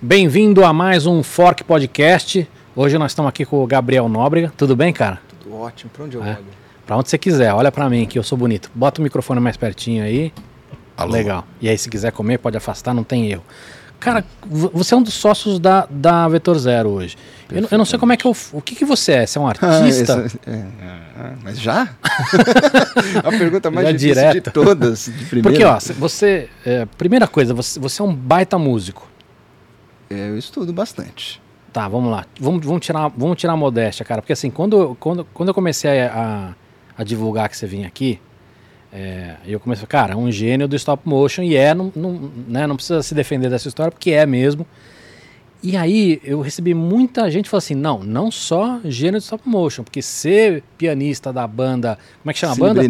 Bem-vindo a mais um Fork Podcast. Hoje nós estamos aqui com o Gabriel Nóbrega. Tudo bem, cara? Tudo ótimo. Pra onde eu É. olho? Pra onde você quiser. Olha pra mim que eu sou bonito. Bota o microfone mais pertinho aí. Alô? Legal. E aí, se quiser comer, pode afastar, não tem erro. Cara, vo- você é um dos sócios da, da Vetor Zero hoje. Eu, não- eu não sei como é que eu. O que, que você é? Você é um Ah, artista? é, ah, mas já? a pergunta mais Já difícil direto. de todas, de primeira. Porque, ó, você. é, primeira coisa, você, você é um baita músico. Eu estudo bastante. Tá, vamos lá. Vamos, vamos, tirar, vamos tirar a modéstia, cara. Porque assim, quando, eu- quando, quando eu comecei a, a divulgar que você vinha aqui, é, eu comecei a falar, cara, é um gênio do stop motion e é, não, não, né, não precisa se defender dessa história, porque é mesmo. E aí eu recebi muita gente falando assim, não, não só gênio do stop motion, porque ser pianista da banda, como é que chama a banda?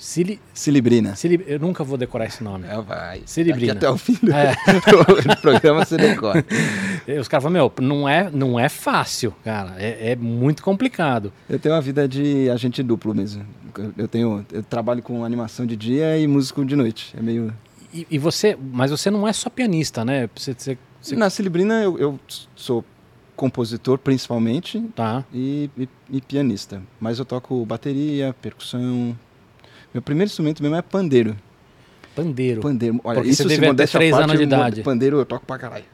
Cili, Cilibrina. Cili, eu nunca vou decorar esse nome. É, vai. Cilibrina. Daqui até o fim do, É. programa você decora. Os caras falam, meu, não é, não é fácil, cara, é, é muito complicado. Eu tenho uma vida de agente duplo mesmo. Eu tenho, eu trabalho com animação de dia e músico de noite. É meio. E, e você, mas você não é só pianista, né? Você, você, você- Na Cilibrina eu, eu sou compositor principalmente tá. e, e- e pianista. Mas eu toco bateria, percussão. Meu primeiro instrumento mesmo é pandeiro. Pandeiro. Pandeiro. Olha, Porque isso você se modéstia três parte, anos de idade. Pandeiro eu toco pra caralho.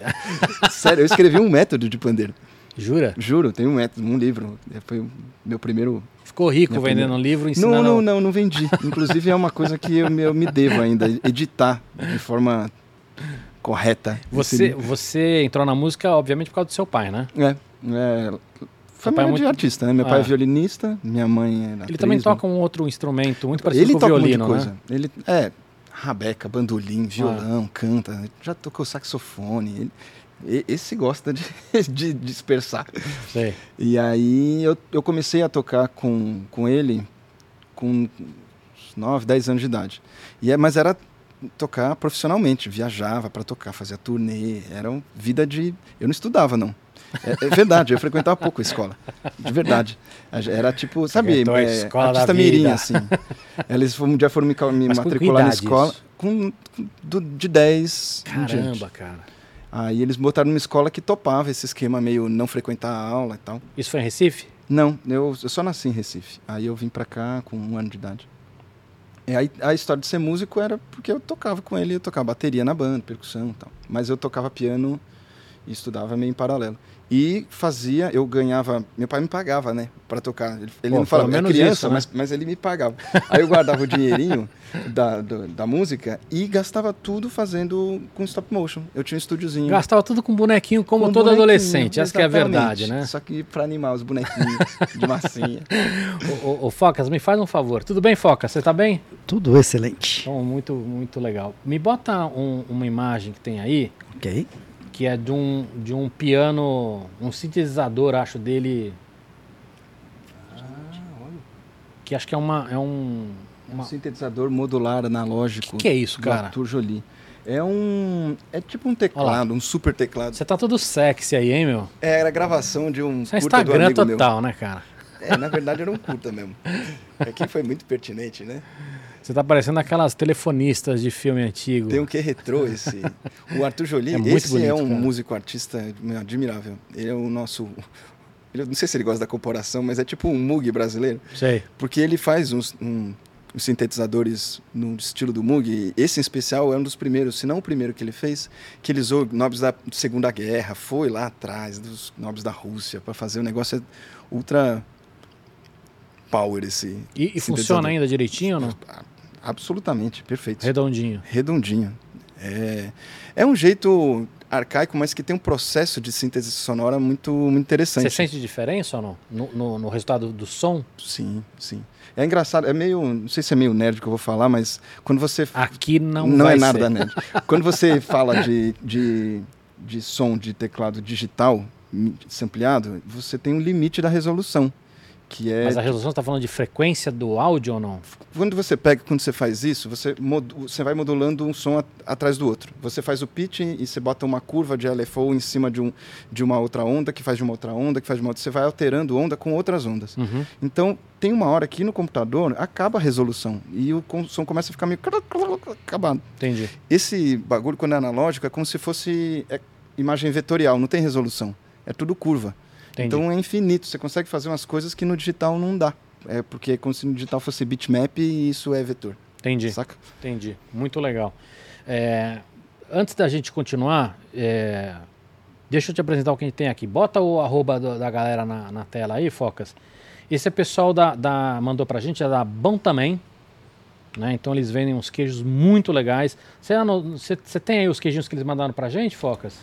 Sério, eu escrevi um método de pandeiro. Jura? Juro, tem um método, um livro. Foi o meu primeiro. Ficou rico vendendo primeira- um livro ensinando. Não, não, não, não vendi. Inclusive é uma coisa que eu me, eu me devo ainda, editar de forma correta. Você, você entrou na música, obviamente, por causa do seu pai, né? É, é pai família é muito- de artista, né? Meu pai Ah. é violinista, minha mãe é Ele atriz, também né? toca um outro instrumento muito parecido Ele com o violino, né? coisa. Ele é rabeca, bandolim, Ah. violão, canta, já tocou saxofone. Ele- esse gosta de, de dispersar. Sei. E aí eu, eu comecei a tocar com, com ele com uns 9, 10 anos de idade. E é, mas era tocar profissionalmente, viajava para tocar, fazia turnê, era uma vida de... Eu não estudava, não. É, é verdade, eu frequentava pouco a escola. De verdade. Era tipo, sabe, é, artista mirim, assim. Eles um dia foram me, me matricular na escola isso? com, do- de 10 em diante. Caramba, cara. Aí eles botaram numa escola que topava esse esquema meio não frequentar a aula e tal. Isso foi em Recife? Não, eu, eu só nasci em Recife. Aí eu vim pra cá com um ano de idade. E aí a história de ser músico era porque eu tocava com ele, eu tocava bateria na banda, percussão e tal. Mas eu tocava piano e estudava meio em paralelo. E fazia, eu ganhava, meu pai me pagava, né, pra tocar. Ele, ele Pô, não falava, é menos criança, isso, né? mas, mas ele me pagava. Aí eu guardava o dinheirinho da, do- da música e gastava tudo fazendo com stop motion. Eu tinha um estúdiozinho. Gastava tudo com bonequinho, como com todo bonequinho, adolescente. Essa que é a verdade, né? Só que pra animar os bonequinhos de massinha. Ô, ô, ô, Focas, me faz um favor. Tudo bem, Focas? Você tá bem? Tudo excelente. Então, muito, muito legal. Me bota um- uma imagem que tem aí, Ok. Que é de um, de um piano, um sintetizador, acho, dele. Que acho que é uma. É um. Um uma- sintetizador modular analógico. Que que é isso, cara? Arthur Jolie. É um. É tipo um teclado, um super teclado. Você tá todo sexy aí, hein, meu? É, era a gravação de um Isso é Instagram amigo meu. total, né, cara? É, na verdade era um curta mesmo. Aqui foi muito pertinente, né? Você tá parecendo aquelas telefonistas de filme antigo. Tem um que retrô esse. O Arthur Jolie, É muito esse bonito, é um cara. músico artista admirável. Ele é o nosso. Eu não sei se ele gosta da corporação, mas é tipo um Moog brasileiro. Sei. Porque ele faz uns, um- uns sintetizadores no estilo do Moog. Esse em especial é um dos primeiros, se não o primeiro que ele fez, que ele usou nobres da Segunda Guerra, foi lá atrás dos nobres da Rússia para fazer um negócio é ultra power esse. E, e funciona ainda direitinho ou não? Absolutamente, perfeito. Redondinho. Redondinho. É, é um jeito arcaico, mas que tem um processo de síntese sonora muito, muito Você interessante. sente diferença ou não? No, no- no resultado do som? Sim, sim. É engraçado, é meio. Não sei se é meio nerd que eu vou falar, mas quando você. Aqui não, não é nada ser. nerd. quando você fala de, de, de som de teclado digital sampleado, você tem um limite da resolução. Que é. Mas a resolução está falando de frequência do áudio ou não? Quando você pega, quando você faz isso, você, você vai modulando um som atrás do outro. Você faz o pitch e você bota uma curva de LFO em cima de, um, de uma outra onda, que faz de uma outra onda, que faz de uma outra. Você vai alterando onda com outras ondas. Uhum. Então, tem uma hora que no computador acaba a resolução e o som começa a ficar meio acabado. Entendi. Esse bagulho, quando é analógico, é como se fosse. É imagem vetorial, não tem resolução. É tudo curva. Entendi. Então é infinito. Você consegue fazer umas coisas que no digital não dá. É porque é como se no digital fosse bitmap e isso é vetor. Entendi. Saca? Entendi. Muito legal. É, antes da gente continuar, é, deixa eu te apresentar o que a gente tem aqui. Bota o arroba do- da galera na, na tela aí, Focas. Esse é pessoal da, da mandou pra gente, é da Bom Também. Né? Então eles vendem uns queijos muito legais. Você tem aí os queijinhos que eles mandaram pra gente, Focas?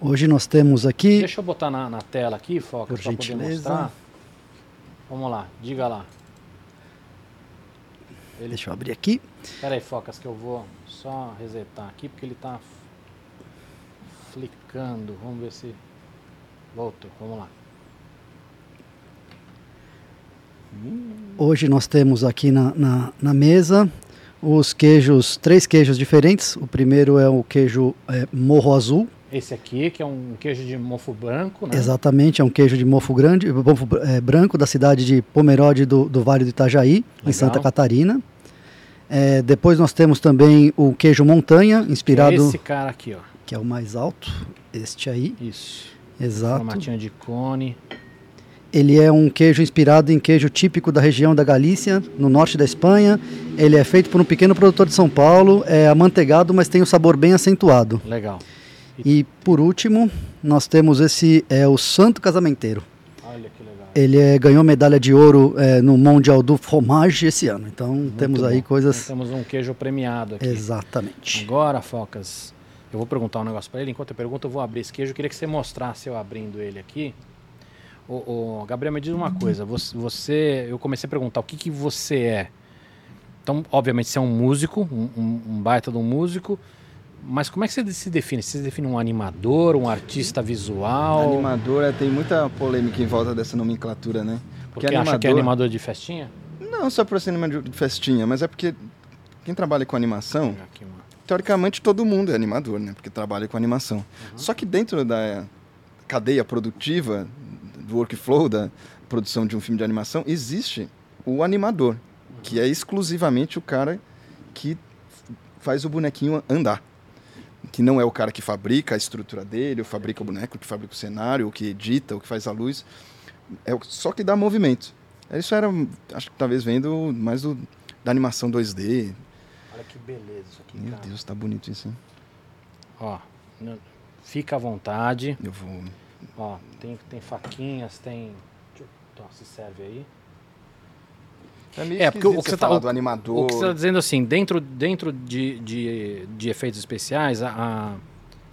Hoje nós temos aqui, Deixa eu botar na, na tela aqui, Focas, Por para poder mostrar. Vamos lá, diga lá. Ele deixa eu abrir aqui. Pera aí, Focas, que eu vou só resetar aqui, porque ele tá f- flicando. Vamos ver se... Voltou, vamos lá. Hoje nós temos aqui na, na, na mesa os queijos, três queijos diferentes. O primeiro é o queijo é, morro azul, Esse aqui, que é um queijo de mofo branco, né? exatamente, é um queijo de mofo grande, mofo é, branco da cidade de Pomerode do, do Vale do Itajaí, em Legal. Santa Catarina. É, depois nós temos também o queijo montanha, inspirado, Esse cara aqui, ó. que é o mais alto, este aí, Isso. exato. Formatinho de cone. Ele é um queijo inspirado em queijo típico da região da Galícia, no norte da Espanha. Ele é feito por um pequeno produtor de São Paulo, é amanteigado, mas tem um sabor bem acentuado. Legal. E por último, nós temos esse é o Santo Casamenteiro. Olha que legal. Ele é, ganhou medalha de ouro é, no Mundial do Fromage esse ano. Então Muito temos bom. aí Então, coisas temos um queijo premiado aqui. exatamente. Agora, Focas, eu vou perguntar um negócio pra ele. Enquanto eu pergunto, eu vou abrir esse queijo. Eu queria que você mostrasse eu abrindo ele aqui. Ô, ô, Gabriel, me diz uma coisa. Você, você- eu comecei a perguntar o que, que você é. Então, obviamente, você é um músico, um, um- um baita de um músico. Mas como é que você se define? Você se define um animador, um artista visual? Animador, é, tem muita polêmica em volta dessa nomenclatura, né? Porque acha que é animador de festinha? Não só por ser animador de festinha, mas é porque quem trabalha com animação, aqui uma- teoricamente todo mundo é animador, né? Porque trabalha com animação. Só que dentro da cadeia produtiva, do workflow da produção de um filme de animação, existe o animador, que é exclusivamente o cara que faz o bonequinho andar. Que não é o cara que fabrica a estrutura dele, ou fabrica o boneco, que fabrica o cenário, ou que edita, ou que faz a luz. É só que dá movimento. Isso era, acho que talvez vendo mais do, da animação 2D. Olha que beleza isso aqui, Meu cara. Deus, tá bonito isso, hein? Ó, fica à vontade. Eu vou. Ó, tem, tem faquinhas, tem. Deixa eu- Então, se serve aí. Meio É, porque o que você tá- o- do animador. O que você está dizendo assim, dentro, dentro de, de, de efeitos especiais, a,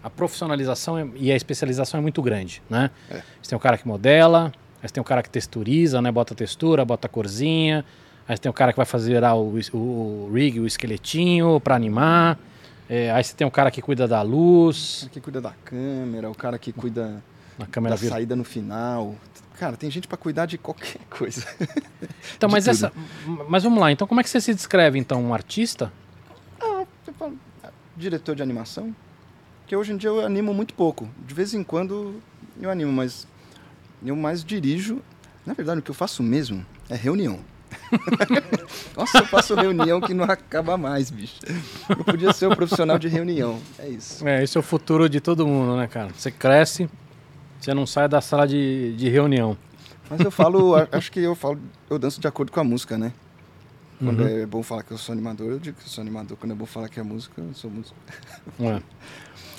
a, profissionalização é- e a especialização é muito grande, né? É. Você tem o cara que modela, aí você tem o cara que texturiza, né? Bota textura, bota corzinha, aí você tem o cara que vai fazer ah, o, o, o rig, o esqueletinho para animar, é, aí você tem o cara que cuida da O luz, cara que cuida da câmera, o cara que cuida na câmera da virtual. saída no final. Cara, tem gente pra cuidar de qualquer coisa. Então, mas tudo. essa, mas vamos lá. Então, como é que você se descreve então um artista? Fala, ah, diretor de animação? Porque hoje em dia eu animo muito pouco. De vez em quando eu animo, mas eu mais dirijo. Na verdade, o que eu faço mesmo é reunião. Nossa, eu faço reunião que não acaba mais, bicho. Eu podia ser o profissional de reunião. É isso. É, esse é o futuro de todo mundo, né, cara? Você cresce, você não sai da sala de, de reunião. Mas eu falo, acho que eu falo, eu danço de acordo com a música, né? Quando Uhum. é bom falar que eu sou animador, eu digo que eu sou animador. Quando é bom falar que é música, eu sou músico. É.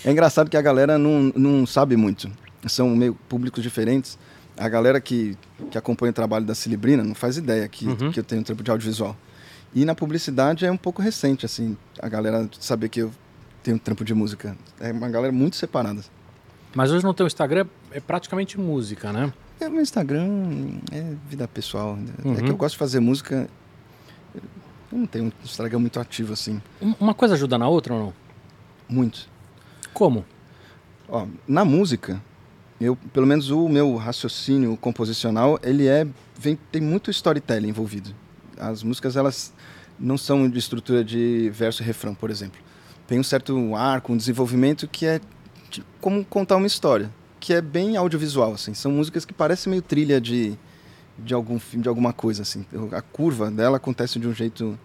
É engraçado que a galera não, não sabe muito. São meio públicos diferentes. A galera que, que acompanha o trabalho da Cilibrina não faz ideia que, Uhum. que eu tenho um trampo de audiovisual. E na publicidade é um pouco recente, assim, a galera saber que eu tenho um trampo de música. É uma galera muito separada. Mas hoje no teu Instagram é praticamente música, né? É, meu Instagram é vida pessoal. É Uhum. que eu gosto de fazer música. Eu não tenho um Instagram muito ativo, assim. Um- Uma coisa ajuda na outra ou não? Muito. Como? Ó, na música, eu, pelo menos o meu raciocínio composicional, ele é vem, tem muito storytelling envolvido. As músicas elas não são de estrutura de verso e refrão, por exemplo. Tem um certo arco, um desenvolvimento que é como contar uma história, que é bem audiovisual assim. São músicas que parecem meio trilha de de algum filme, de alguma coisa assim. A curva dela acontece de um jeito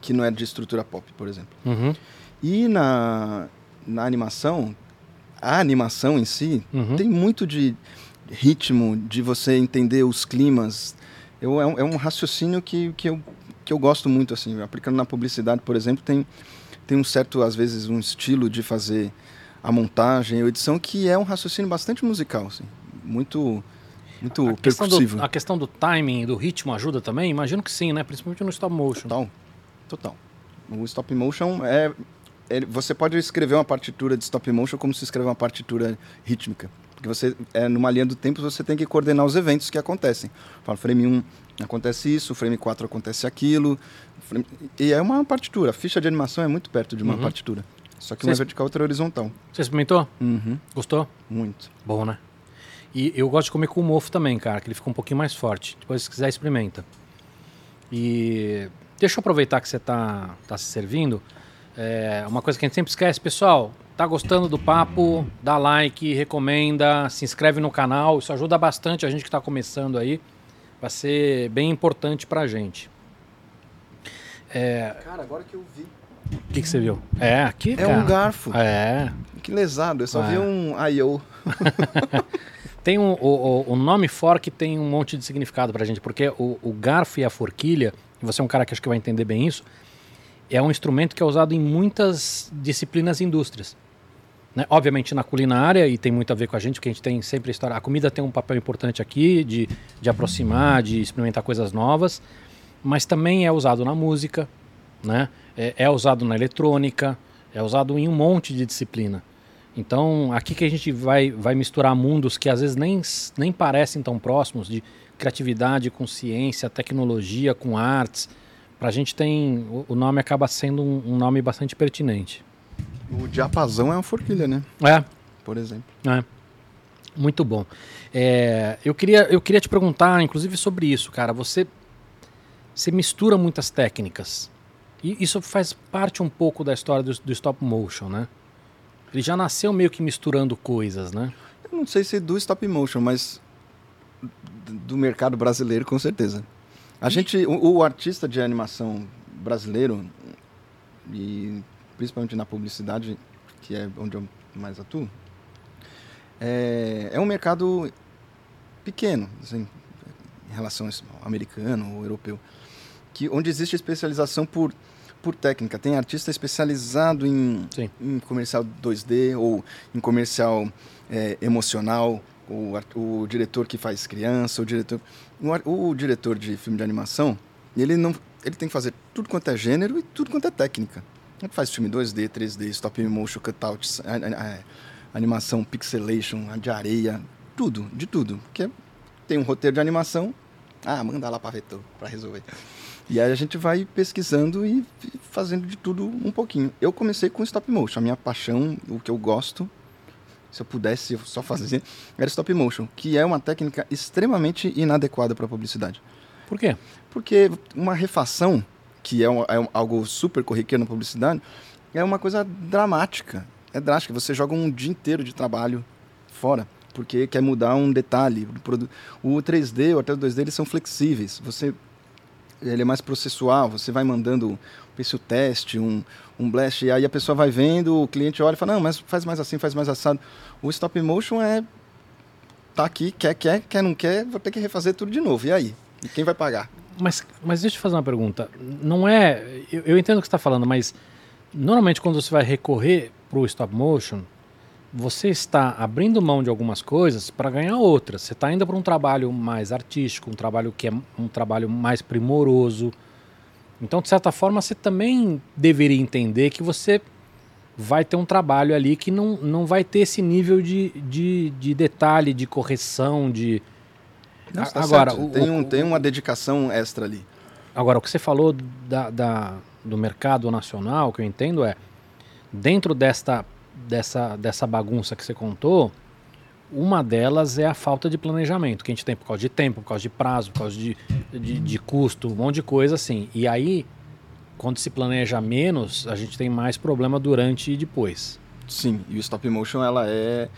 que não é de estrutura pop, por exemplo. Uhum. E na, na animação, a animação em si Uhum. tem muito de ritmo, de você entender os climas. Eu, é, um, é um raciocínio que, que, eu, que eu gosto muito, assim. Aplicando na publicidade, por exemplo, tem, tem um certo, às vezes, um estilo de fazer a montagem, a edição, que é um raciocínio bastante musical, assim. Muito, muito a, questão percussivo. do, a questão do timing, do ritmo ajuda também? Imagino que sim, né? Principalmente no stop motion. Total. Total. O stop motion é, é- Você pode escrever uma partitura de stop motion como se escrever uma partitura rítmica. Porque você, é, numa linha do tempo, você tem que coordenar os eventos que acontecem. Fala, frame 1 acontece isso, frame 4 acontece aquilo. frame- E é uma partitura. A ficha de animação é muito perto de uma Uhum. partitura. Só que uma é Vocês- vertical, outra é horizontal. Você experimentou? Uhum. Gostou? Muito. Bom, né? E eu gosto de comer com mofo também, cara, que ele fica um pouquinho mais forte. Depois, se quiser, experimenta. E deixa eu aproveitar que você tá, tá se servindo. É, uma coisa que a gente sempre esquece, pessoal, tá gostando do papo, dá like, recomenda, se inscreve no canal, isso ajuda bastante a gente que tá começando aí. Vai ser bem importante pra gente. Cara, agora que eu vi. O que, que você viu? É, aqui, É cara. um garfo. É. Que lesado. Eu só Ah. vi um I.O. Tem um, o, o- o nome fork tem um monte de significado pra gente, porque o, o garfo e a forquilha, e você é um cara que acho que vai entender bem isso, é um instrumento que é usado em muitas disciplinas e indústrias. Né? Obviamente na culinária, e tem muito a ver com a gente, porque a gente tem sempre a história. A comida tem um papel importante aqui de, de aproximar, de experimentar coisas novas, mas também é usado na música, né? É, é usado na eletrônica, é usado em um monte de disciplina. Então, aqui que a gente vai, vai misturar mundos que às vezes nem, nem parecem tão próximos, de criatividade com ciência, tecnologia com artes. Pra gente tem. O, o nome acaba sendo um, um nome bastante pertinente. O diapasão é uma forquilha, né? É, Por exemplo. é. Muito bom. É, eu, queria, eu queria te perguntar, inclusive, sobre isso, cara. Você, você mistura muitas técnicas. E isso faz parte um pouco da história do, do stop motion, né? Ele já nasceu meio que misturando coisas, né? Eu não sei se do stop motion, mas do mercado brasileiro, com certeza. A gente, o, o artista de animação brasileiro, e principalmente na publicidade, que é onde eu mais atuo, é, é um mercado pequeno, assim, em relação ao americano ou europeu, que, onde existe especialização por, por técnica. Tem artista especializado em, em comercial 2D ou em comercial é, emocional, o, o diretor que faz criança, o diretor, o, o diretor de filme de animação, ele não, ele tem que fazer tudo quanto é gênero e tudo quanto é técnica. Ele faz filme 2D, 3D, stop motion, cutouts, animação pixelation, de areia, tudo, de tudo. Porque tem um roteiro de animação, ah, manda lá para vetor para resolver. E aí a gente vai pesquisando e fazendo de tudo um pouquinho. Eu comecei com stop motion, a minha paixão, o que eu gosto, se eu pudesse eu só fazer, era stop motion, que é uma técnica extremamente inadequada para publicidade. Por quê? Porque uma refação, que é, um- é um- algo super corriqueiro na publicidade, é uma coisa dramática. É drástica. Você joga um dia inteiro de trabalho fora, porque quer mudar um detalhe. O 3D ou até o 2D, eles são flexíveis. Você ele é mais processual, você vai mandando um pencil teste, um, um blast, e aí a pessoa vai vendo, o cliente olha e fala, não, mas faz mais assim, faz mais assado. O stop motion é, tá aqui, quer, quer, quer, não quer, vou ter que refazer tudo de novo. E aí? E quem vai pagar? Mas, mas deixa eu fazer uma pergunta. Não é. Eu, eu entendo o que você está falando, mas normalmente quando você vai recorrer para o stop motion, você está abrindo mão de algumas coisas para ganhar outras. Você está indo para um trabalho mais artístico, um trabalho que é um trabalho mais primoroso. Então, de certa forma, você também deveria entender que você vai ter um trabalho ali que não, não vai ter esse nível de, de, de detalhe, de correção, de. Não, tá agora, o- tem, um, o- tem uma dedicação extra ali. Agora, o que você falou da, da- do mercado nacional, que eu entendo é, dentro desta, dessa, dessa bagunça que você contou, uma delas é a falta de planejamento que a gente tem por causa de tempo, por causa de prazo, por causa de, de, de custo, um monte de coisa assim. E aí, quando se planeja menos, a gente tem mais problema durante e depois. Sim, e o stop motion, ela é...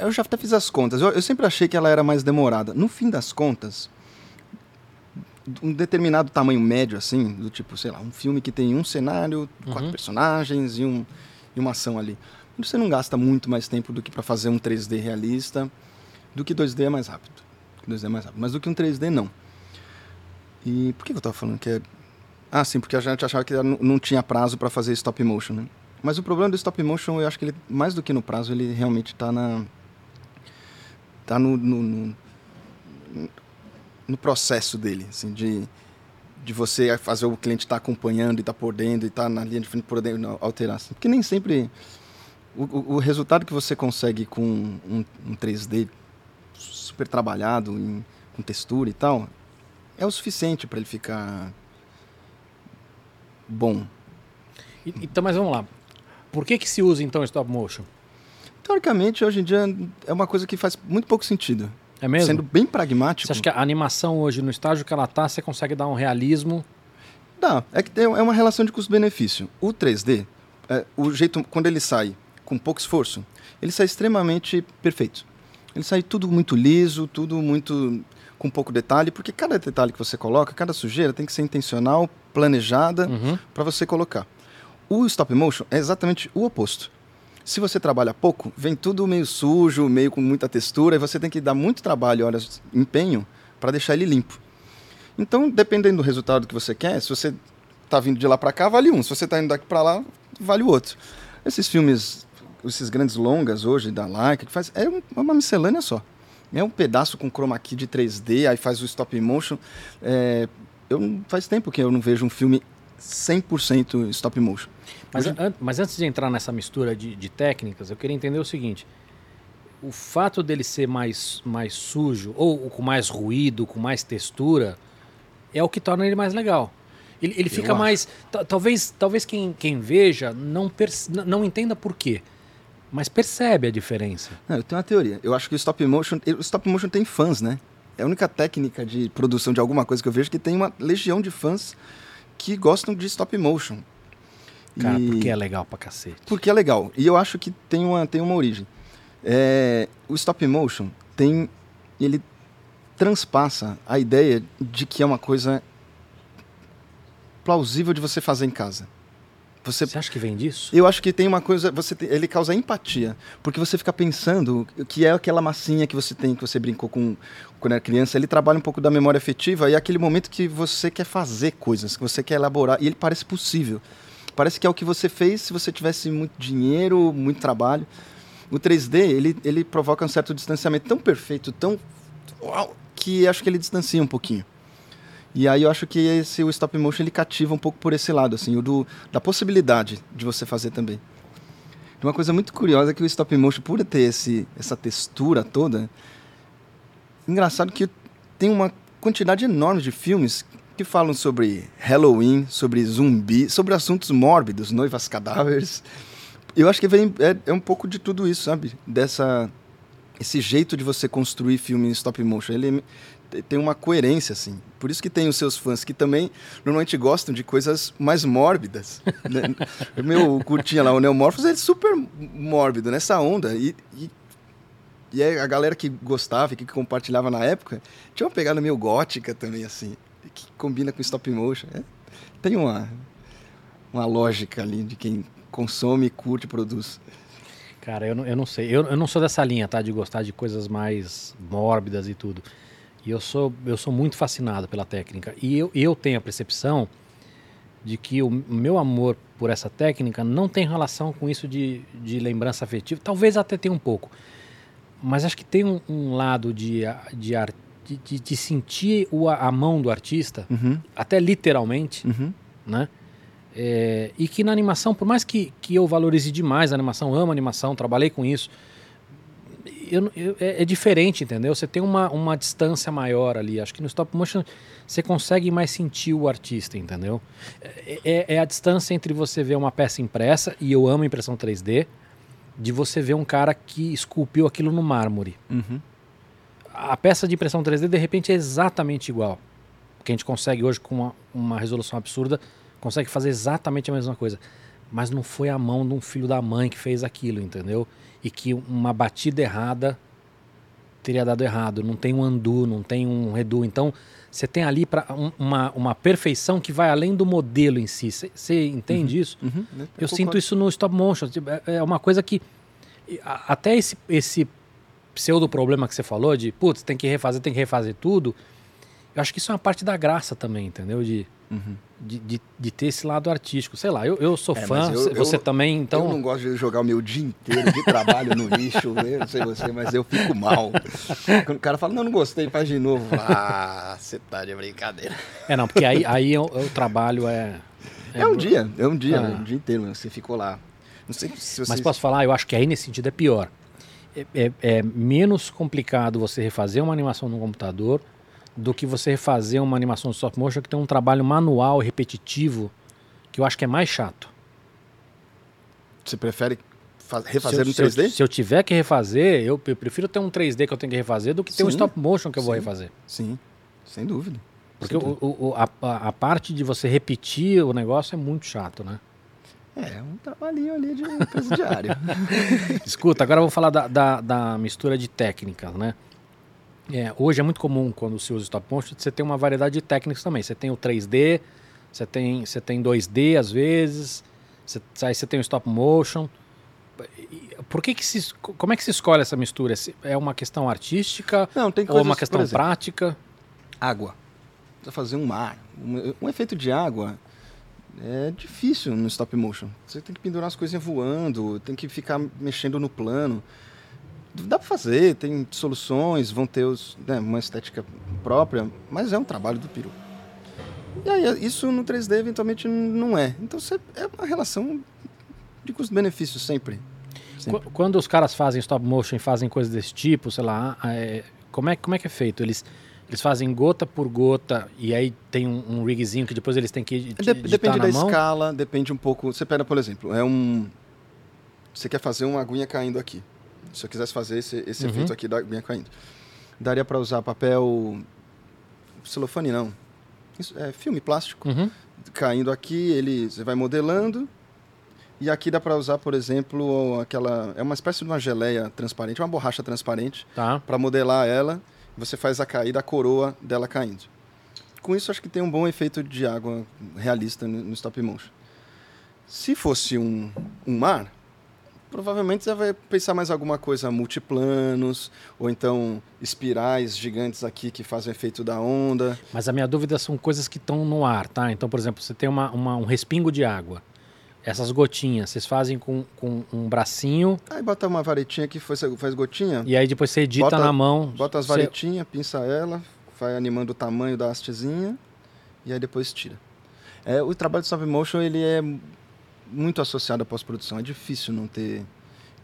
Eu já- até fiz as contas. Eu, eu sempre achei que ela era mais demorada. No fim das contas, um determinado tamanho médio, assim, do tipo, sei lá, um filme que tem um cenário, quatro Uhum. personagens e um, e uma ação ali. Você não gasta muito mais tempo do que para fazer um 3D realista, do que 2D é mais rápido. 2D é mais rápido, mas do que um 3D não. E por que eu estava falando que é ah, sim, porque a gente achava que não tinha prazo para fazer stop motion, né? Mas o problema do stop motion, eu acho que ele, mais do que no prazo, ele realmente está na. tá no, no, no, no, processo dele, assim, de, de você fazer o cliente estar tá acompanhando e estar tá por dentro e estar tá na linha de frente por dentro, alterar. Assim. Porque nem sempre. O, o, resultado que você consegue com um, um 3D super trabalhado, em, com textura e tal, é o suficiente para ele ficar bom. Então, mas vamos lá. Por que, que se usa então stop motion? Teoricamente, hoje em dia é uma coisa que faz muito pouco sentido. É mesmo? Sendo bem pragmático. Você acha que a animação hoje, no estágio que ela está, você consegue dar um realismo? Dá. É que é uma relação de custo-benefício. O 3D, é, o jeito quando ele sai com pouco esforço, ele sai extremamente perfeito. Ele sai tudo muito liso, tudo muito com pouco detalhe, porque cada detalhe que você coloca, cada sujeira tem que ser intencional, planejada uhum. para você colocar. O stop motion é exatamente o oposto. Se você trabalha pouco, vem tudo meio sujo, meio com muita textura, e você tem que dar muito trabalho, horas, empenho, para deixar ele limpo. Então, dependendo do resultado que você quer, se você está vindo de lá para cá, vale um. Se você está indo daqui para lá, vale o outro. Esses filmes, esses grandes longas hoje da Leica, que faz, é uma miscelânea só. É um pedaço com chroma key de 3D, aí faz o stop motion. É, eu faz tempo que eu não vejo um filme 100% stop motion. Mas, an mas antes de entrar nessa mistura de, de, técnicas, eu queria entender o seguinte: o fato dele ser mais, mais sujo, ou, com mais ruído, com mais textura, é o que torna ele mais legal. Ele, ele fica mais. Talvez, talvez quem, quem veja não, não entenda por quê mas percebe a diferença. Não, eu tenho uma teoria. Eu acho que o stop motion, o stop motion tem fãs, né? É a única técnica de produção de alguma coisa que eu vejo que tem uma legião de fãs que gostam de stop motion. Cara, e... porque é legal pra cacete. Porque é legal. E eu acho que tem uma, tem uma origem. É... o stop motion tem. Ele transpassa a ideia de que é uma coisa plausível de você fazer em casa. Você, você acha que vem disso? Eu acho que tem uma coisa, você tem, ele causa empatia, porque você fica pensando que é aquela massinha que você tem, que você brincou com quando era criança, ele trabalha um pouco da memória afetiva e é aquele momento que você quer fazer coisas, que você quer elaborar, e ele parece possível. Parece que é o que você fez se você tivesse muito dinheiro, muito trabalho. O 3D, ele, ele provoca um certo distanciamento tão perfeito, tão que acho que ele distancia um pouquinho. E aí eu acho que esse o stop motion ele cativa um pouco por esse lado, assim, o do, da possibilidade de você fazer também. Uma coisa muito curiosa é que o stop motion, por ter esse, essa textura toda, engraçado que tem uma quantidade enorme de filmes que falam sobre Halloween, sobre zumbi, sobre assuntos mórbidos, noivas cadáveres. Eu acho que vem, é, é um pouco de tudo isso, sabe? Dessa esse jeito de você construir filme em stop motion. Ele tem uma coerência, assim. Por isso que tem os seus fãs que também normalmente gostam de coisas mais mórbidas. né? Meu curtinha lá, o Neomorphos, é super mórbido nessa onda. E, e, e a galera que gostava e que compartilhava na época tinha uma pegada meio gótica também, assim, que combina com stop motion. É, tem uma, uma lógica ali de quem consome, curte e produz. Cara, eu não, eu não sei. Eu, eu não sou dessa linha, tá? De gostar de coisas mais mórbidas e tudo. E eu sou, eu sou muito fascinado pela técnica. E eu, eu tenho a percepção de que o meu amor por essa técnica não tem relação com isso de, de lembrança afetiva. Talvez até tenha um pouco. Mas acho que tem um, um lado de, de, de, de, sentir o, a mão do artista, uhum. até literalmente, uhum. né? É, e que na animação, por mais que, que eu valorize demais a animação, amo a animação, trabalhei com isso, eu, eu, é, é, diferente, entendeu? Você tem uma, uma distância maior ali. Acho que no stop motion você consegue mais sentir o artista, entendeu? É, é, é, a distância entre você ver uma peça impressa, e eu amo impressão 3D, de você ver um cara que esculpiu aquilo no mármore. Uhum. A peça de impressão 3D, de repente, é exatamente igual. Que a gente consegue hoje, com uma, uma resolução absurda, consegue fazer exatamente a mesma coisa. Mas não foi a mão de um filho da mãe que fez aquilo, entendeu? E que uma batida errada teria dado errado. Não tem um undo, não tem um redo. Então, você tem ali pra, um, uma, uma perfeição que vai além do modelo em si. Você entende isso? Uhum, eu Eu sinto isso no stop motion. Tipo, é- É uma coisa que. Até esse, esse pseudo problema que você falou, de putz, tem que refazer, tem que refazer tudo. Eu acho que isso é uma parte da graça também, entendeu? De, Uhum. de, de, de ter esse lado artístico. Sei lá, eu, eu sou É, fã, eu- você eu- também, então. Eu não gosto de jogar o meu dia inteiro de trabalho no lixo, eu não sei você, mas eu fico mal. Quando o cara fala, não, não gostei, faz de novo. Ah, você tá de brincadeira. É, não, porque aí, aí o, o trabalho é. É, um dia, é um dia, Ah. um dia inteiro, você ficou lá. Não sei se você... Mas posso falar, eu acho que aí nesse sentido é pior. É, é- é menos complicado você refazer uma animação no computador do que você refazer uma animação de stop motion que tem um trabalho manual repetitivo que eu acho que é mais chato. Você prefere fa- Se refazer eu, no se eu- 3D? Se eu tiver que refazer, eu, eu prefiro ter um 3D que eu tenho que refazer do que ter um Sim, stop motion que eu vou sim. refazer. Sim, sem dúvida. Porque Sem o, o- o- a, a- a parte de você repetir o negócio é muito chato, né? É, um trabalhinho ali de presidiário. Escuta, agora eu vou falar da, da, da mistura de técnicas, né? É, hoje é muito comum quando se usa stop motion você ter uma variedade de técnicas também. Você tem o 3D, você tem, você tem 2D às vezes, você, aí você tem o stop motion. Por que que se, como é que se escolhe essa mistura? É uma questão artística Não, tem ou coisas, uma por questão exemplo, prática? Água. Precisa fazer um mar. Um, um efeito de água é difícil no stop motion. Você tem que pendurar as coisinhas voando, tem que ficar mexendo no plano. Dá pra fazer, tem soluções, vão ter os, né, uma estética própria, mas é um trabalho do peru. E aí, isso no 3D eventualmente não é. Então você, é uma relação de custo-benefício sempre. Sempre. Qu- Quando os caras fazem stop motion fazem coisas desse tipo, sei lá, é, como, é, como é que é feito? Eles, eles fazem gota por gota e aí tem um, um rigzinho que depois eles têm que Dep- editar depende na da mão? escala, depende um pouco. Você pega, por exemplo, é um. Você quer fazer uma aguinha caindo aqui. Se eu quisesse fazer esse, esse Uhum. efeito aqui da aguinha caindo, daria para usar papel celofane não. Isso é filme plástico Uhum. caindo aqui, ele você vai modelando. E aqui dá para usar, por exemplo, aquela é uma espécie de uma geleia transparente, uma borracha transparente Tá. para modelar ela, você faz a caída, a coroa dela caindo. Com isso, acho que tem um bom efeito de água realista no stop motion. Se fosse um, um mar, provavelmente você vai pensar mais alguma coisa multiplanos, ou então espirais gigantes aqui que fazem o efeito da onda. Mas a minha dúvida são coisas que estão no ar, tá? Então, por exemplo, você tem uma, uma- um respingo de água. Essas gotinhas, vocês fazem com, com um bracinho Aí bota uma varetinha que faz, faz gotinha, e aí depois você edita Bota- na mão. bota as Você- varetinhas, pinça ela, vai animando o tamanho da hastezinha e aí depois tira. É, o trabalho de stop motion ele é muito associado à pós-produção. É difícil não ter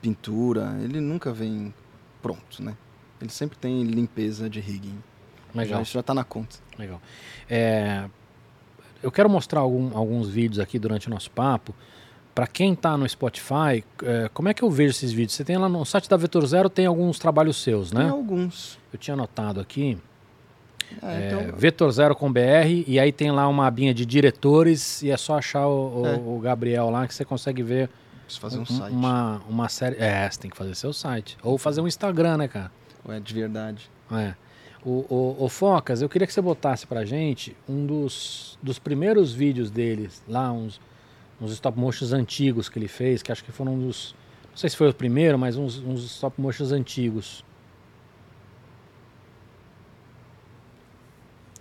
pintura. Ele nunca vem pronto, né? Ele sempre tem limpeza de rigging. Legal. Isso já está na conta. Legal. É, eu quero mostrar algum- alguns vídeos aqui durante o nosso papo. Para quem está no Spotify, é, como é que eu vejo esses vídeos? Você tem lá no site da Vetor Zero, tem alguns trabalhos seus, Tem né? alguns. Eu tinha anotado aqui. É, É, então, Vetor Zero com BR, e aí tem lá uma abinha de diretores, e é só achar o, o- É. o Gabriel lá que você consegue ver preciso fazer um um- site. uma, uma série. É, você tem que fazer seu site. Ou fazer um Instagram, né, cara? Ou é de verdade. É. O, o, o Focas, eu queria que você botasse pra gente um dos, dos primeiros vídeos deles, lá, uns, uns stop motions antigos que ele fez, que acho que foram um dos. Não sei se foi o primeiro, mas uns, uns stop motions antigos.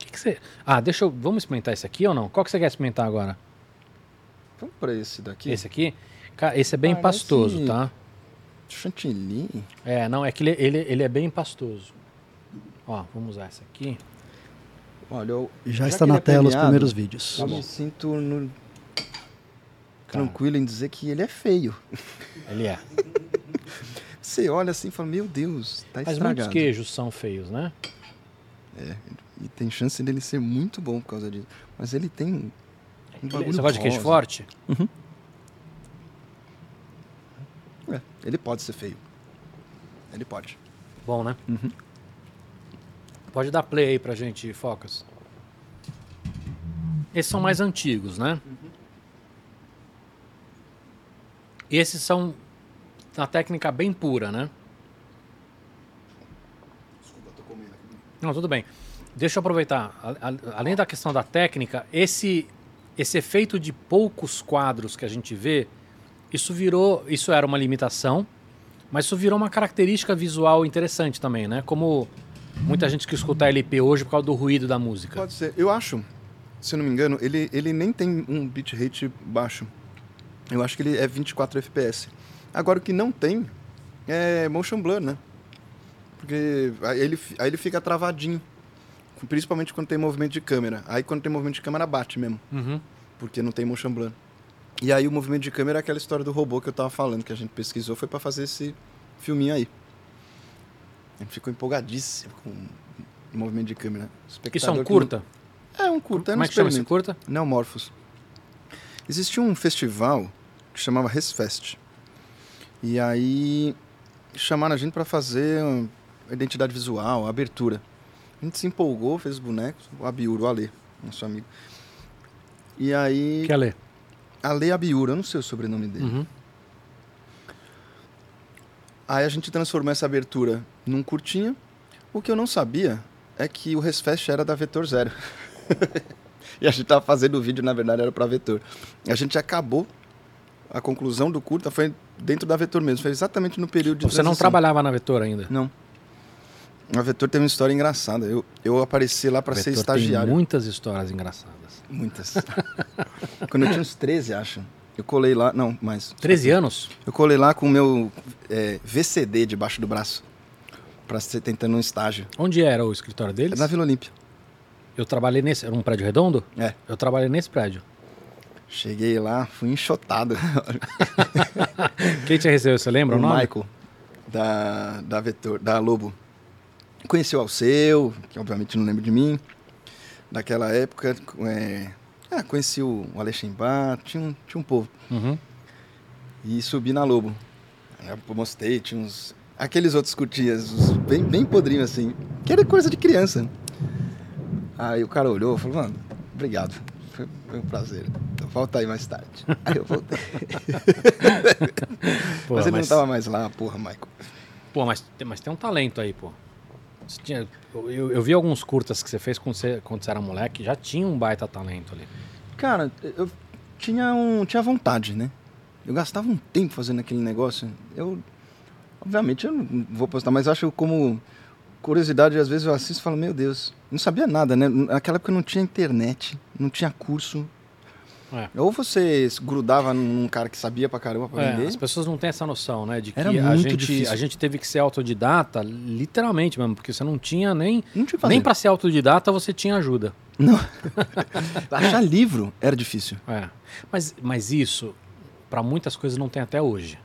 Que, que você. Ah, deixa eu. Vamos experimentar esse aqui ou não? Qual que você quer experimentar agora? Vamos para esse daqui. Esse aqui? Cara, esse é bem Parece- pastoso, tá? Chantilly. É, não, é que ele, ele, ele é bem pastoso. Ó, vamos usar esse aqui. Olha, eu, Já, Já está na é tela os premiado, primeiros vídeos. Tá eu bom. me sinto no- tranquilo em dizer que ele é feio. Ele é. Você olha assim e fala, meu Deus, tá Mas muitos estragado. queijos são feios, né? E tem chance dele ser muito bom por causa disso. Mas ele tem um Ele- bagulho Você gosta de queijo forte? É, ele pode ser feio. Ele pode. Bom, né? Uhum. Pode dar play aí pra gente, Focas. Esses são mais antigos, né? Esses são na técnica bem pura, né? Não, tudo bem. Deixa eu aproveitar. Além da questão da técnica, esse, esse efeito de poucos quadros que a gente vê, isso virou. Isso era uma limitação, mas isso virou uma característica visual interessante também, né? Como muita gente que escuta LP hoje por causa do ruído da música. Pode ser. Eu acho, se eu não me engano, ele, ele nem tem um bitrate baixo. Eu acho que ele é 24 FPS. Agora, o que não tem é motion blur, né? Porque aí ele, aí ele fica travadinho. Principalmente quando tem movimento de câmera. Aí quando tem movimento de câmera bate mesmo. Uhum. porque não tem motion blur. E aí o movimento de câmera é aquela história do robô que eu tava falando, que a gente pesquisou, foi pra fazer esse filminho aí. A gente ficou empolgadíssimo com o movimento de câmera. Isso é um curta? não- É um curta, é um Como é que chama esse curta? Neomorphos. Existia um festival que chamava Resfest. E aí chamaram a gente pra fazer identidade visual, abertura. A gente se empolgou, fez os bonecos, o Abiur, o Ale, nosso amigo. E aí... Quer ler? Ale Abiur, eu não sei o sobrenome dele. Uhum. Aí a gente transformou essa abertura num curtinha. O que eu não sabia é que o Resfest era da Vetor Zero. e a gente tava fazendo o vídeo, na verdade, era pra Vetor. E a gente acabou, a conclusão do curta foi dentro da Vetor mesmo. Foi exatamente no período de Você não transição. trabalhava na Vetor ainda? Não. A Vetor teve uma história engraçada. Eu, eu apareci lá pra ser estagiário. Tem muitas histórias engraçadas. Muitas. Quando eu tinha uns 13, acho. Eu colei lá, não, mais. 13 anos? Eu colei lá com o meu é, VCD debaixo do braço. Pra ser tentando um estágio. Onde era o escritório É deles? na Vila Olímpia. Eu trabalhei nesse. Era um prédio redondo? É. Eu trabalhei nesse prédio. Cheguei lá, fui enxotado. Quem te recebeu, você lembra o, o nome? Michael, da, da Vetor, da Lobo. Conheci o Alceu, que obviamente não lembra de mim. Daquela época, é, ah, conheci o Alexandre Bar, tinha um, tinha um povo. Uhum. E subi na Lobo. Aí eu mostrei, tinha uns. Aqueles outros curtias, os bem, bem podrinhos assim. Que era coisa de criança. Aí o cara olhou e falou, mano, obrigado. Foi, foi um prazer. Então, volta aí mais tarde. Aí eu voltei. Pô, mas ele mas, não tava mais lá, porra, Michael. pô, mas, mas tem um talento aí, pô. Tinha- eu, eu- vi alguns curtas que você fez quando você, quando você era moleque, já tinha um baita talento ali. Cara, eu tinha, um, tinha vontade, né? Eu gastava um tempo fazendo aquele negócio. Eu, obviamente, eu não vou postar, mas acho como curiosidade, às vezes eu assisto e falo, meu Deus, não sabia nada, né? Naquela época não tinha internet, não tinha curso. É. Ou você grudava num cara que sabia pra caramba pra É, vender. as pessoas não têm essa noção, né? De que Era a muito gente, difícil. a gente teve que ser autodidata, literalmente mesmo, porque você não tinha nem. Não tinha Nem pra ser autodidata você tinha ajuda. Não. Achar livro era difícil. É. Mas, mas isso, pra muitas coisas, não tem até hoje.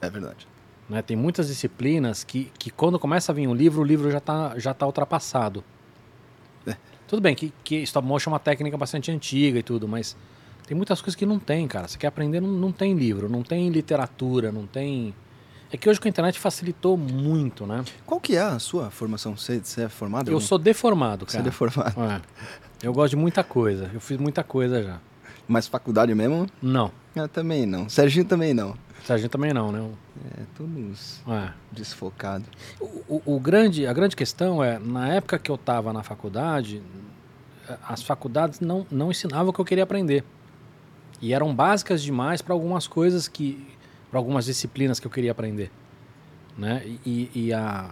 É verdade. né? Tem muitas disciplinas que, que quando começa a vir um livro, o livro já está já tá ultrapassado. É. Tudo bem que, que stop motion é uma técnica bastante antiga e tudo, mas tem muitas coisas que não tem, cara. Você quer aprender, não, não tem livro, não tem literatura, não tem... É que hoje com a internet facilitou muito, né? Qual que é a sua formação? Você, você é formado? Eu sou deformado, Você é cara. deformado. É. Eu gosto de muita coisa. Eu fiz muita coisa já. Mas faculdade mesmo? Não. Eu também não. Serginho também não. Sargento também não, né? É, todos É. desfocados. O, o- o grande, a grande questão é, na época que eu estava na faculdade, as faculdades não, não ensinavam o que eu queria aprender. E eram básicas demais para algumas coisas que. para algumas disciplinas que eu queria aprender. Né? E, e, a,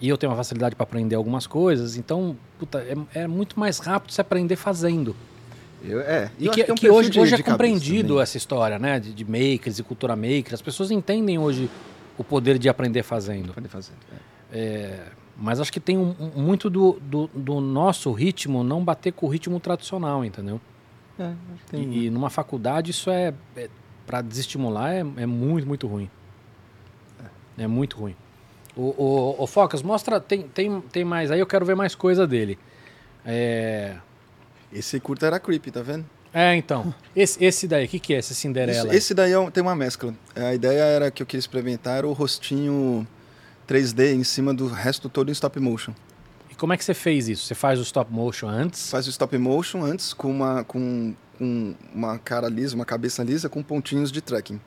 e eu tenho uma facilidade para aprender algumas coisas, então, puta, é, é muito mais rápido se aprender fazendo. Eu, é, E que, acho é um que hoje, de- hoje é de compreendido também. essa história, né? De, de makers e cultura maker. As pessoas entendem hoje o poder de aprender fazendo. Pode fazer. é. É, mas acho que tem um- muito do, do, do nosso ritmo não bater com o ritmo tradicional, entendeu? É, tem- E, e numa faculdade isso é, para desestimular é, é muito, muito ruim. É muito ruim. O, o, o Focas, mostra, tem, tem, tem mais aí, eu quero ver mais coisa dele. É, Esse curta era creepy, tá vendo? é então, esse, esse daí, o que, que é esse Esse, Cinderela? esse daí é um- tem uma mescla. A ideia era que eu queria experimentar era o rostinho 3D em cima do resto todo em stop motion. Como é que você fez isso? Você faz o stop motion antes? Faz o stop motion antes com uma, com, com uma cara lisa, uma cabeça lisa com pontinhos de tracking.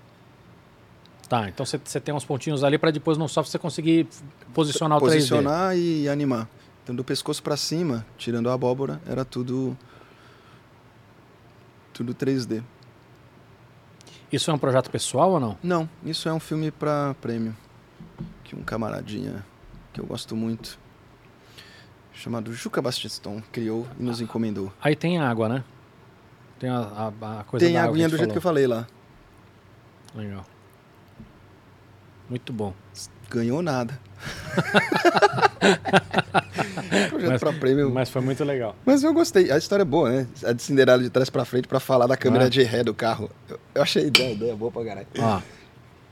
Tá, então você, você tem uns pontinhos ali para depois no software você conseguir posicionar o 3D. Posicionar e animar. Então, do pescoço para cima, tirando a abóbora, era tudo tudo 3D. Isso é um projeto pessoal ou não? Não, isso é um filme para prêmio que um camaradinha que eu gosto muito chamado Juca Bastiston criou e nos encomendou. Aí tem água, né? Tem a, a, a coisa Tem a aguinha do a jeito que eu falei lá. falou. Legal. Muito bom. Ganhou nada. Projeto Mas- pra prêmio. Mas... Mas foi muito legal. eu gostei. A história é boa, né? A de Cinderela de trás pra frente pra falar da câmera Ah. de ré do carro. Eu, eu achei a ideia, ideia boa pra caralho. Ó.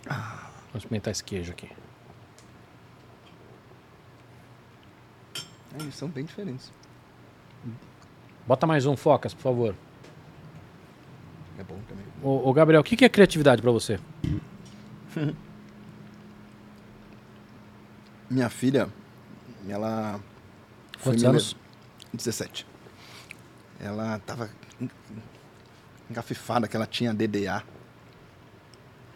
Vamos experimentar esse queijo aqui. Eles são bem diferentes. Bota mais um, Focas, por favor. É bom também. Ô, ô, Gabriel, o que que é criatividade pra você? Minha filha, ela. Quantos anos? 17. Ela tava en- engafifada que ela tinha DDA.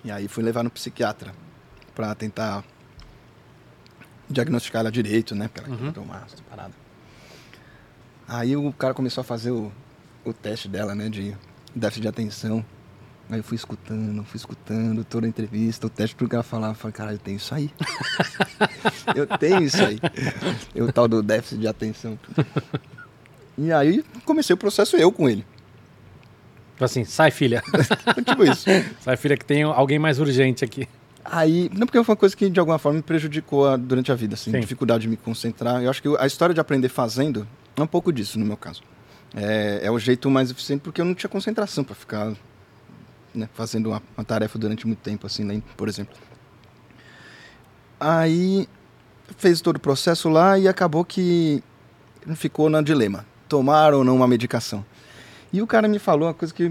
E aí fui levar no psiquiatra pra tentar diagnosticar ela direito, né? Porque ela Uhum. quebrou uma parada. Aí o cara começou a fazer o, o teste dela, né? De déficit de atenção. Aí eu fui escutando, fui escutando toda a entrevista, o teste, que ela falava. Eu falei, caralho, eu tenho isso aí. eu tenho isso aí. O tal do déficit de atenção. E aí comecei o processo eu com ele. Tipo assim, sai filha. Tipo isso. sai filha que tem alguém mais urgente aqui. Aí, não porque foi uma coisa que de alguma forma me prejudicou a- durante a vida, assim, Sim. dificuldade de me concentrar. Eu acho que a história de aprender fazendo é um pouco disso no meu caso. É, é o jeito mais eficiente porque eu não tinha concentração para ficar né, fazendo uma, uma tarefa durante muito tempo, assim, né, por exemplo. Aí fez todo o processo lá e acabou que ficou no dilema: tomar ou não uma medicação. E o cara me falou uma coisa que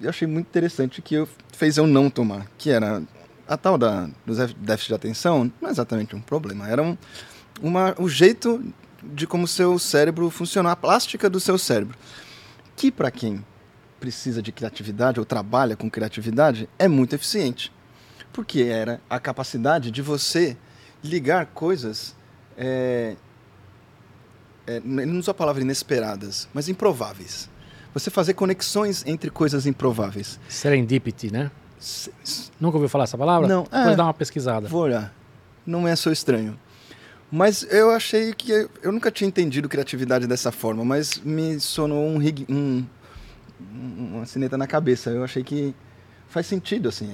eu achei muito interessante, que eu, fez eu não tomar, que era a tal da, do déf- déficit de atenção, não é exatamente um problema, era um, uma, o jeito de como seu cérebro funciona, a plástica do seu cérebro. Que para quem precisa de criatividade ou trabalha com criatividade é muito eficiente. Porque era a capacidade de você ligar coisas. É, é, não usa a palavra inesperadas, mas improváveis. Você fazer conexões entre coisas improváveis. Serendipity, né? Nunca ouviu falar essa palavra? Não, Depois é. dá uma pesquisada. Vou olhar. Não é só estranho. Mas eu achei que. Eu nunca tinha entendido criatividade dessa forma, mas me sonou um, um- um- uma sineta na cabeça. Eu achei que faz sentido, assim.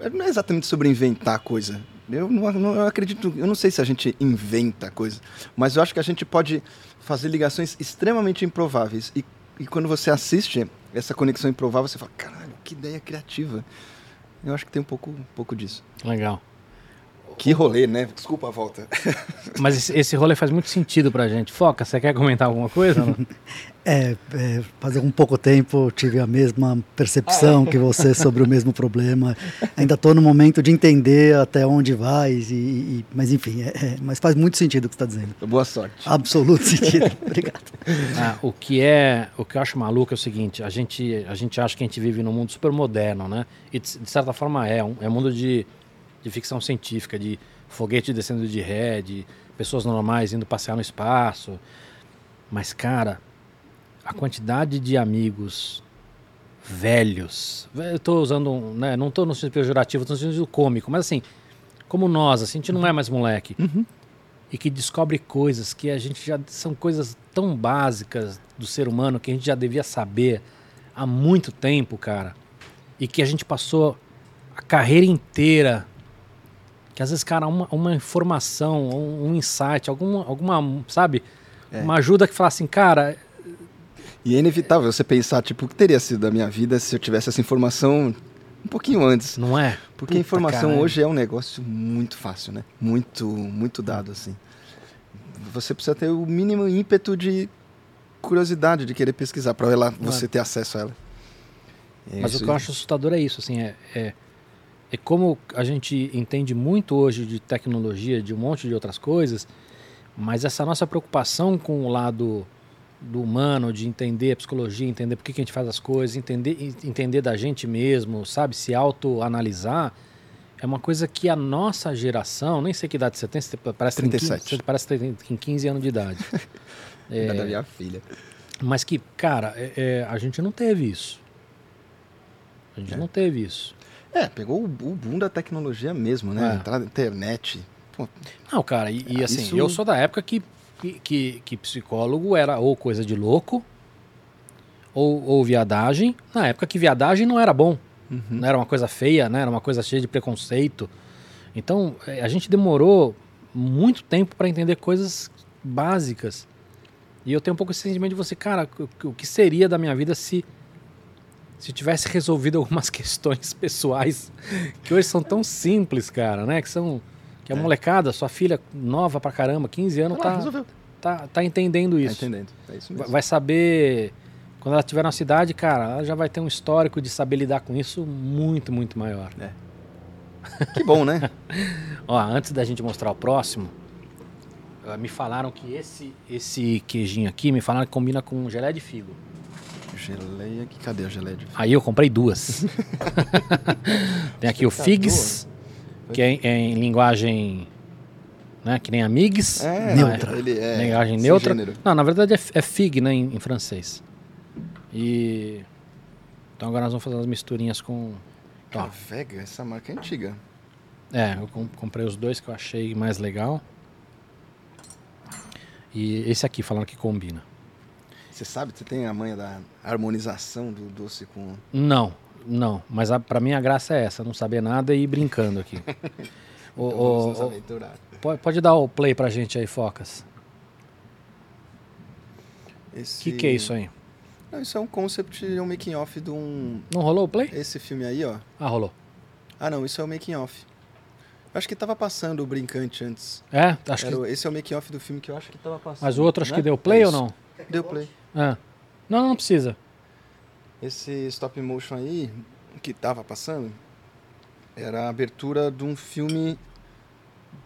É, não é exatamente sobre inventar coisa. Eu não, não- eu acredito. Eu não sei se a gente inventa coisa, mas eu acho que a gente pode fazer ligações extremamente improváveis. E, e quando você assiste essa conexão improvável, você fala: caralho, que ideia criativa. Eu acho que tem um pouco, um pouco disso. Legal. Que rolê, né? Desculpa a volta. Mas esse, rolê faz muito sentido pra gente. Foca, você quer comentar alguma coisa? É, é, faz algum pouco tempo eu tive a mesma percepção que você sobre o mesmo problema. Ainda estou no momento de entender até onde vai, e, e- mas enfim, é- é, mas faz muito sentido o que você está dizendo. Boa sorte. Absoluto sentido. Obrigado. Ah, o que é, o que eu acho maluco é o seguinte: a gente, a gente acha que a gente vive num mundo super moderno, né? E de, de certa forma é, um, é um mundo de, de ficção científica, de foguete descendo de ré, de pessoas normais indo passear no espaço. Mas cara, a quantidade de amigos velhos, eu tô usando, né? Não tô no sentido pejorativo, tô no sentido cômico, mas assim, como nós, assim, a gente não é mais moleque e que descobre coisas que a gente já são coisas tão básicas do ser humano que a gente já devia saber há muito tempo, cara, e que a gente passou a carreira inteira que às vezes, cara, uma, uma informação, um, um insight, alguma, alguma, sabe, É. uma ajuda que fala assim, cara, E é inevitável você pensar, tipo, o que teria sido da minha vida se eu tivesse essa informação um pouquinho antes. não é? Porque a Puta, informação caralho. hoje é um negócio muito fácil, né? Muito, muito dado, assim. Você precisa ter o mínimo ímpeto de curiosidade, de querer pesquisar, para ela, você ter acesso a ela. É Mas o que eu acho assustador é isso, assim, é, é, é como a gente entende muito hoje de tecnologia, de um monte de outras coisas, mas essa nossa preocupação com o lado do humano, de entender a psicologia, entender por que, que a gente faz as coisas, entender, en- entender da gente mesmo, sabe, se autoanalisar, é uma coisa que a nossa geração, nem sei que idade você tem, você parece que tem 37. 15, você parece que tem 15 anos de idade. É, Da minha filha. mas que, cara, é- é, a gente não teve isso. A gente É. não teve isso. É, pegou o, boom da tecnologia mesmo, né? É. Entrada na internet. Pô, Não, cara, e, e Ah, assim, isso- eu sou da época que, que, que, psicólogo era ou coisa de louco, ou, ou viadagem. Na época que viadagem não era bom, uhum. não era uma coisa feia, né? Era uma coisa cheia de preconceito. Então, eh, a gente demorou muito tempo para entender coisas básicas. E eu tenho um pouco esse sentimento de você, cara, o que seria da minha vida se se tivesse resolvido algumas questões pessoais que hoje são tão simples, cara, né? Que são que a É. molecada, sua filha nova pra caramba, 15 anos, Tá lá, tá, tá, tá entendendo Tá isso. entendendo. É isso Vai- mesmo. Vai saber. Quando ela estiver na cidade, cara, ela já vai ter um histórico de saber lidar com isso muito, muito maior. Que bom, né? Ó, antes da gente mostrar o próximo, eh, me falaram que esse, esse queijinho aqui, me falaram que combina com gelé de figo. Geleia aqui. Cadê a geleia de Aí eu comprei duas. Tem aqui o Você tá Figs, que é em, é em linguagem. Né, que nem a Migs. É, Neutra. Ele é. linguagem neutra. gênero. Não, na verdade é, é Fig, né, em, em francês. E. Então agora nós vamos fazer umas misturinhas com. Ó, Cavega, essa marca é antiga. É, eu com- comprei os dois que eu achei mais legal. E esse aqui, falando que combina. Você sabe, você tem a manha da harmonização do doce com. Não, não. Mas a, pra mim a graça é essa, não saber nada e ir brincando aqui. Então ô, aventurar. pode, pode dar o play pra gente aí, Focas. O Esse... que, que é isso aí? Não, isso é um concept, é um making off de um. Não rolou o play? Esse filme aí, ó. Ah, rolou. Ah, não, isso é o making off. Acho que tava passando o Brincante antes. É? Acho Era que... o- Esse é o making off do filme que eu acho que tava passando. Mas o outro acho né? que deu play É ou não? Deu play. Ah. Não, não precisa. Esse stop motion aí, que tava passando, era a abertura de um filme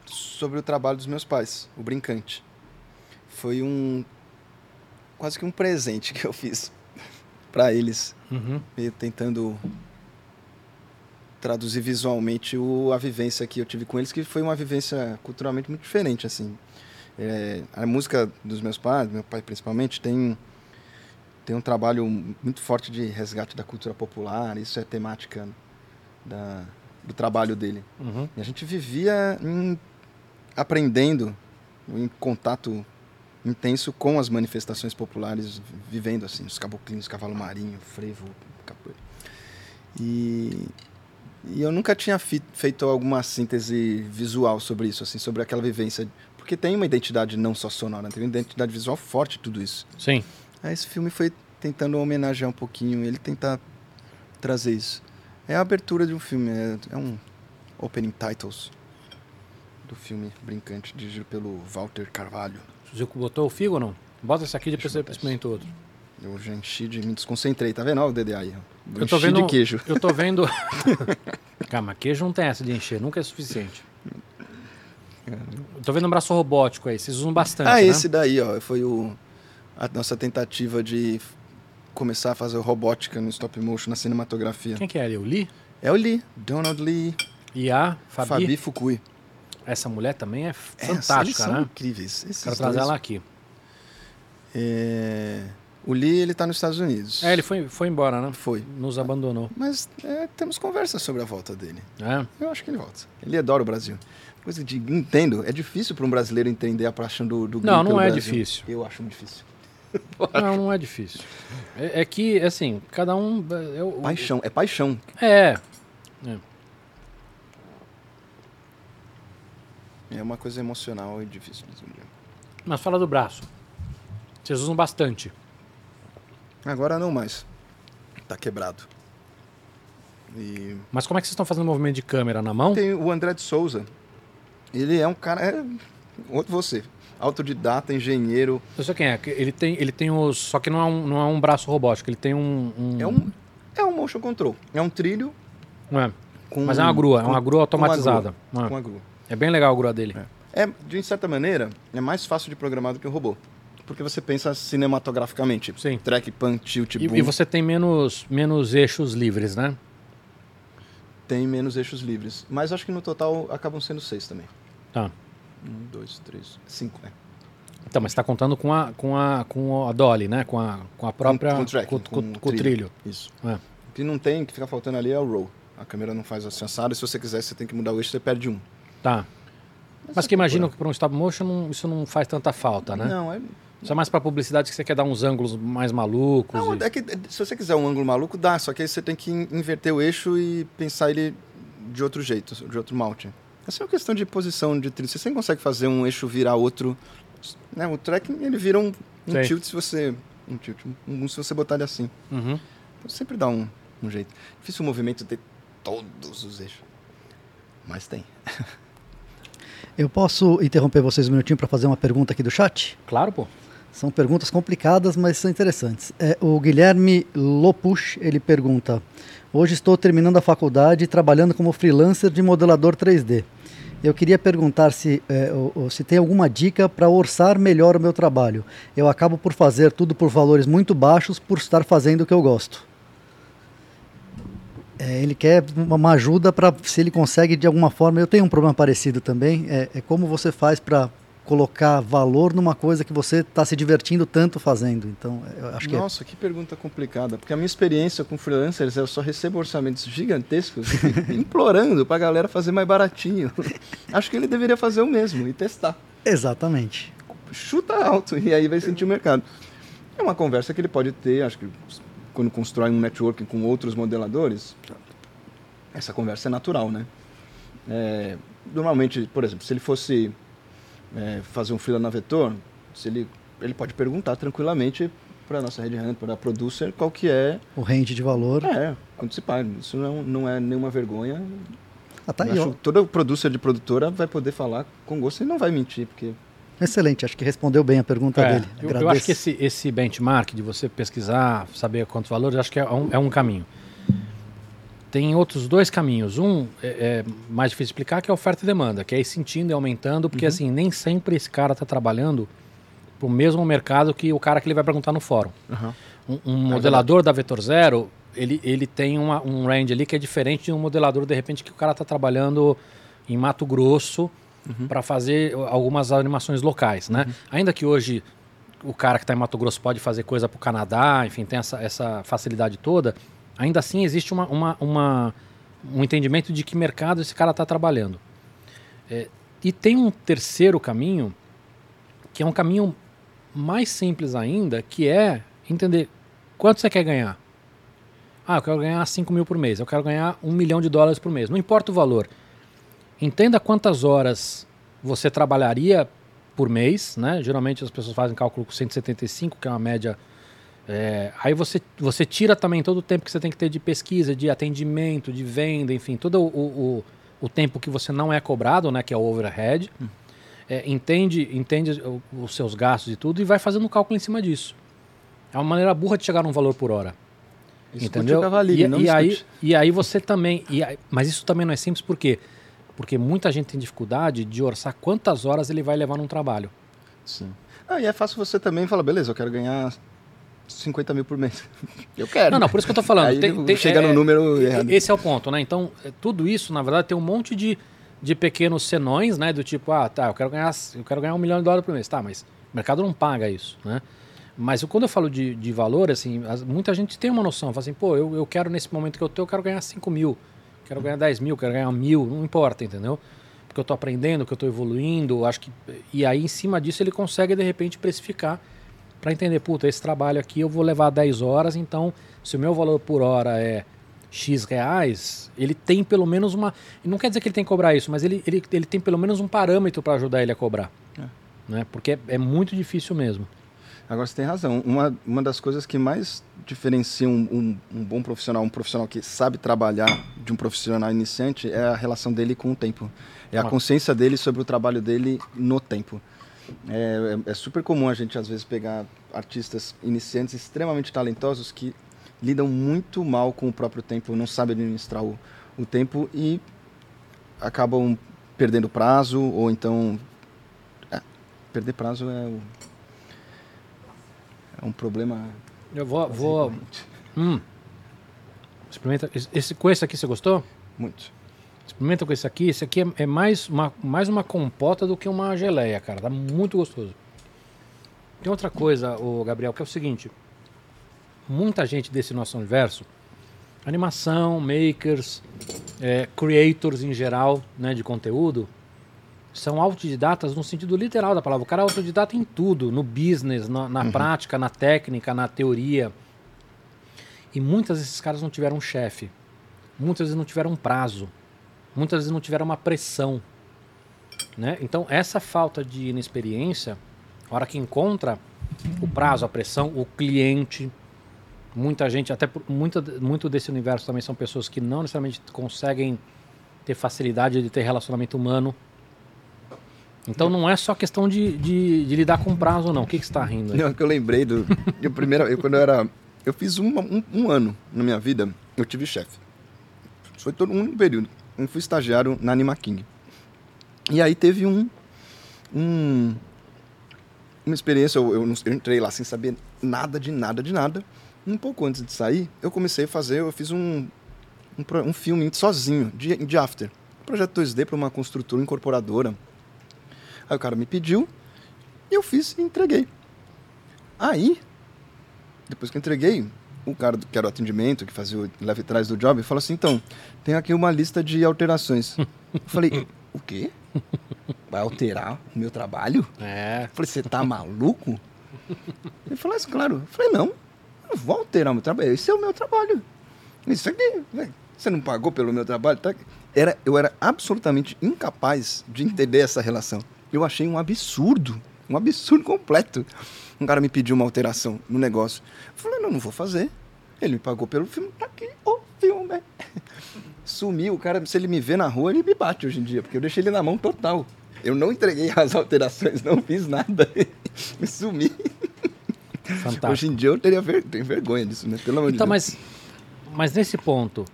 sobre o trabalho dos meus pais, O Brincante. Foi um. quase que um presente que eu fiz para eles, Uhum. meio tentando traduzir visualmente o, a vivência que eu tive com eles, que foi uma vivência culturalmente muito diferente, assim. É, a música dos meus pais, meu pai principalmente, tem tem um trabalho muito forte de resgate da cultura popular, isso é temática da, do trabalho dele. Uhum. E a gente vivia em- aprendendo, em contato intenso com as manifestações populares, vivendo assim, os caboclinhos, cavalo marinho, frevo, capoeira. E, e eu nunca tinha feito alguma síntese visual sobre isso, assim, sobre aquela vivência, porque tem uma identidade não só sonora, tem uma identidade visual forte tudo isso. Sim. Aí esse filme foi tentando homenagear um pouquinho, ele tentar trazer isso. É a abertura de um filme, é, é um opening titles do filme Brincante, dirigido pelo Walter Carvalho. Você botou o figo ou não? Bota esse aqui, depois Deixa eu você experimenta outro. Eu já enchi de. me desconcentrei, tá vendo? Olha o DDA aí. ó. Eu tô vendo. de queijo. Eu tô vendo. Calma, queijo não tem essa de encher, nunca é suficiente. Eu tô vendo um braço robótico aí, vocês usam bastante. Ah, né? esse daí, ó, foi o, a nossa tentativa de começar a fazer robótica no stop motion na cinematografia. Quem que é ali? O Lee? É o Lee, Donald Lee, E a Fabi. Fabi, Fukui. Essa mulher também é É, eles fantástica, são né? incríveis. Esses Quero trazer dois. ela aqui. É, O Lee, ele tá nos Estados Unidos. É, ele foi, foi embora, né? Foi. Nos abandonou. Mas é, temos conversa sobre a volta dele. É. Eu acho que ele volta. Ele adora o Brasil. Coisa de entendo. É difícil para um brasileiro entender a paixão do, do Não, não é Brasil. difícil. Eu acho muito difícil. Não, não é difícil. É, é que, assim, cada um. É, o- Paixão, é paixão. é. É uma coisa emocional e difícil de entender. Mas fala do braço. Vocês usam bastante. Agora não mais. Tá quebrado. E Mas como é que vocês estão fazendo movimento de câmera na mão? tem o André de Souza. Ele é um cara. É outro você. Autodidata, engenheiro. Eu sei quem é. Ele tem, ele tem os. Só que não é um, não é um braço robótico, ele tem um. um- É um. É um motion control. É um trilho É, com. mas é uma grua, é com- uma grua com uma automatizada. grua, É. Com a grua. É bem legal a grua dele. É, de certa maneira, é mais fácil de programar do que o robô. Porque você pensa cinematograficamente. Sim. Track, pan, tilt, E, boom. e você tem menos, menos eixos livres, né? tem menos eixos livres. Mas acho que no total acabam sendo seis também. Tá. Um, dois, três, cinco, né? Então, mas você está contando com a, com, a, com a Dolly, né? Com a, com a própria. com o tracking, com, com- com o com o trilho. Isso. É. O que não tem, que fica faltando ali é o roll. A câmera não faz assim assado, e se você quiser, você tem que mudar o eixo, você perde um. Tá. Mas que imagino que para um stop motion não- isso não faz tanta falta, né? Não, é. Isso é mais para publicidade que você quer dar uns ângulos mais malucos. Não, e- é que se você quiser um ângulo maluco, dá, só que aí você tem que in- inverter o eixo e pensar ele de outro jeito, de outro malte. Essa é uma questão de posição de trilho. Você sempre consegue fazer um eixo virar outro. Né? O tracking ele vira um, um Sei. tilt se você. Um tilt, um, se você botar ele assim. Uhum. Então sempre dá um, um jeito. Difícil o movimento ter todos os eixos. Mas tem. Eu posso interromper vocês um minutinho para fazer uma pergunta aqui do chat? Claro, pô. São perguntas complicadas, mas são interessantes. É, o Guilherme Lopuch, ele pergunta: Hoje estou terminando a faculdade e trabalhando como freelancer de modelador 3D. Eu queria perguntar se, é, se tem alguma dica para orçar melhor o meu trabalho. Eu acabo por fazer tudo por valores muito baixos por estar fazendo o que eu gosto. É, ele quer uma uma ajuda para se ele consegue de alguma forma. Eu tenho um problema parecido também. É, é como você faz para colocar valor numa coisa que você está se divertindo tanto fazendo. Então, eu acho que é Nossa, que pergunta complicada. Porque a minha experiência com freelancers, eu só recebo orçamentos gigantescos implorando pra galera fazer mais baratinho. Acho que ele deveria fazer o mesmo e testar. exatamente. Chuta alto e aí vai sentir o mercado. É uma conversa que ele pode ter, acho que quando constrói um networking com outros modeladores, essa conversa é natural, né? É, normalmente, por exemplo, se ele fosse é, fazer um freela na Vetor, se ele, ele pode perguntar tranquilamente para a nossa Red Hand, para a producer, qual que é, O range de valor. é quanto se paga. Isso não, não é nenhuma vergonha. Ah, tá aí, Acho que toda producer de produtora vai poder falar com gosto e não vai mentir, porque Excelente, acho que respondeu bem a pergunta É, dele. eu, eu Agradeço. acho que esse, esse benchmark de você pesquisar, saber quantos valores, acho que é um, é um caminho. Tem outros dois caminhos. Um é, é mais difícil de explicar, que é oferta e demanda, que é ir sentindo e aumentando, porque assim, nem sempre esse cara está trabalhando para o mesmo mercado que o cara que ele vai perguntar no fórum. Um, um modelador da Vetor Zero, ele, ele tem uma, um range ali que é diferente de um modelador, de repente, que o cara está trabalhando em Mato Grosso para fazer algumas animações locais, né? Ainda que hoje o cara que está em Mato Grosso pode fazer coisa para o Canadá, enfim, tem essa, essa facilidade toda, ainda assim existe uma, uma, uma- um entendimento de que mercado esse cara está trabalhando. É, e tem um terceiro caminho, que é um caminho mais simples ainda, que é entender quanto você quer ganhar. Ah, eu quero ganhar 5 mil por mês, eu quero ganhar um milhão de dólares por mês. Não importa o valor. Entenda quantas horas você trabalharia por mês, né? Geralmente as pessoas fazem cálculo com 175, que é uma média. É, aí você, você tira também todo o tempo que você tem que ter de pesquisa, de atendimento, de venda, enfim, todo o, o, o tempo que você não é cobrado, né? Que é o overhead. É, entende entende os seus gastos e tudo e vai fazendo um cálculo em cima disso. É uma maneira burra de chegar num valor por hora. Escute entendeu? cavalinho, e, não e aí, e aí você também. e aí- mas isso também não é simples por quê? Porque muita gente tem dificuldade de orçar quantas horas ele vai levar num trabalho. Sim. Ah, e é fácil você também falar, beleza, eu quero ganhar 50 mil por mês. Eu quero. Não, não, por isso que eu tô falando. Aí Tem- tem- chega é- no número errado. Esse é o ponto, né? Então, é, tudo isso, na verdade, tem um monte de, de pequenos senões, né? Do tipo, ah, tá, eu quero ganhar, eu quero ganhar um milhão de dólares por mês. Tá, mas o mercado não paga isso, né? Mas quando eu falo de, de valor, assim, as- muita gente tem uma noção. Fala assim, pô, eu, eu quero, nesse momento que eu tô, eu quero ganhar 5 mil. Quero ganhar 10 mil, quero ganhar mil, não importa, entendeu? Porque eu tô aprendendo, que eu tô evoluindo, acho que... E aí, em cima disso, ele consegue, de repente, precificar para entender, puta, esse trabalho aqui eu vou levar 10 horas, então se o meu valor por hora é X reais, ele tem pelo menos uma. Não quer dizer que ele tem que cobrar isso, mas ele, ele, ele tem pelo menos um parâmetro para ajudar ele a cobrar. É. Né? Porque é, é muito difícil mesmo. Agora você tem razão. Uma, uma das coisas que mais diferencia um, um, um bom profissional, um profissional que sabe trabalhar de um profissional iniciante, é a relação dele com o tempo. É a consciência dele sobre o trabalho dele no tempo. É, é- é super comum a gente, às vezes, pegar artistas iniciantes extremamente talentosos que lidam muito mal com o próprio tempo, não sabem administrar o, o tempo e acabam perdendo prazo ou então. é, perder prazo é, o- é um problema. Eu vou. vou hum. Experimenta. Esse- com esse aqui você gostou? Muito. Experimenta com esse aqui. Esse aqui é, é mais, uma, mais uma compota do que uma geleia, cara. Tá muito gostoso. Tem outra coisa, o Gabriel, que é o seguinte. Muita gente desse nosso universo, animação, makers, é, creators em geral, né, de conteúdo, são autodidatas no sentido literal da palavra. O cara é autodidata em tudo, no business, na, na Uhum. prática, na técnica, na teoria. E muitas desses caras não tiveram um chefe. Muitas vezes não tiveram um prazo. Muitas vezes não tiveram uma pressão. Né? Então, essa falta de inexperiência, a hora que encontra o prazo, a pressão, o cliente, muita gente, até muita, muito desse universo também são pessoas que não necessariamente conseguem ter facilidade de ter relacionamento humano. Então não é só questão de, de, de lidar com prazo, não. O que, que você está rindo aí? Não, é que eu lembrei do. Eu primeiro, eu, quando eu era. Eu fiz uma- um, um ano na minha vida, eu tive chefe. Foi todo um período. Eu fui estagiário na Anima King. E aí teve um. um uma experiência, eu, eu, eu entrei lá sem saber nada de nada de nada. Um pouco antes de sair, eu comecei a fazer, eu fiz um, um, um filme sozinho, de, de after. Um projeto 2D para uma construtora incorporadora. Aí o cara me pediu, e eu fiz e entreguei. Aí, depois que entreguei, o cara que era o atendimento, que fazia o leve trás do job, falou assim: então, tem aqui uma lista de alterações. Eu falei: o quê? Vai alterar o meu trabalho? É, Eu falei: você tá maluco? Ele falou assim: claro. Eu falei: não, eu não vou alterar o meu trabalho, esse é o meu trabalho. Isso aqui, velho, você não pagou pelo meu trabalho? Tá? Era, eu era absolutamente incapaz de entender essa relação. Eu achei um absurdo, um absurdo completo. Um cara me pediu uma alteração no negócio. Eu falei, não, não vou fazer. Ele me pagou pelo filme, tá aqui o filme. Sumiu, o cara, se ele me vê na rua, ele me bate hoje em dia, porque eu deixei ele na mão total. Eu não entreguei as alterações, não fiz nada. Sumi. fantástico. Hoje em dia eu teria ver, tenho vergonha disso, né? Pelo amor Então, de Deus. mas, mas nesse ponto,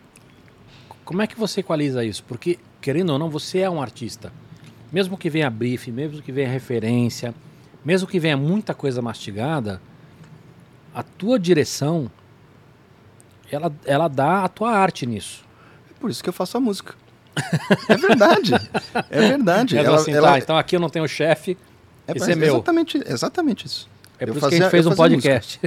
como é que você equaliza isso? Porque, querendo ou não, você é um artista. Mesmo que venha brief, mesmo que venha referência, mesmo que venha muita coisa mastigada, a tua direção, ela, ela dá a tua arte nisso. É por isso que eu faço a música. É verdade. É verdade. Ela- assim, ela- tá, então aqui eu não tenho chefe, é esse é meu. Exatamente, exatamente isso. É por Eu isso que a fazia- gente fez um fazia música. podcast.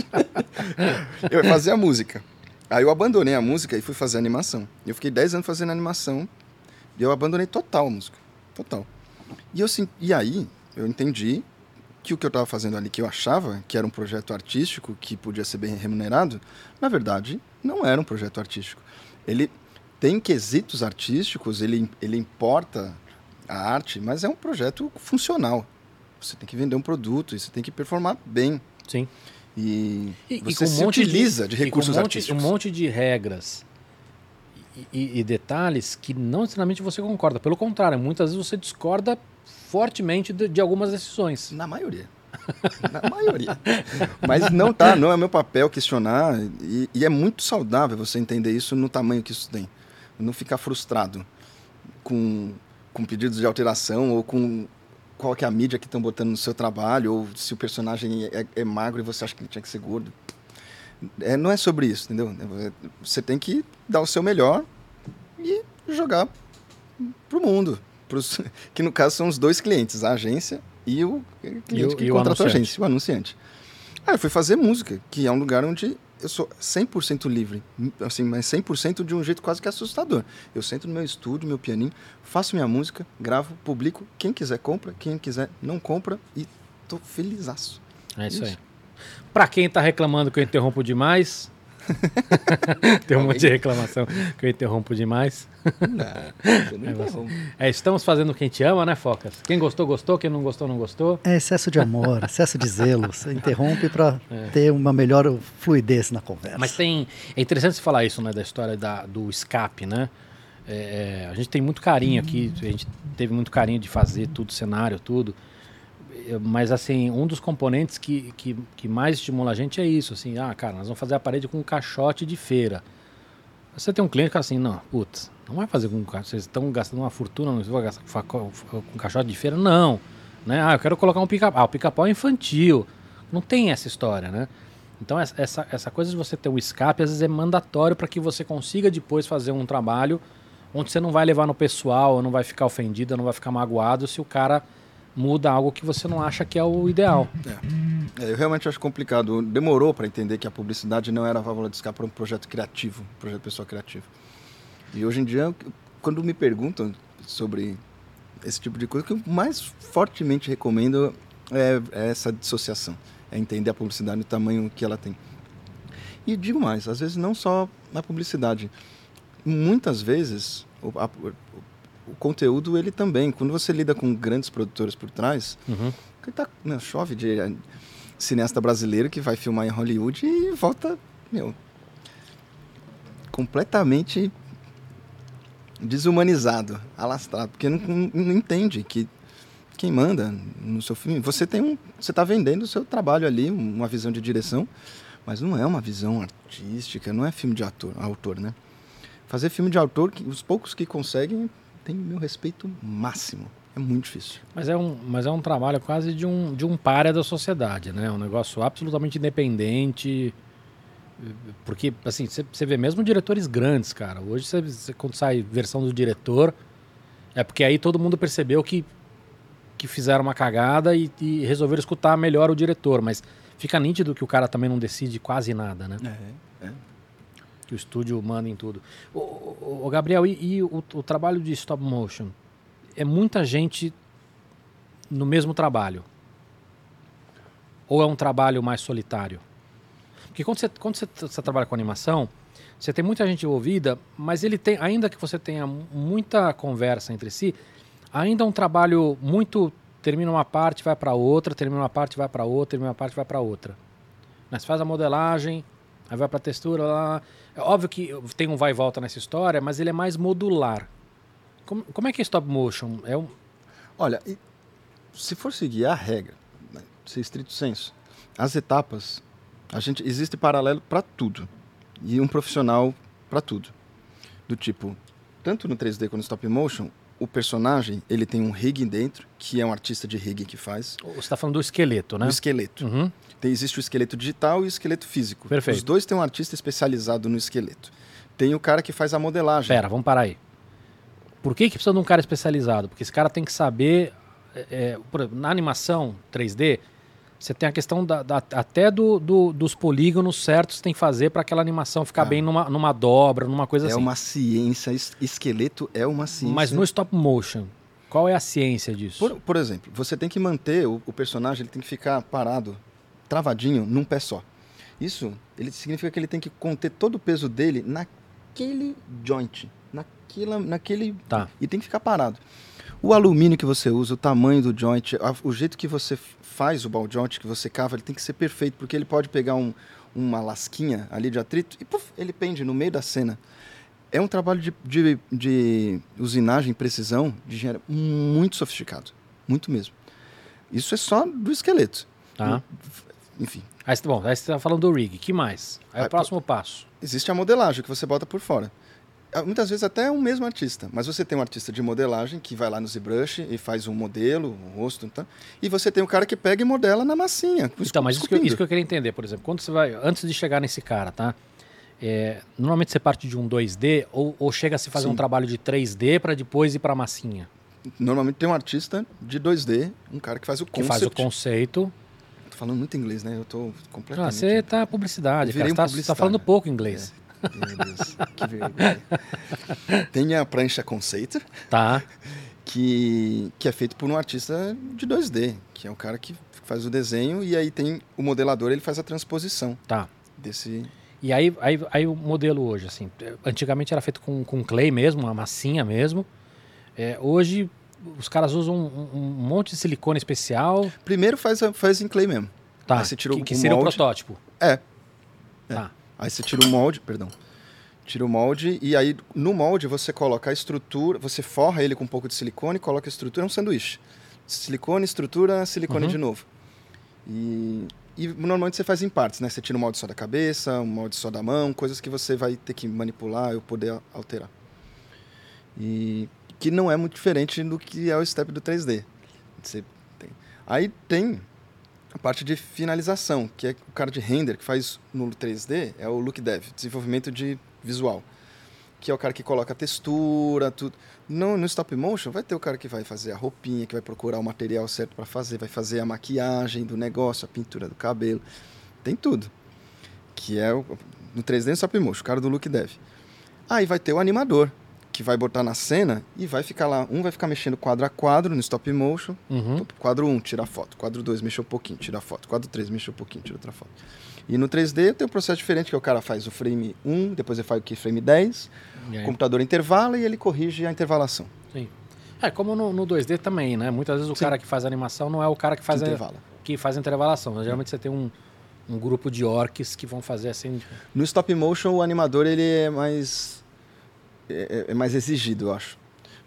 Eu fazia música. Aí eu abandonei a música e fui fazer animação. Eu fiquei 10 anos fazendo animação e eu abandonei total a música. Total. E, eu, sim- e aí eu entendi que o que eu estava fazendo ali, que eu achava que era um projeto artístico, que podia ser bem remunerado, na verdade, não era um projeto artístico. Ele tem quesitos artísticos, ele, ele importa a arte, mas é um projeto funcional. Você tem que vender um produto e você tem que performar bem. Sim. E, E, e você um se monte utiliza de, e com recursos um monte, artísticos. Um monte de regras e, e- e detalhes que não necessariamente você concorda. Pelo contrário, muitas vezes você discorda fortemente de, de algumas decisões. Na maioria. Na maioria. Mas não tá, não é meu papel questionar. E, e é muito saudável você entender isso no tamanho que isso tem. Não ficar frustrado com, com pedidos de alteração ou com qual que é a mídia que estão botando no seu trabalho, ou se o personagem é, é magro e você acha que ele tinha que ser gordo. É, não é sobre isso, entendeu? É, Você tem que dar o seu melhor e jogar pro mundo. Pros, que no caso são os dois clientes, a agência e o cliente E o- que contratou a agência, o anunciante. Aí eu fui fazer música, que é um lugar onde eu sou 100% livre, assim, mas 100% de um jeito quase que assustador. Eu sento no meu estúdio, meu pianinho, faço minha música, gravo, publico, quem quiser compra, quem quiser não compra e tô felizaço. É isso, Isso. aí. Pra quem tá reclamando que eu interrompo demais. Tem um monte de reclamação que eu interrompo demais. Você não É você. interrompe. É, estamos fazendo o que a gente ama, né, Focas? Quem gostou, gostou. Quem não gostou, não gostou. É excesso de amor, excesso de zelo. Você interrompe para É. ter uma melhor fluidez na conversa. Mas tem. É interessante você falar isso, né? Da história da, do escape, né? É, a gente tem muito carinho aqui, a gente teve muito carinho de fazer tudo, cenário, tudo. É, Mas assim, um dos componentes que, que, que mais estimula a gente é isso, assim, ah, cara, nós vamos fazer a parede com um caixote de feira. Você tem um cliente que fala assim, não, putz, não vai fazer com vocês estão gastando uma fortuna, não vai gastar com com caixote de feira, não. Né? Ah, eu quero colocar um pica-pau. Ah, o pica-pau é infantil. Não tem essa história, né? Então essa, essa coisa de você ter um escape às vezes é mandatório para que você consiga depois fazer um trabalho onde você não vai levar no pessoal, não vai ficar ofendido, não vai ficar magoado se o cara muda algo que você não acha que é o ideal. É. É, eu realmente acho complicado. Demorou para entender que a publicidade não era a válvula de escape para um projeto criativo, um projeto pessoal criativo. E hoje em dia, quando me perguntam sobre esse tipo de coisa, o que eu mais fortemente recomendo é, é essa dissociação, é entender a publicidade no tamanho que ela tem. E digo mais, às vezes não só na publicidade, muitas vezes o, a, o conteúdo ele também, quando você lida com grandes produtores por trás, Uhum. que tá, meu, chove de eh, cineasta brasileiro que vai filmar em Hollywood e volta, meu, completamente desumanizado, alastrado, porque não, não- entende que quem manda no seu filme, você tem um, você está vendendo o seu trabalho ali, uma visão de direção, mas não é uma visão artística, não é filme de ator, autor, né? Fazer filme de autor, os poucos que conseguem, tem meu respeito máximo. É muito difícil. Mas é um, mas é um trabalho quase de um, de um párea da sociedade, né? Um negócio absolutamente independente. Porque, assim, você você vê mesmo diretores grandes, cara. Hoje, você, você- quando sai versão do diretor, é porque aí todo mundo percebeu que, que fizeram uma cagada e, e resolveram escutar melhor o diretor. Mas fica nítido que o cara também não decide quase nada, né? É, é. Que o estúdio manda em tudo. Ô, Gabriel, e, e o, o trabalho de stop motion? É muita gente no mesmo trabalho? Ou é um trabalho mais solitário? Porque quando você, quando você, você trabalha com animação, você tem muita gente envolvida, mas ele tem, ainda que você tenha mu- muita conversa entre si, ainda é um trabalho muito. Termina uma parte, vai para outra, termina uma parte, vai para outra, termina uma parte, vai para outra. Né, Você faz a modelagem, aí vai para textura, lá, lá. É óbvio que tem um vai e volta nessa história, mas ele é mais modular. Como, como é que é stop motion? É um, Olha, se for seguir a regra, né, ser estrito senso, as etapas, a gente existe paralelo para tudo e um profissional para tudo. Do tipo, tanto no 3D quanto no stop motion, o personagem ele tem um rig dentro, que é um artista de rig que faz, você está falando do esqueleto, né? o esqueleto. Uhum. Tem, existe o esqueleto digital e o esqueleto físico. Perfeito. Os dois têm um artista especializado no esqueleto. Tem o cara que faz a modelagem. Pera, vamos parar aí. Por que, que precisa de um cara especializado? Porque esse cara tem que saber. é, é, na animação 3D, você tem a questão da, da- até do, do- dos polígonos certos que tem que fazer para aquela animação ficar Ah. bem numa, numa dobra, numa coisa É assim. uma ciência, es- esqueleto é uma ciência. Mas no stop motion, qual é a ciência disso? Por, por exemplo, você tem que manter o, o personagem, ele tem que ficar parado, travadinho, num pé só. Isso ele significa que ele tem que conter todo o peso dele naquele joint, naquela, naquele Tá. e tem que ficar parado. O alumínio que você usa, o tamanho do joint, a- o jeito que você faz o ball joint que você cava, ele tem que ser perfeito, porque ele pode pegar um- uma lasquinha ali de atrito e puf, ele pende no meio da cena. É um trabalho de, de, de usinagem, precisão, de engenharia muito sofisticado. Muito mesmo. Isso é só do esqueleto. Tá. Enfim, Aí, bom, aí você está falando do rig. que mais? Aí Aí, o próximo passo. existe a modelagem que você bota por fora. Ah, Muitas vezes até é o mesmo artista, mas você tem um artista de modelagem que vai lá no ZBrush e faz um modelo, um rosto, então, e você tem um cara que pega e modela na massinha. Então, mas isso que, eu, isso que eu queria entender, por exemplo, quando você vai, antes de chegar nesse cara, tá? É, normalmente você parte de um 2D ou, ou chega a se fazer Sim. um trabalho de 3D para depois ir para massinha, Normalmente tem um artista de 2D, um cara que faz o que concept. faz o conceito. Falando muito inglês, né? Eu tô Ah, completamente... você tá publicidade, cara. um tá, tá falando pouco inglês. Meu Deus, que vergonha. Tem a prancha conceito, Tá. que, que é feito por um artista de 2D, que é o cara que faz o desenho e aí tem o modelador, ele faz a transposição Tá. desse... E aí, aí, aí o modelo hoje, assim, antigamente era feito com, com clay mesmo, uma massinha mesmo. É, hoje os caras usam um, um monte de silicone especial. Primeiro faz, faz em clay mesmo. Tá. Aí você tira que, o- que o seria o molde. protótipo. É. É. Tá. Aí você tira o molde, perdão. Tira o molde e aí no molde você coloca a estrutura, você forra ele com um pouco de silicone, coloca a estrutura, é um sanduíche. Silicone, estrutura, silicone Uhum. de novo. E, e normalmente você faz em partes, né? Você tira o molde só da cabeça, um molde só da mão, coisas que você vai ter que manipular ou poder alterar. E que não é muito diferente do que é o step do 3D. Você tem. Aí tem a parte de finalização, que é o cara de render que faz no 3D, é o look dev, desenvolvimento de visual. Que é o cara que coloca a textura, tudo. No, no stop motion vai ter o cara que vai fazer a roupinha, que vai procurar o material certo para fazer, vai fazer a maquiagem do negócio, a pintura do cabelo. Tem tudo. Que é o, no 3D no stop motion, o cara do look dev. Aí vai ter o animador, que vai botar na cena e vai ficar lá. Um vai ficar mexendo quadro a quadro no stop motion. Uhum. Quadro 1, um, tira foto. Quadro 2, mexe um pouquinho, tira foto. Quadro 3, mexe um pouquinho, tira outra foto. E no 3D tem um processo diferente, que o cara faz o frame 1, depois ele faz o keyframe 10, o computador intervala e ele corrige a intervalação. Sim. É, como no, no 2D também, né? Muitas vezes o Sim. cara que faz a animação não é o cara que faz, Que a, intervala. que faz a intervalação. Geralmente você tem um, um grupo de orcs que vão fazer assim. No stop motion, o animador ele é mais é, é mais exigido, eu acho.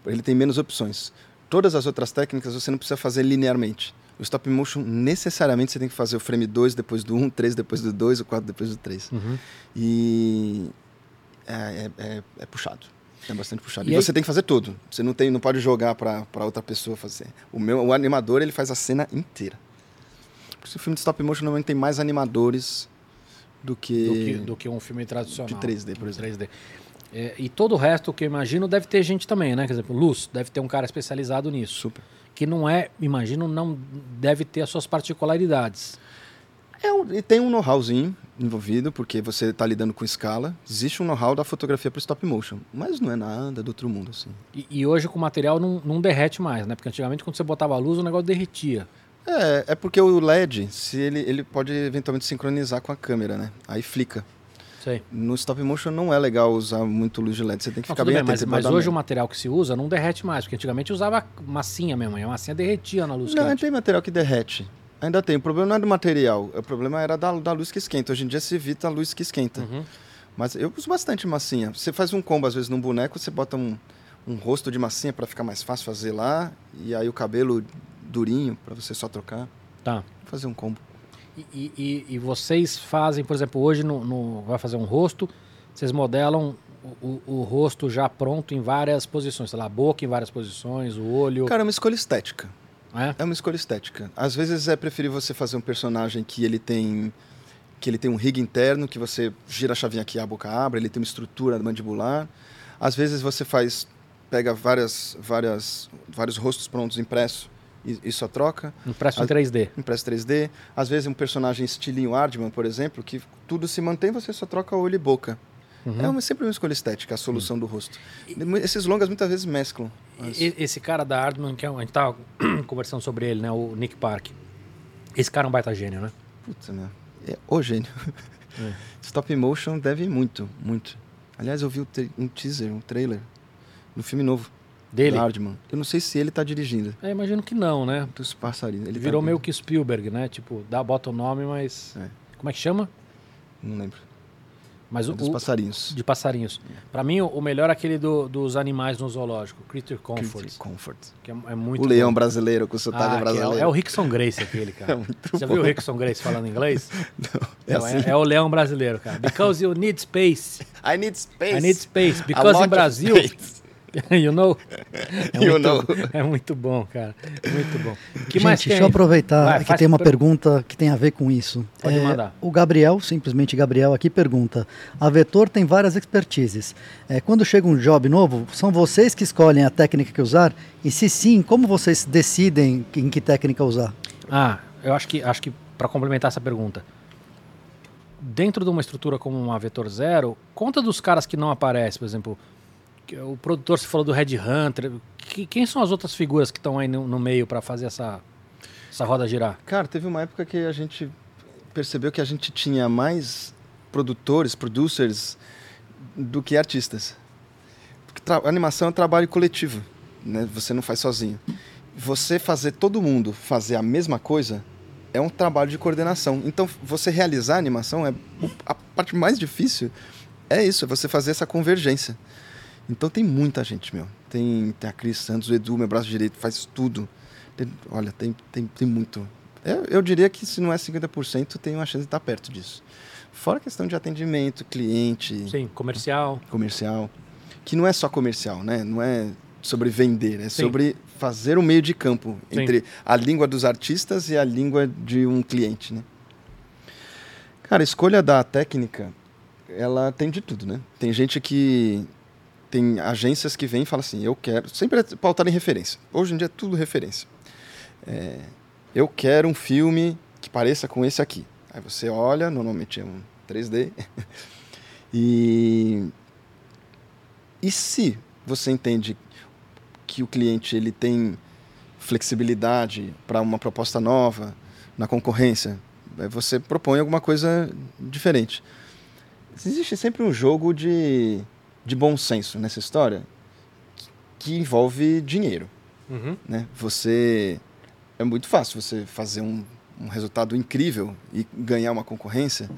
Ele tem menos opções. Todas as outras técnicas você não precisa fazer linearmente. O stop motion, necessariamente, você tem que fazer o frame 2 depois do 1, 3 depois do 2, o 4 depois do 3. Uhum. E é, é, é- é puxado. É bastante puxado. E E, aí- você tem que fazer tudo. Você não, tem, não pode jogar para outra pessoa fazer. O, meu, o animador ele faz a cena inteira. Por isso o filme de stop motion normalmente tem mais animadores do que, Do, que, do que um filme tradicional. de 3D, por exemplo. 3D. É, e todo o resto que eu imagino deve ter gente também, né? Quer dizer, luz, deve ter um cara especializado nisso. Super. Que não é, imagino, não deve ter as suas particularidades. É um- e tem um know-howzinho envolvido, porque você está lidando com escala. Existe um know-how da fotografia para stop motion, mas não é nada do outro mundo assim. E, e hoje com o material não, não derrete mais, né? Porque antigamente quando você botava a luz o negócio derretia. É, é porque o LED, se ele, ele pode eventualmente sincronizar com a câmera, né? Aí flica. Sei. No stop motion não é legal usar muito luz de LED, você tem que Não, ficar bem bem, mas, atento. mas dar hoje o material que se usa não derrete mais, porque antigamente usava massinha mesmo, e a massinha derretia na luz Não, quente. tem material que derrete. Ainda tem. O problema não é do material, o problema era da, da luz que esquenta. Hoje em dia se evita a luz que esquenta. Uhum. Mas eu uso bastante massinha. Você faz um combo, às vezes, num boneco, você bota um, um rosto de massinha para ficar mais fácil fazer lá, e aí o cabelo durinho para você só trocar. Tá. Fazer um combo. E, e- e- vocês fazem, por exemplo, hoje no, no- vai fazer um rosto, vocês modelam o, o- o rosto já pronto em várias posições, sei lá, a boca em várias posições, o olho. Cara, é uma escolha estética. né? É uma escolha estética. Às vezes é preferível você fazer um personagem que ele tem que ele tem um rig interno, que você gira a chavinha aqui, a boca abre, ele tem uma estrutura mandibular. Às vezes você faz pega várias várias vários rostos prontos impresso e, e só troca. Impresso em As- 3D. Impresso 3D. Às vezes um personagem estilinho Aardman, por exemplo, que tudo se mantém, você só troca olho e boca. Uhum. É uma, sempre uma escolha estética, a solução do rosto. Esses longas muitas vezes mesclam. as- E- Esse cara da Hardman, que é um- a gente tava conversando sobre ele, né? O Nick Park. Esse cara é um baita gênio, né? Putz, né? É o gênio. É. Stop motion deve muito, muito. Aliás, eu vi um teaser, um trailer no filme novo Dele? Hardman. Eu não sei se ele tá dirigindo. É, imagino que não, né? Dos passarinhos. Ele Ele virou tá- meio que Spielberg, né? Tipo, dá, bota o nome, mas. É. Como é que chama? Não lembro. Mas É o, dos o- passarinhos. de passarinhos. Pra mim, o, o melhor é aquele do- dos animais no zoológico, Creature Comfort. Creature Comfort. Que é, é muito o leão bom. brasileiro com sotaque Ah, é, brasileiro. o- é o Rickson Grace aquele, cara. É muito Você bom. viu o Rickson Grace falando inglês? Não, é Não, assim. é, é o leão brasileiro, cara. Because you need space. I need space. I need space. Because in of Brasil, space. you know. É You muito, know. É muito bom, cara. Muito bom. Que Gente, mais tem deixa eu aproveitar Vai, que tem uma per- pergunta que tem a ver com isso. É, Pode mandar. O Gabriel, simplesmente Gabriel, aqui pergunta: a Vetor tem várias expertises. É, quando chega um job novo, são vocês que escolhem a técnica que usar? E se sim, como vocês decidem em que técnica usar? Ah, eu acho que, acho que para complementar essa pergunta, dentro de uma estrutura como uma Vetor Zero, conta dos caras que não aparecem, por exemplo, o produtor se falou do Red Hunter, que- quem são as outras figuras que estão aí no, no meio para fazer essa, essa roda girar? Cara, teve uma época que a gente percebeu que a gente tinha mais produtores, producers, do que artistas. Porque animação é um trabalho coletivo, né? Você não faz sozinho. Você fazer todo mundo fazer a mesma coisa é um trabalho de coordenação. Então, você realizar a animação é a parte mais difícil. É isso, é você fazer essa convergência. Então tem muita gente, meu. Tem, tem a Cris Santos, o Edu, meu braço direito, faz tudo. Tem- olha, tem, tem, tem muito. Eu, eu diria que se não é 50%, tem uma chance de estar perto disso. Fora a questão de atendimento, cliente, Sim, comercial. comercial. Que não é só comercial, né? Não é sobre vender, é Sim. sobre fazer o meio de campo Sim. entre a língua dos artistas e a língua de um cliente, né? Cara, a escolha da técnica, ela tem de tudo, né? Tem gente que tem agências que vêm e falam assim, eu quero, sempre é pautado em referência. Hoje em dia é tudo referência. É, eu quero um filme que pareça com esse aqui. Aí você olha, normalmente é um 3D. e e se você entende que o cliente ele tem flexibilidade para uma proposta nova na concorrência, eh, você propõe alguma coisa diferente. Existe sempre um jogo de, de bom senso nessa história que- envolve dinheiro Uhum. né? Você é muito fácil você fazer um, um resultado incrível e ganhar uma concorrência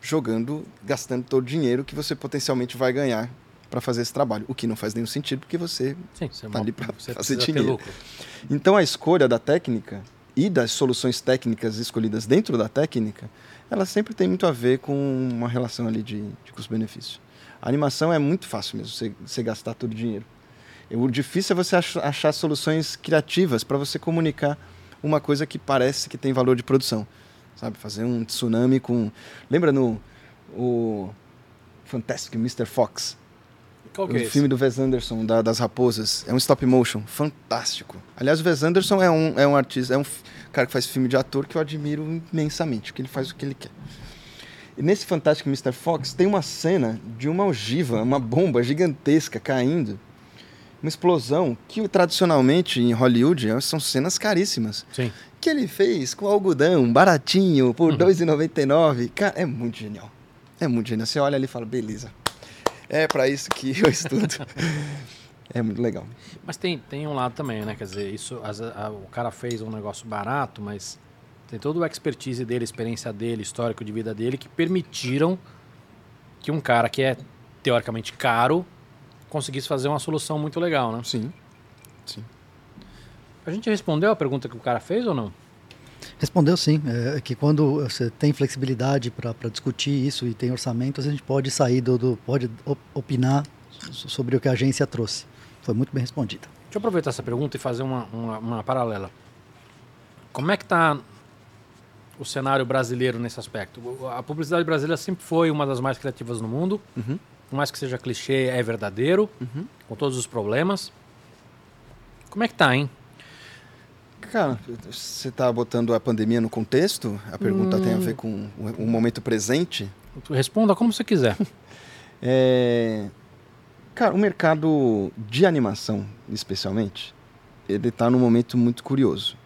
jogando, gastando todo o dinheiro que você potencialmente vai ganhar para fazer esse trabalho, o que não faz nenhum sentido porque você Sim, você, Tá ali você fazer dinheiro. então a escolha da técnica e das soluções técnicas escolhidas dentro da técnica, ela sempre tem muito a ver com uma relação ali de, de custo-benefício. A animação é muito fácil mesmo, você, você gastar todo o dinheiro. O difícil é você ach- achar soluções criativas para você comunicar uma coisa que parece que tem valor de produção. Sabe, fazer um tsunami com... Lembra no o Fantastic Mr. Fox? Qual que o é esse? filme do Wes Anderson, da- das raposas. É um stop motion fantástico. Aliás, o Wes Anderson é um, é um artista, é um cara que faz filme de ator que eu admiro imensamente, porque ele faz o que ele quer. E nesse Fantástico Mr. Fox tem uma cena de uma ogiva, uma bomba gigantesca caindo, uma explosão que tradicionalmente em Hollywood é- são cenas caríssimas. Sim. Que ele fez com algodão, baratinho, por Uhum. R$ 2,99. Cara, é muito genial. É muito genial. Você olha ali e fala, beleza. É para isso que eu estudo. é muito legal. Mas tem, tem um lado também, né? Quer dizer, isso, vezes, a- o cara fez um negócio barato, mas tem todo o expertise dele, a experiência dele, histórico de vida dele, que permitiram que um cara que é teoricamente caro conseguisse fazer uma solução muito legal, né? Sim. A gente respondeu a pergunta que o cara fez ou não? Respondeu sim, é que quando você tem flexibilidade para discutir isso e tem orçamentos, a gente pode sair do, do- pode op- opinar so- sobre o que a agência trouxe. Foi muito bem respondida. Deixa eu aproveitar essa pergunta e fazer uma, uma, uma paralela. Como é que está o cenário brasileiro nesse aspecto? A publicidade brasileira sempre foi uma das mais criativas no mundo. Uhum. Por mais que seja clichê, é verdadeiro, Uhum. com todos os problemas. Como é que tá, hein? Cara, você está botando a pandemia no contexto? A pergunta tem a Hum. ver com o, o momento presente? Responda como você quiser. É... Cara, o mercado de animação, especialmente, ele está num momento muito curioso.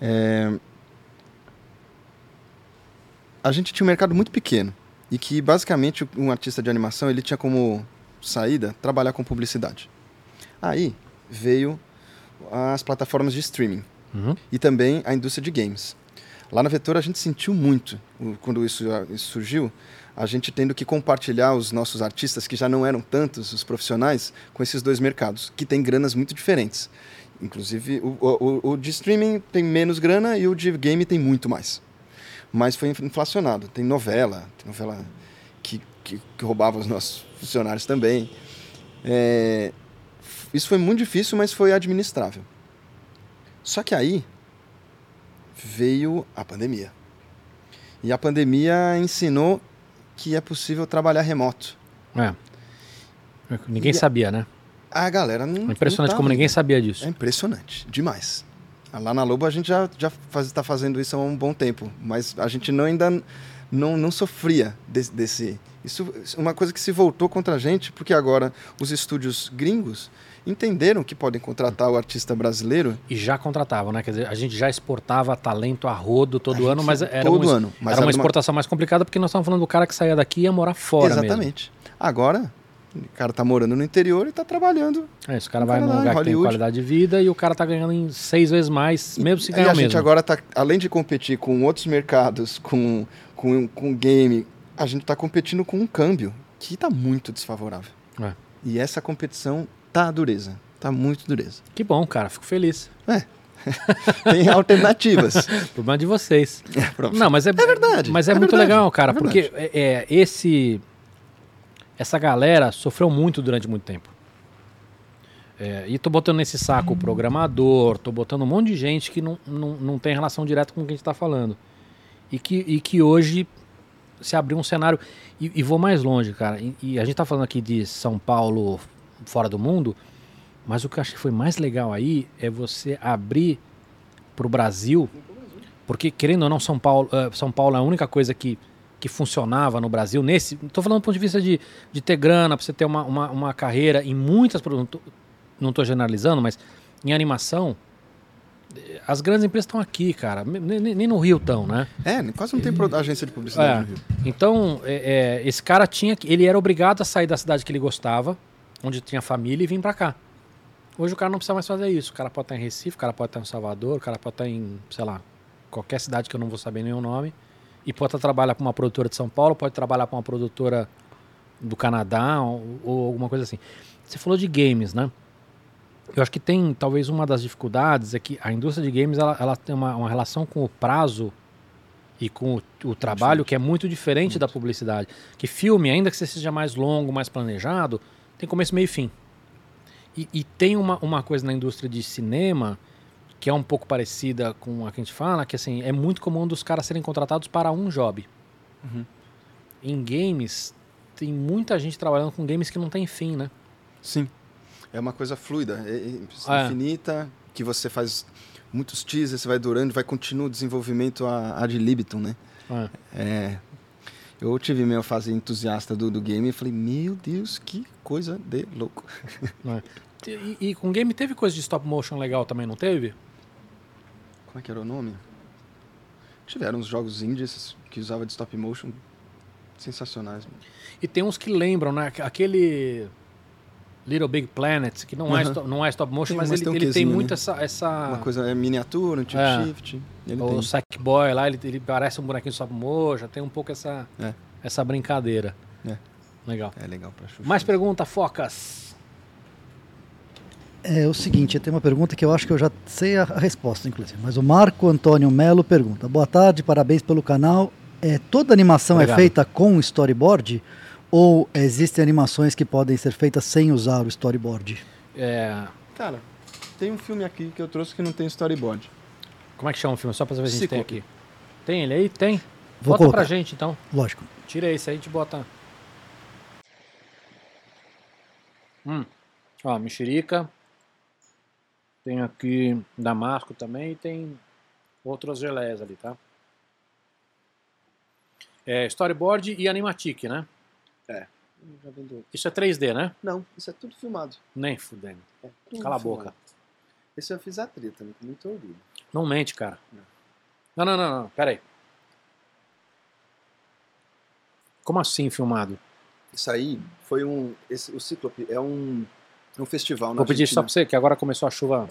É... A gente tinha um mercado muito pequeno e que, basicamente, um artista de animação ele tinha como saída trabalhar com publicidade. Aí veio as plataformas de streaming Uhum. e também a indústria de games. Lá na Vetor a gente sentiu muito quando isso, isso surgiu, a gente tendo que compartilhar os nossos artistas, que já não eram tantos, os profissionais, com esses dois mercados, que têm granas muito diferentes. Inclusive, o, o, o de streaming tem menos grana e o de game tem muito mais. Mas foi inflacionado. Tem novela, tem novela que, que, que roubava os nossos funcionários também. É, isso foi muito difícil, mas foi administrável. Só que aí veio a pandemia. E a pandemia ensinou que é possível trabalhar remoto. É. Ninguém E sabia, né? A galera não. É impressionante não tá como ninguém sabia disso. É impressionante, demais. Lá na Lobo a gente já já está fazendo isso há um bom tempo, mas a gente não ainda não, não sofria desse, desse isso é uma coisa que se voltou contra a gente porque agora os estúdios gringos entenderam que podem contratar o artista brasileiro E já contratavam, né? Quer dizer, a gente já exportava talento a rodo A todo gente ano, mas era, todo um, ano, mas era uma era uma- exportação mais complicada porque nós estávamos falando do cara que saía daqui e ia morar fora mesmo. Exatamente. Agora o cara tá morando no interior e tá trabalhando. É o cara vai num lugar que tem qualidade de vida e o cara tá ganhando em seis vezes mais, mesmo se e ganhar a o gente agora tá além de competir com outros mercados, com com com game, a gente tá competindo com um câmbio que tá muito desfavorável. É. E essa competição tá dureza, tá muito dureza. Que bom, cara, fico feliz. Tem alternativas. Problema de vocês. Pronto. Não, mas é, verdade, Mas é, é muito verdade, legal, cara, é porque é, é, esse essa galera sofreu muito durante muito tempo. É, e tô botando nesse saco o programador, tô botando um monte de gente que não, não, não tem relação direta com o que a gente tá falando. E que, e que hoje se abriu um cenário. E, e vou mais longe, cara. E, e a gente tá falando aqui de São Paulo fora do mundo, mas o que eu acho que foi mais legal aí é você abrir pro Brasil. Porque, querendo ou não, São Paulo, eh, São Paulo é a única coisa que, que funcionava no Brasil. Nesse. Tô falando do ponto de vista de, de ter grana, pra você ter uma, uma, uma carreira em muitas. Não tô generalizando, mas em animação. eh, As grandes empresas estão aqui, cara. Nem, nem- no Rio estão, né? É, quase não tem agência de publicidade É. no Rio. Então, é, é, esse cara tinha que. Ele era obrigado a sair da cidade que ele gostava, onde tinha família, e vir pra cá. Hoje o cara não precisa mais fazer isso. O cara pode estar em Recife, o cara pode estar em Salvador, o cara pode estar em, sei lá, qualquer cidade que eu não vou saber nenhum nome. E pode trabalhar com uma produtora de São Paulo, pode trabalhar com uma produtora do Canadá ou, ou alguma coisa assim. Você falou de games, né? Eu acho que tem, talvez, uma das dificuldades é que a indústria de games ela, ela tem uma, uma relação com o prazo e com o, o trabalho que é muito diferente da publicidade. Que filme, ainda que você seja mais longo, mais planejado, tem começo, meio e fim. E, e tem uma, uma coisa na indústria de cinema que é um pouco parecida com a que a gente fala, que assim, é muito comum dos caras serem contratados para um job. Uhum. Em games, tem muita gente trabalhando com games que não tem fim, né? Sim. É uma coisa fluida, é, é é. infinita, que você faz muitos teasers, você vai durando, vai continuar o desenvolvimento a- ad libitum, né? É. É, eu tive minha fase entusiasta do, do game e falei, meu Deus, que coisa de louco. E, e com game teve coisa de stop motion legal também, não teve? Como é que era o nome? Tiveram uns jogos indies que usavam de stop motion sensacionais. mano. E tem uns que lembram, né? Aquele Little Big Planet, que não, é, stop, não é stop motion, Tem- mas, mas ele, tem um ele tem muito né? essa. essa Uma coisa é miniatura, um tipo É. shift. Ele o. Sackboy lá, ele, ele parece um bonequinho de stop motion, tem um pouco essa, É. essa brincadeira. É. Legal. É legal pra chuchu. Mais pergunta, Focas. É o seguinte, tem uma pergunta que eu acho que eu já sei a, resposta, inclusive. Mas o Marco Antônio Melo pergunta: Boa tarde, parabéns pelo canal. É, toda animação Obrigado. é feita com storyboard? Ou existem animações que podem ser feitas sem usar o storyboard? É, Cara, tem um filme aqui que eu trouxe que não tem storyboard. como é que chama o filme? Só pra saber se a gente tem aqui. Tem ele aí? Tem. Vou bota colocar. pra gente então. Lógico. Tira esse aí, a gente bota. Hum. Ó, mexerica. Tem aqui damasco também e tem outras geleias ali, tá? É storyboard e animatic, né? Vendeu. Isso é 3D, né? Não, isso é tudo filmado. Nem fudendo. É Cala a filmado. boca. Esse eu fiz a trilha também, com muito orgulho. Não mente, cara. Não, não, não, não. Pera aí. Como assim filmado? Isso aí foi um. Esse, o Cíclope é um, um festival Vou pedir só pra você, que agora começou a chuva.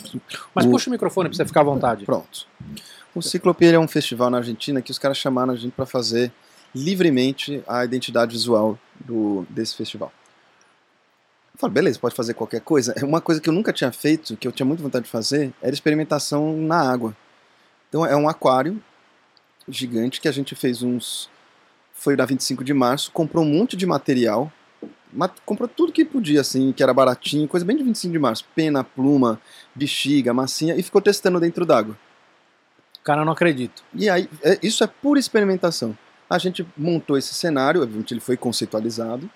Mas O- puxa o microfone pra você ficar à vontade. Pronto. O Cíclope ele é um festival na Argentina que os caras chamaram a gente para fazer livremente a identidade visual do, desse festival. Eu falei, beleza, pode fazer qualquer coisa. É Uma coisa que eu nunca tinha feito, que eu tinha muita vontade de fazer, era experimentação na água. Então é um aquário gigante que a gente fez uns. Foi na 25 de março, comprou um monte de material, ma- comprou tudo que podia, assim, que era baratinho, coisa bem de 25 de março. Pena, pluma, bexiga, massinha, e ficou testando dentro d'água. Cara, não acredito. E aí, é- isso é pura experimentação. A gente montou esse cenário, obviamente ele foi conceitualizado,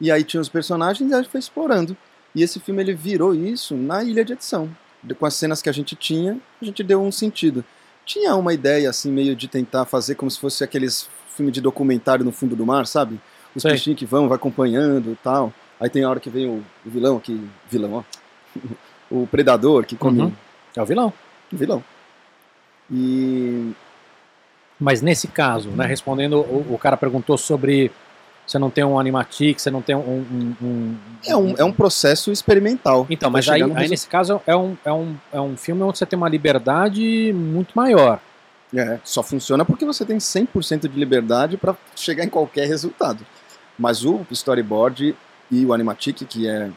e aí tinha os personagens e a gente foi explorando. E esse filme ele virou isso na ilha de edição. Com as cenas que a gente tinha, a gente deu um sentido. Tinha uma ideia assim meio de tentar fazer como se fosse aqueles filmes de documentário no fundo do mar, sabe? Os Sei. peixinhos que vão, vai acompanhando e tal. Aí tem a hora que vem o, o vilão que vilão, ó. o predador que come Uhum. É o vilão. o vilão. E Mas nesse caso, né, respondendo, o, o cara perguntou sobre você não tem um animatic, você não tem um. um- um- É um, é um processo experimental. Então, mas aí, aí nesse caso é um, é, um, é um filme onde você tem uma liberdade muito maior. É, só funciona porque você tem 100% de liberdade para chegar em qualquer resultado. Mas o storyboard e o animatic, que é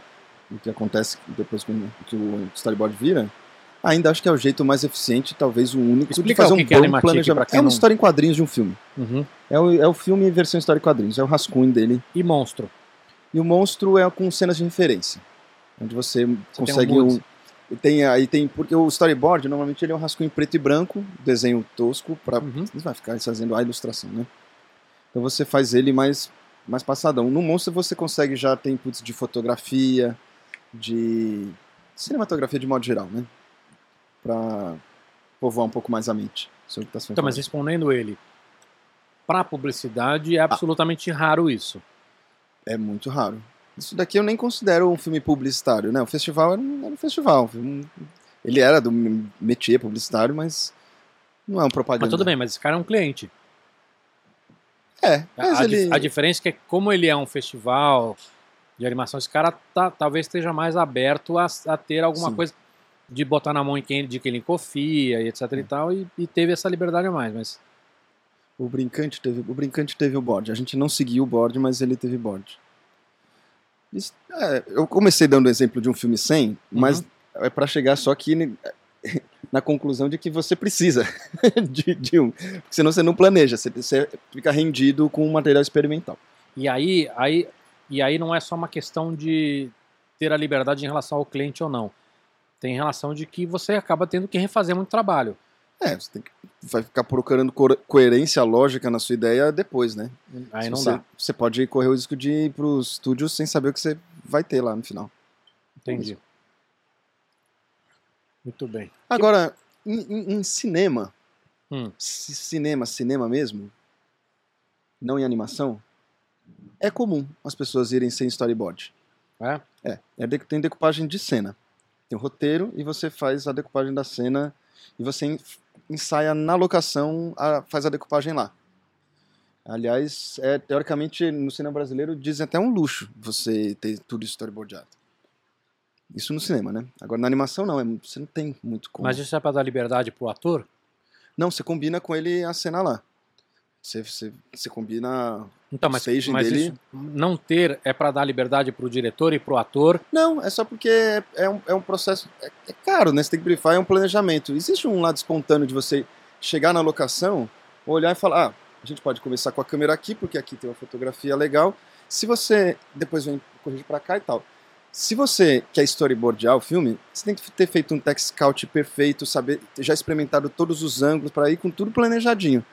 o que acontece depois que o storyboard vira, ainda acho que é o jeito mais eficiente, talvez o único, de Explica fazer o que um que é bom animatic planejamento. É uma não- história em quadrinhos de um filme. Uhum. É o, é o filme em versão história em quadrinhos, é o rascunho dele. E monstro. E o monstro é com cenas de referência. onde você, Você consegue um. Tem aí tem porque o storyboard normalmente ele é um rascunho preto e branco, desenho tosco para Uhum. não vai ficar fazendo a ilustração, né? Então você faz ele mais mais passadão. No monstro você consegue já ter inputs de fotografia, de cinematografia de modo geral, né? Para povoar um pouco mais a mente. sobre o que tá sendo Então, mas respondendo ele, para publicidade é Ah. absolutamente raro isso. É muito raro. Isso daqui eu nem considero um filme publicitário, né? O festival era um, era um festival. um- Ele era do métier publicitário, mas não é um propaganda. Mas tudo bem, mas esse cara é um cliente. É, mas a, ele... a diferença é que, como ele é um festival de animação, esse cara tá- talvez esteja mais aberto a, a ter alguma Sim. coisa de botar na mão em quem, de quem ele confia e etc É. e tal, e, e teve essa liberdade a mais. Mas O brincante teve o brincante teve o board. A gente não seguiu o board, mas ele teve board. É, eu comecei dando o exemplo de um filme sem, mas Uhum. é para chegar só que na conclusão de que você precisa de, de um, porque senão você não planeja, você, você fica rendido com um material experimental. E aí, aí, e aí não é só uma questão de ter a liberdade em relação ao cliente ou não. Tem relação de que você acaba tendo que refazer muito trabalho. É, você tem que, vai ficar procurando co- coerência lógica na sua ideia depois, né? Aí Se não você, dá. Você pode correr o risco de ir pros estúdios sem saber o que você vai ter lá no final. Entendi. Muito bem. Agora, em, em- em cinema, Hum. ci- cinema, cinema mesmo, não em animação, é comum as pessoas irem sem storyboard. É? É, é tem decupagem de cena. Tem o roteiro e você faz a decupagem da cena e você ensaia na locação, a- faz a decupagem lá. Aliás, é, teoricamente, no cinema brasileiro, dizem até um luxo você ter tudo storyboardado. Isso no cinema, né? Agora, na animação, não. é- você não tem muito como. Mas isso é para dar liberdade pro ator? Não, você combina com ele a cena lá. Você, você, você combina. Então, mas, staging mas dele- isso não ter é para dar liberdade pro diretor e pro ator. Não, é só porque é, é um, é um processo. É, é caro, né? Você tem que brifar, é um planejamento. Existe um lado espontâneo de você chegar na locação, olhar e falar: ah, a gente pode começar com a câmera aqui, porque aqui tem uma fotografia legal. Se você depois vem corrigir pra cá e tal. Se você quer storyboardear o filme, você tem que ter feito um tech scout perfeito, saber, já experimentado todos os ângulos para ir com tudo planejadinho.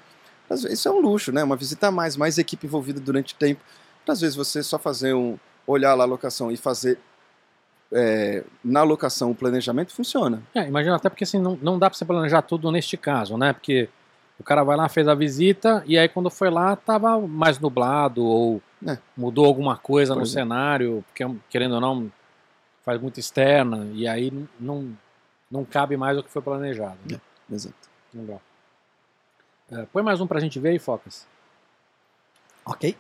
Isso é um luxo, né? Uma visita a mais, mais equipe envolvida durante o tempo. Às vezes você só fazer um. olhar lá a locação e fazer é, na locação o planejamento funciona. É, imagina até porque assim, não, não dá para você planejar tudo neste caso, né? Porque o cara vai lá, fez a visita, e aí quando foi lá, tava mais nublado, ou É. mudou alguma coisa no Pois é. cenário, porque querendo ou não, faz muito externa, e aí não, não, não cabe mais o que foi planejado. Né? Exato. Legal. É, põe mais um pra gente ver aí, Focas. Ok.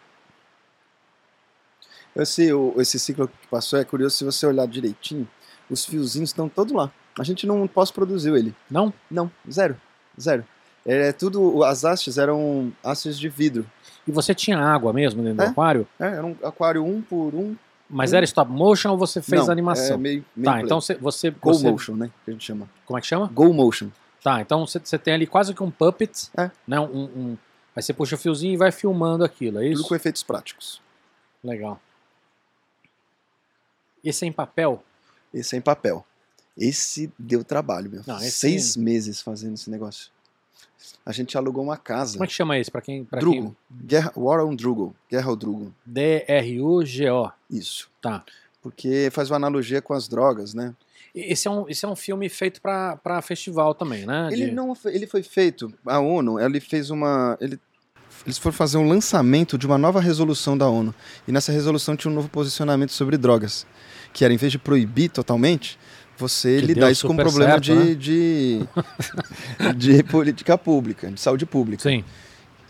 Esse, o- esse ciclo que passou é curioso se você olhar direitinho, os fiozinhos estão todos lá. A gente não pós-produziu ele. Não? Não, zero. Zero. É tudo. As hastes eram hastes de vidro. E você tinha água mesmo dentro É. do aquário? É, era um aquário um por um. Mas Hum. era stop motion ou você fez Não, animação? É meio, meio tá, play. então você, você, Go você- motion, né? Que a gente chama. Como é que chama? Go motion. Tá, então você, tem ali quase que um puppet, É. né? Um, um- aí você puxa o fiozinho e vai filmando aquilo, é isso? Tudo com efeitos práticos. Legal. Esse é em papel? Esse é em papel. Esse deu trabalho, meu. Não, Seis meses fazendo esse negócio. A gente alugou uma casa. Como é que chama esse? Pra quem. Pra Drugo. Guerra, War on Drugo. Guerra ao Drugo. quem... D-R-U-G-O. Isso. Tá. Porque faz uma analogia com as drogas, né? Esse é um, esse é um filme feito pra, pra festival também, né? Ele De- não foi- ele foi feito, a ONU, ele fez uma ele eles foram fazer um lançamento de uma nova resolução da ONU. E nessa resolução tinha um novo posicionamento sobre drogas, que era em vez de proibir totalmente, você Que lidar isso com um problema certo, de, né? de de política pública, de saúde pública. Sim,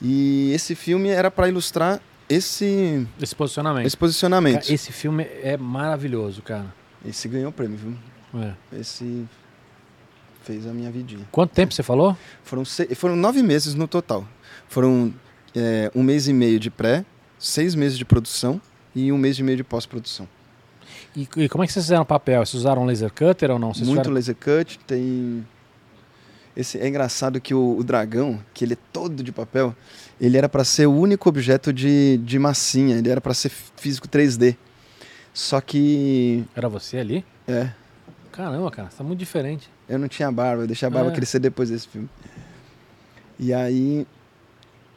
E esse filme era para ilustrar esse esse posicionamento. esse posicionamento. Cara, esse filme é maravilhoso, cara. Esse ganhou o prêmio, viu? É. Esse fez a minha vidinha. Quanto tempo você falou? Foram, se- foram nove meses no total. Foram é, um mês e meio de pré, seis meses de produção e um mês e meio de pós-produção. E, e como é que vocês fizeram papel? Vocês usaram laser cutter ou não? Vocês Muito laser cut, tem... Esse, é engraçado que o, o dragão, que ele é todo de papel, ele era para ser o único objeto de, de massinha, ele era para ser físico 3D. Só que. Era você ali? É. Caramba, cara, você tá muito diferente. Eu não tinha barba, eu deixei a barba É. crescer depois desse filme. E aí.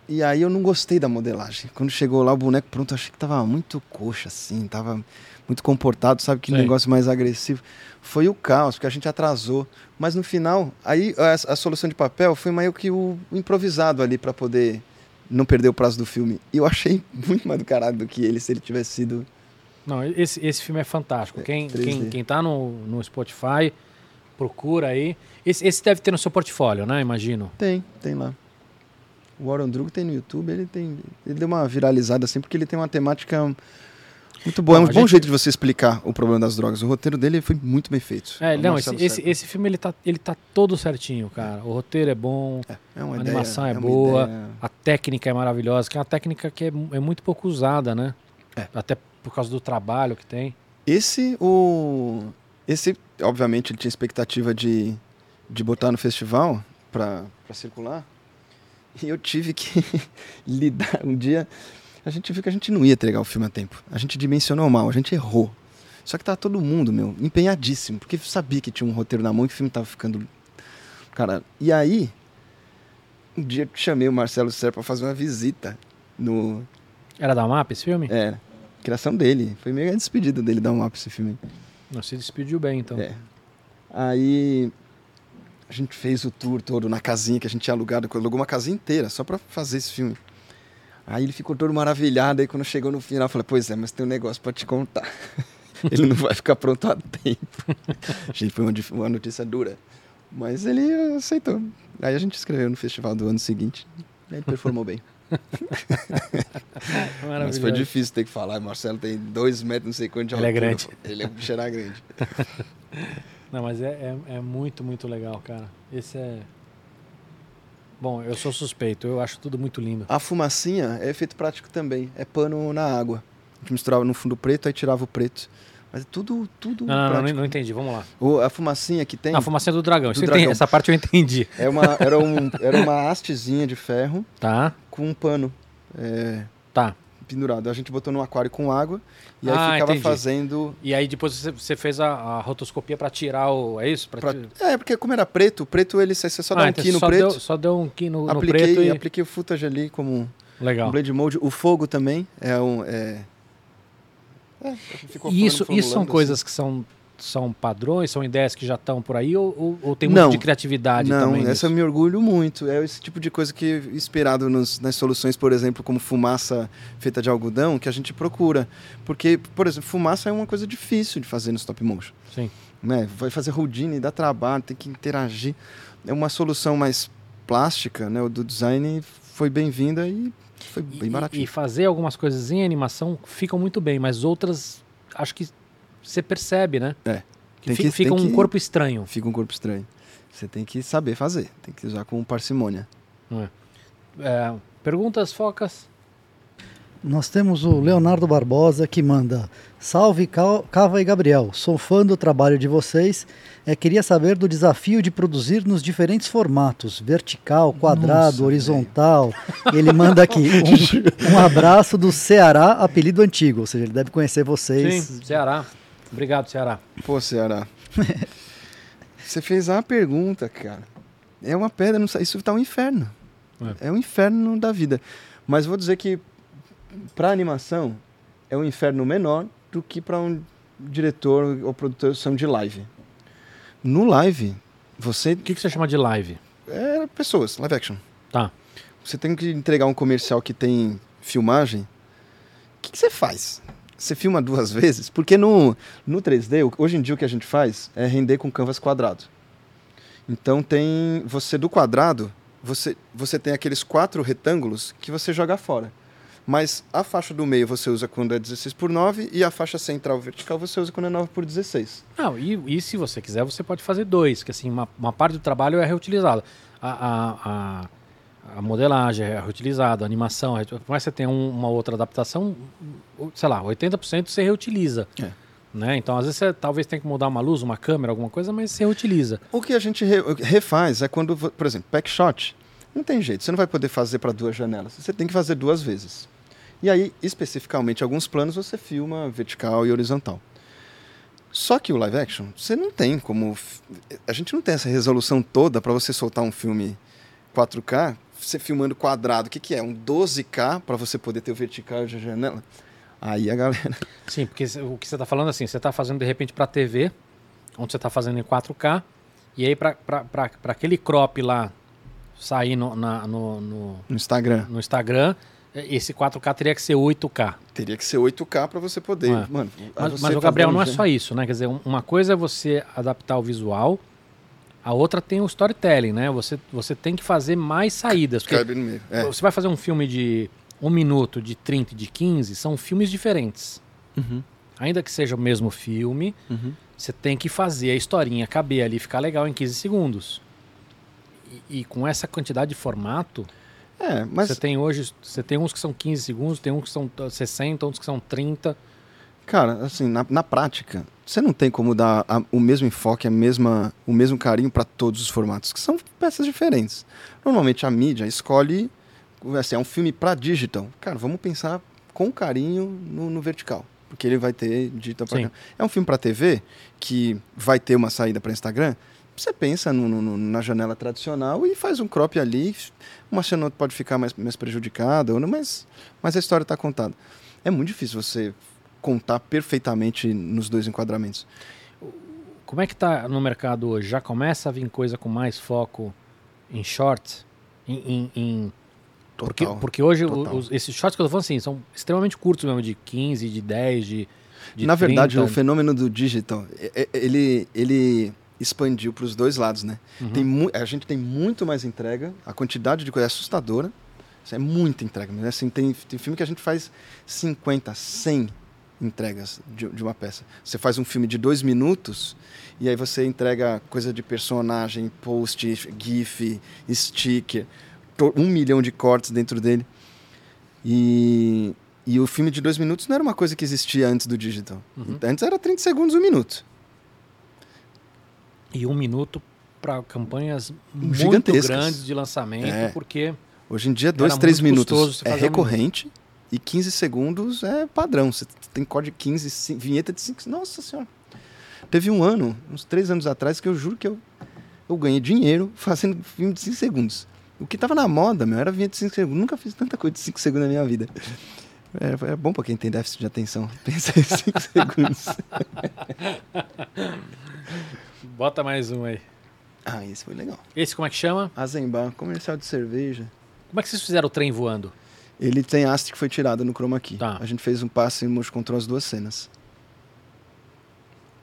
E aí eu não gostei da modelagem. Quando chegou lá o boneco pronto, eu achei que tava muito coxa, assim, tava muito comportado, sabe? Que Sei. negócio mais agressivo. Foi o caos, porque a gente atrasou. Mas no final, aí a, a solução de papel foi meio que o improvisado ali para poder não perder o prazo do filme. E eu achei muito mais do caralho do que ele se ele tivesse sido. Não, esse, esse filme é fantástico. É, quem, 3D. quem, quem tá no, no Spotify, procura aí. Esse, esse deve ter no seu portfólio, né? Imagino. Tem, tem lá. O Warren Drugo tem no YouTube, ele tem. Ele deu uma viralizada assim, porque ele tem uma temática muito boa. Não, é um bom gente- jeito de você explicar o problema das drogas. O roteiro dele foi muito bem feito. É, O não, esse, esse, esse filme ele tá, ele tá todo certinho, cara. O roteiro é bom, É uma a ideia, animação é uma boa. ideia- a técnica é maravilhosa, que é uma técnica que é, é muito pouco usada, né? É. Até por causa do trabalho que tem. Esse, o. Esse, obviamente, ele tinha expectativa de, de botar no festival pra, pra circular. E eu tive que lidar um dia. A gente viu que a gente não ia entregar o filme a tempo. A gente dimensionou mal, a gente errou. Só que tava todo mundo, meu, empenhadíssimo, porque sabia que tinha um roteiro na mão e que o filme tava ficando. Cara, e aí. Um dia eu chamei o Marcelo Serra pra fazer uma visita no. Era da MAP esse filme? É, criação dele. Foi meio a despedida dele dar um up esse filme. Não, se despediu bem, então. É. Aí a gente fez o tour todo na casinha que a gente tinha alugado, alugou uma casinha inteira só pra fazer esse filme. Aí ele ficou todo maravilhado, aí quando chegou no final eu falei, pois é, mas tem um negócio pra te contar. ele não vai ficar pronto a tempo. gente, foi uma, notícia dura. Mas ele aceitou. Aí a gente escreveu no festival do ano seguinte. E ele performou bem. Mas foi difícil ter que falar. Marcelo tem dois metros, não sei quanto de Ele é altura. grande. Ele é um bicho era grande. Não, mas é, é, é muito, muito legal, cara. Esse é. Bom, eu sou suspeito, eu acho tudo muito lindo. A fumacinha é efeito prático também. É pano na água. A gente misturava no fundo preto, aí tirava o preto. Mas é tudo, tudo Não, não, não, não entendi, vamos lá. O- a fumacinha que tem A fumacinha do dragão, Do dragão. essa parte eu entendi. é uma, era, um, era uma hastezinha de ferro Tá, com um pano é, tá. pendurado. A gente botou no aquário com água e aí Ah, ficava entendi. fazendo... E aí depois você, fez a, a rotoscopia pra tirar o. É isso? Pra pra- É, porque como era preto, o preto ele você só dá Ah, um então no só preto. Deu, só deu um key no, no apliquei, preto e. apliquei o footage ali como Legal. um blade mode. O fogo também é um... É, é, E isso, isso são assim. coisas que são, são padrões, são ideias que já estão por aí, ou, ou, ou tem muito Não. de criatividade Não, também? essa eu me orgulho muito. É esse tipo de coisa que, inspirado nos- nas soluções, por exemplo, como fumaça feita de algodão, que a gente procura. Porque, por exemplo, fumaça é uma coisa difícil de fazer no stop motion. Sim. Né? Vai fazer houdini, dá trabalho, tem que interagir. É uma solução mais plástica, né? O do design foi bem-vinda e foi E- bem e, baratinho. e fazer algumas coisas em animação ficam muito bem, mas outras acho que você percebe, né? É. Que fica, que- fica tem um que- corpo estranho. Fica um corpo estranho. Você tem que saber fazer, tem que usar com parcimônia. É, perguntas, focas? Nós temos o Leonardo Barbosa que manda: Salve Ca- Cava e Gabriel, sou fã do trabalho de vocês. É, queria saber do desafio de produzir nos diferentes formatos: vertical, quadrado, Nossa, horizontal. Ele manda aqui um, um abraço do Ceará, apelido antigo, ou seja, ele deve conhecer vocês. Sim, Ceará. Obrigado, Ceará. Pô, Ceará. Você fez a pergunta, cara. É uma pedra, não sei, isso tá um inferno. É. um inferno da vida. Mas vou dizer que para animação é um inferno menor do que para um diretor ou produção de live. No live, você O que, que você chama de live? é pessoas, live action. Tá. Você tem que entregar um comercial que tem filmagem. O que, que você faz? Você filma duas vezes? Porque no, no 3D, o- hoje em dia o que a gente faz é render com canvas quadrado. Então tem. Você do quadrado, você, você tem aqueles quatro retângulos que você joga fora. Mas a faixa do meio você usa quando é 16 por 9 e a faixa central vertical você usa quando é 9 por 16. Não, e, e se você quiser, você pode fazer dois, que assim, uma, uma parte do trabalho é reutilizada. A, a, a, a modelagem é reutilizada, a animação, é, por mais que você tenha um- uma outra adaptação, sei lá, 80% você reutiliza. É. Né? Então, às vezes, você talvez tenha que mudar uma luz, uma câmera, alguma coisa, mas você reutiliza. O que a gente re- refaz é quando, por exemplo, pack shot, não tem jeito, você não vai poder fazer para duas janelas, você tem que fazer duas vezes. E aí, especificamente, alguns planos você filma vertical e horizontal. Só que o live action, você não tem como. A gente não tem essa resolução toda para você soltar um filme 4K, você filmando quadrado. O que, que é? Um 12K para você poder ter o vertical de janela? Aí a galera. Sim, porque o que você está falando assim, você está fazendo de repente para TV, onde você está fazendo em 4K, e aí para aquele crop lá sair no, na, no, no, no Instagram. no Instagram, esse 4K teria que ser 8K. Teria que ser 8K para você poder. É. Mano, Mas, você mas o Gabriel não é jeito. só isso, né? Quer dizer, um- uma coisa é você adaptar o visual, a outra tem o storytelling, né? Você, você tem que fazer mais saídas. Cabe no meio. É. você vai fazer um filme de um minuto, de 30 e de 15, são filmes diferentes. Uhum, Ainda que seja o mesmo filme, uhum. você tem que fazer a historinha caber ali, ficar legal em 15 segundos. E, e com essa quantidade de formato, É, mas você tem hoje, você tem uns que são 15 segundos, tem uns que são 60, uns que são 30. Cara, assim, na, na prática, você não tem como dar a- o mesmo enfoque, a mesma, o mesmo carinho para todos os formatos, que são peças diferentes. Normalmente a mídia escolhe, assim, é um filme para digital. Cara, vamos pensar com carinho no, no vertical, porque ele vai ter digital. É um filme para TV que vai ter uma saída para Instagram. Você pensa no- no- na janela tradicional e faz um crop ali. Uma cena pode ficar mais, mais prejudicada, mas, mas a história está contada. É muito difícil você contar perfeitamente nos dois enquadramentos. Como é que tá no mercado hoje? Já começa a vir coisa com mais foco em shorts? Em, em- em- porque, Total. porque hoje os- esses shorts que eu tô falando assim, são extremamente curtos mesmo, de 15, de 10, de, de Na verdade, 30. o fenômeno do digital, ele, ele expandiu para os dois lados, né? Uhum. Tem a gente tem muito mais entrega, a quantidade de coisa é assustadora. Isso é muita entrega. Mas, assim, tem, tem filme que a gente faz 50, 100 entregas de, de uma peça. Você faz um filme de dois minutos e aí você entrega coisa de personagem, post, gif, sticker, um milhão de cortes dentro dele. E, e o filme de dois minutos não era uma coisa que existia antes do digital. Uhum. Antes era 30 segundos, um minuto. E um minuto para campanhas muito grandes de lançamento, É. porque Hoje em dia, dois, três minutos é fazer um recorrente e 15 segundos é padrão. Você tem código de 15, cin- vinheta de 5. Nossa senhora. Teve um ano, uns três anos atrás, que eu juro que eu, eu ganhei dinheiro fazendo filme de 5 segundos. O que tava na moda, meu, era vinheta de 5 segundos. Nunca fiz tanta coisa de 5 segundos na minha vida. É, é bom pra quem tem déficit de atenção. Pensa em 5 segundos. bota mais um aí. Ah, esse foi legal. Esse como é que chama? Azembar, comercial de cerveja. Como é que vocês fizeram o trem voando? Ele tem haste que foi tirada no chroma key. Tá. A gente fez um passe e motion control as duas cenas.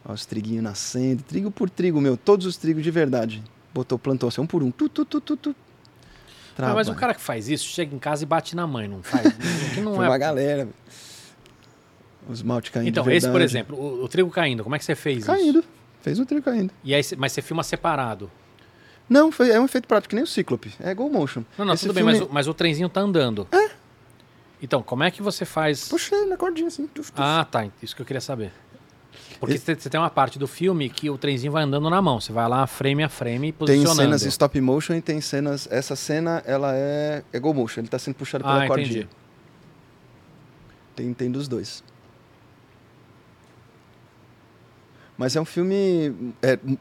Ó, os triguinhos nascendo, trigo por trigo, meu, todos os trigos de verdade. Botou plantou assim, um por um. Tu, tu, tu, tu, tu. Ah, mas o cara que faz isso chega em casa e bate na mãe, não faz? Que não Foi é uma galera. Os malte caindo Então, esse, por exemplo, o, o trigo caindo, como é que você fez isso? Caindo. Fez o trigo caindo. E aí, mas você filma separado. Não, foi, é um efeito prático, que nem o Cíclope. É Go Motion. Não, não, Esse tudo bem, filme- mas, o- mas o trenzinho tá andando. É. Então, como é que você faz... Puxa na cordinha assim. tuf, tuf. Ah, tá, isso que eu queria saber. Porque Esse- você você tem uma parte do filme que o trenzinho vai andando na mão. Você vai lá frame a frame Tem posicionando. cenas em stop motion e tem cenas. Essa cena, ela é, é Go Motion. Ele tá sendo puxado pela Ah, cordinha. entendi. Tem, tem dos dois. Mas é um filme é, mu-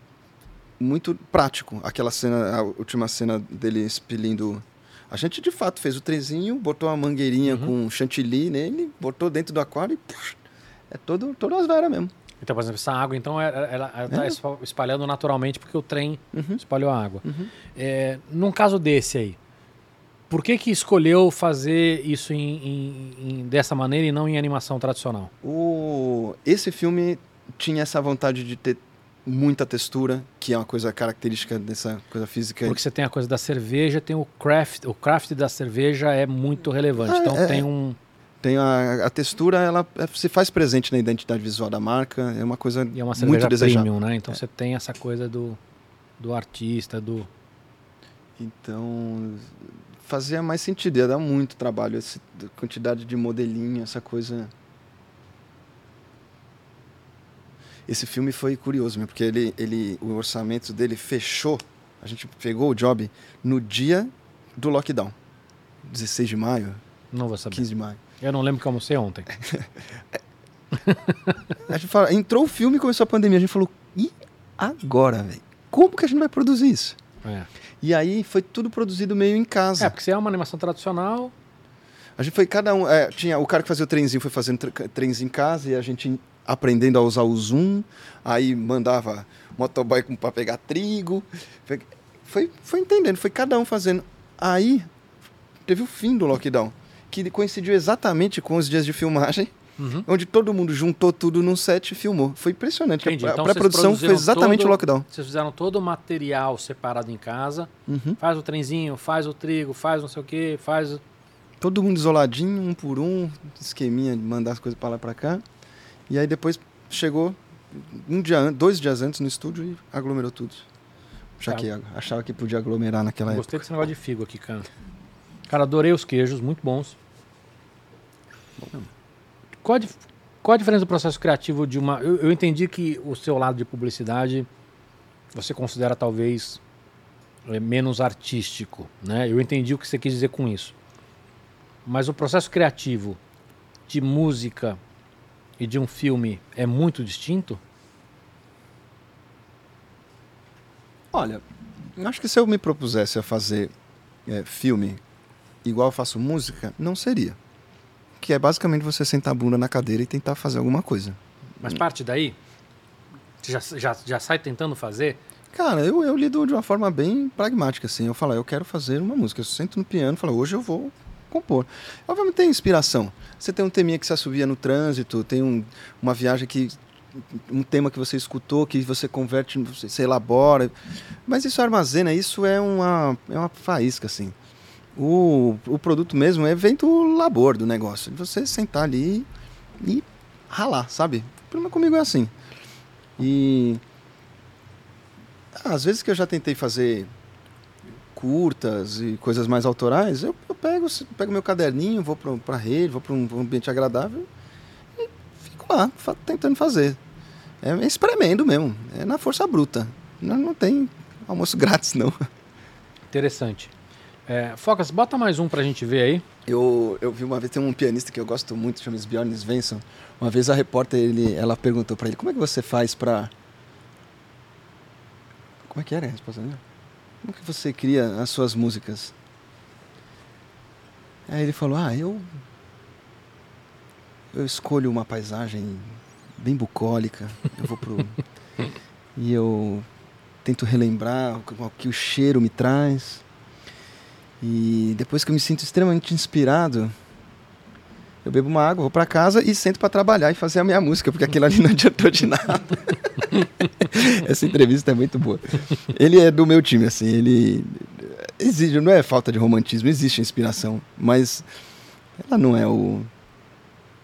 muito prático. Aquela cena, a última cena dele expelindo. A gente de fato fez o trezinho, botou uma mangueirinha Uhum. com chantilly nele, botou dentro do aquário e. puxa, é todo, todo as veras mesmo. Então, por exemplo, essa água, então, ela, ela, ela tá É. espa- espalhando naturalmente porque o trem Uhum. espalhou a água. Uhum. É, num caso desse aí, por que que escolheu fazer isso em, em- em- dessa maneira e não em animação tradicional? O... Esse filme tinha essa vontade de ter muita textura, que é uma coisa característica dessa coisa física. Porque você tem a coisa da cerveja, tem o craft, o craft da cerveja é muito relevante. Ah, então é, tem um... Tem a, a textura, ela é- se faz presente na identidade visual da marca, é uma coisa E é uma muito cerveja desejada. premium, né? Então você tem essa coisa do, do artista, do... Então, fazia mais sentido, ia dar muito trabalho, essa quantidade de modelinho, essa coisa. Esse filme foi curioso, porque ele, ele, o orçamento dele fechou. A gente pegou o job no dia do lockdown, 16 de maio, Não vou saber. 15 de maio. Eu não lembro que eu almocei ontem. a gente fala, entrou o filme e começou a pandemia. A gente falou, e agora, velho? Como que a gente vai produzir isso? É. E aí foi tudo produzido meio em casa. É, porque se é uma animação tradicional. A gente foi cada um. é, tinha o cara que fazia o trenzinho foi fazendo tre- trenzinho em casa e a gente aprendendo a usar o zoom. Aí mandava motoboy para pegar trigo. Foi, foi, entendendo, foi cada um fazendo. Aí teve o fim do lockdown, que coincidiu exatamente com os dias de filmagem. Uhum. Onde todo mundo juntou tudo num set e filmou. Foi impressionante. Entendi. A, Então pré-produção foi exatamente todo- o lockdown. Vocês fizeram todo o material separado em casa. Uhum. Faz o trenzinho, faz o trigo, faz não sei o que, faz. Todo mundo isoladinho, um por um, esqueminha de mandar as coisas pra lá pra cá. E aí depois chegou um dia, dois dias antes no estúdio e aglomerou tudo. Já Tá. que achava que podia aglomerar naquela época. Gostei desse negócio de figo aqui, cara. Cara, adorei os queijos, muito bons. Qual a, qual a diferença do processo criativo de uma. Eu, eu entendi que o seu lado de publicidade você considera talvez é, menos artístico, né? Eu entendi o que você quis dizer com isso. Mas o processo criativo de música e de um filme é muito distinto? Olha, acho que se eu me propusesse a fazer é, filme igual eu faço música, não seria. Que é basicamente você sentar a bunda na cadeira e tentar fazer alguma coisa. Mas parte daí? Já, já, já sai tentando fazer? Cara, eu, eu lido de uma forma bem pragmática, assim. Eu falo, eu quero fazer uma música. Eu sento no piano e falo, hoje eu vou compor. Obviamente tem inspiração. Você tem um teminha que se assovia no trânsito, tem um, uma viagem que. um tema que você escutou, que você converte, você, elabora. Mas isso armazena, isso é uma, é uma faísca, assim. O, o produto mesmo é vem do labor do negócio. Você sentar ali e ralar, sabe? O problema comigo é assim. E. Às vezes que eu já tentei fazer curtas e coisas mais autorais, eu pego pego meu caderninho, vou para a rede, vou para um ambiente agradável e fico lá fa tentando fazer. É espremendo mesmo, é na força bruta. Não, não tem almoço grátis, não. Interessante. É, Focas, bota mais um pra gente ver aí. Eu, eu vi uma vez, tem um pianista que eu gosto muito, chama-se Bjorn Svensson. Uma vez a repórter, ele, ela perguntou para ele, como é que você faz para... Como é que era a resposta dele? Como que você cria as suas músicas? Aí ele falou, ah, eu... Eu escolho uma paisagem bem bucólica, eu vou pro... e eu tento relembrar o que o cheiro me traz. E depois que eu me sinto extremamente inspirado, eu bebo uma água, vou para casa e sento para trabalhar e fazer a minha música, porque aquilo ali não adiantou de nada. Essa entrevista é muito boa. Ele é do meu time, assim, ele exige, não é falta de romantismo, existe inspiração, mas ela não é o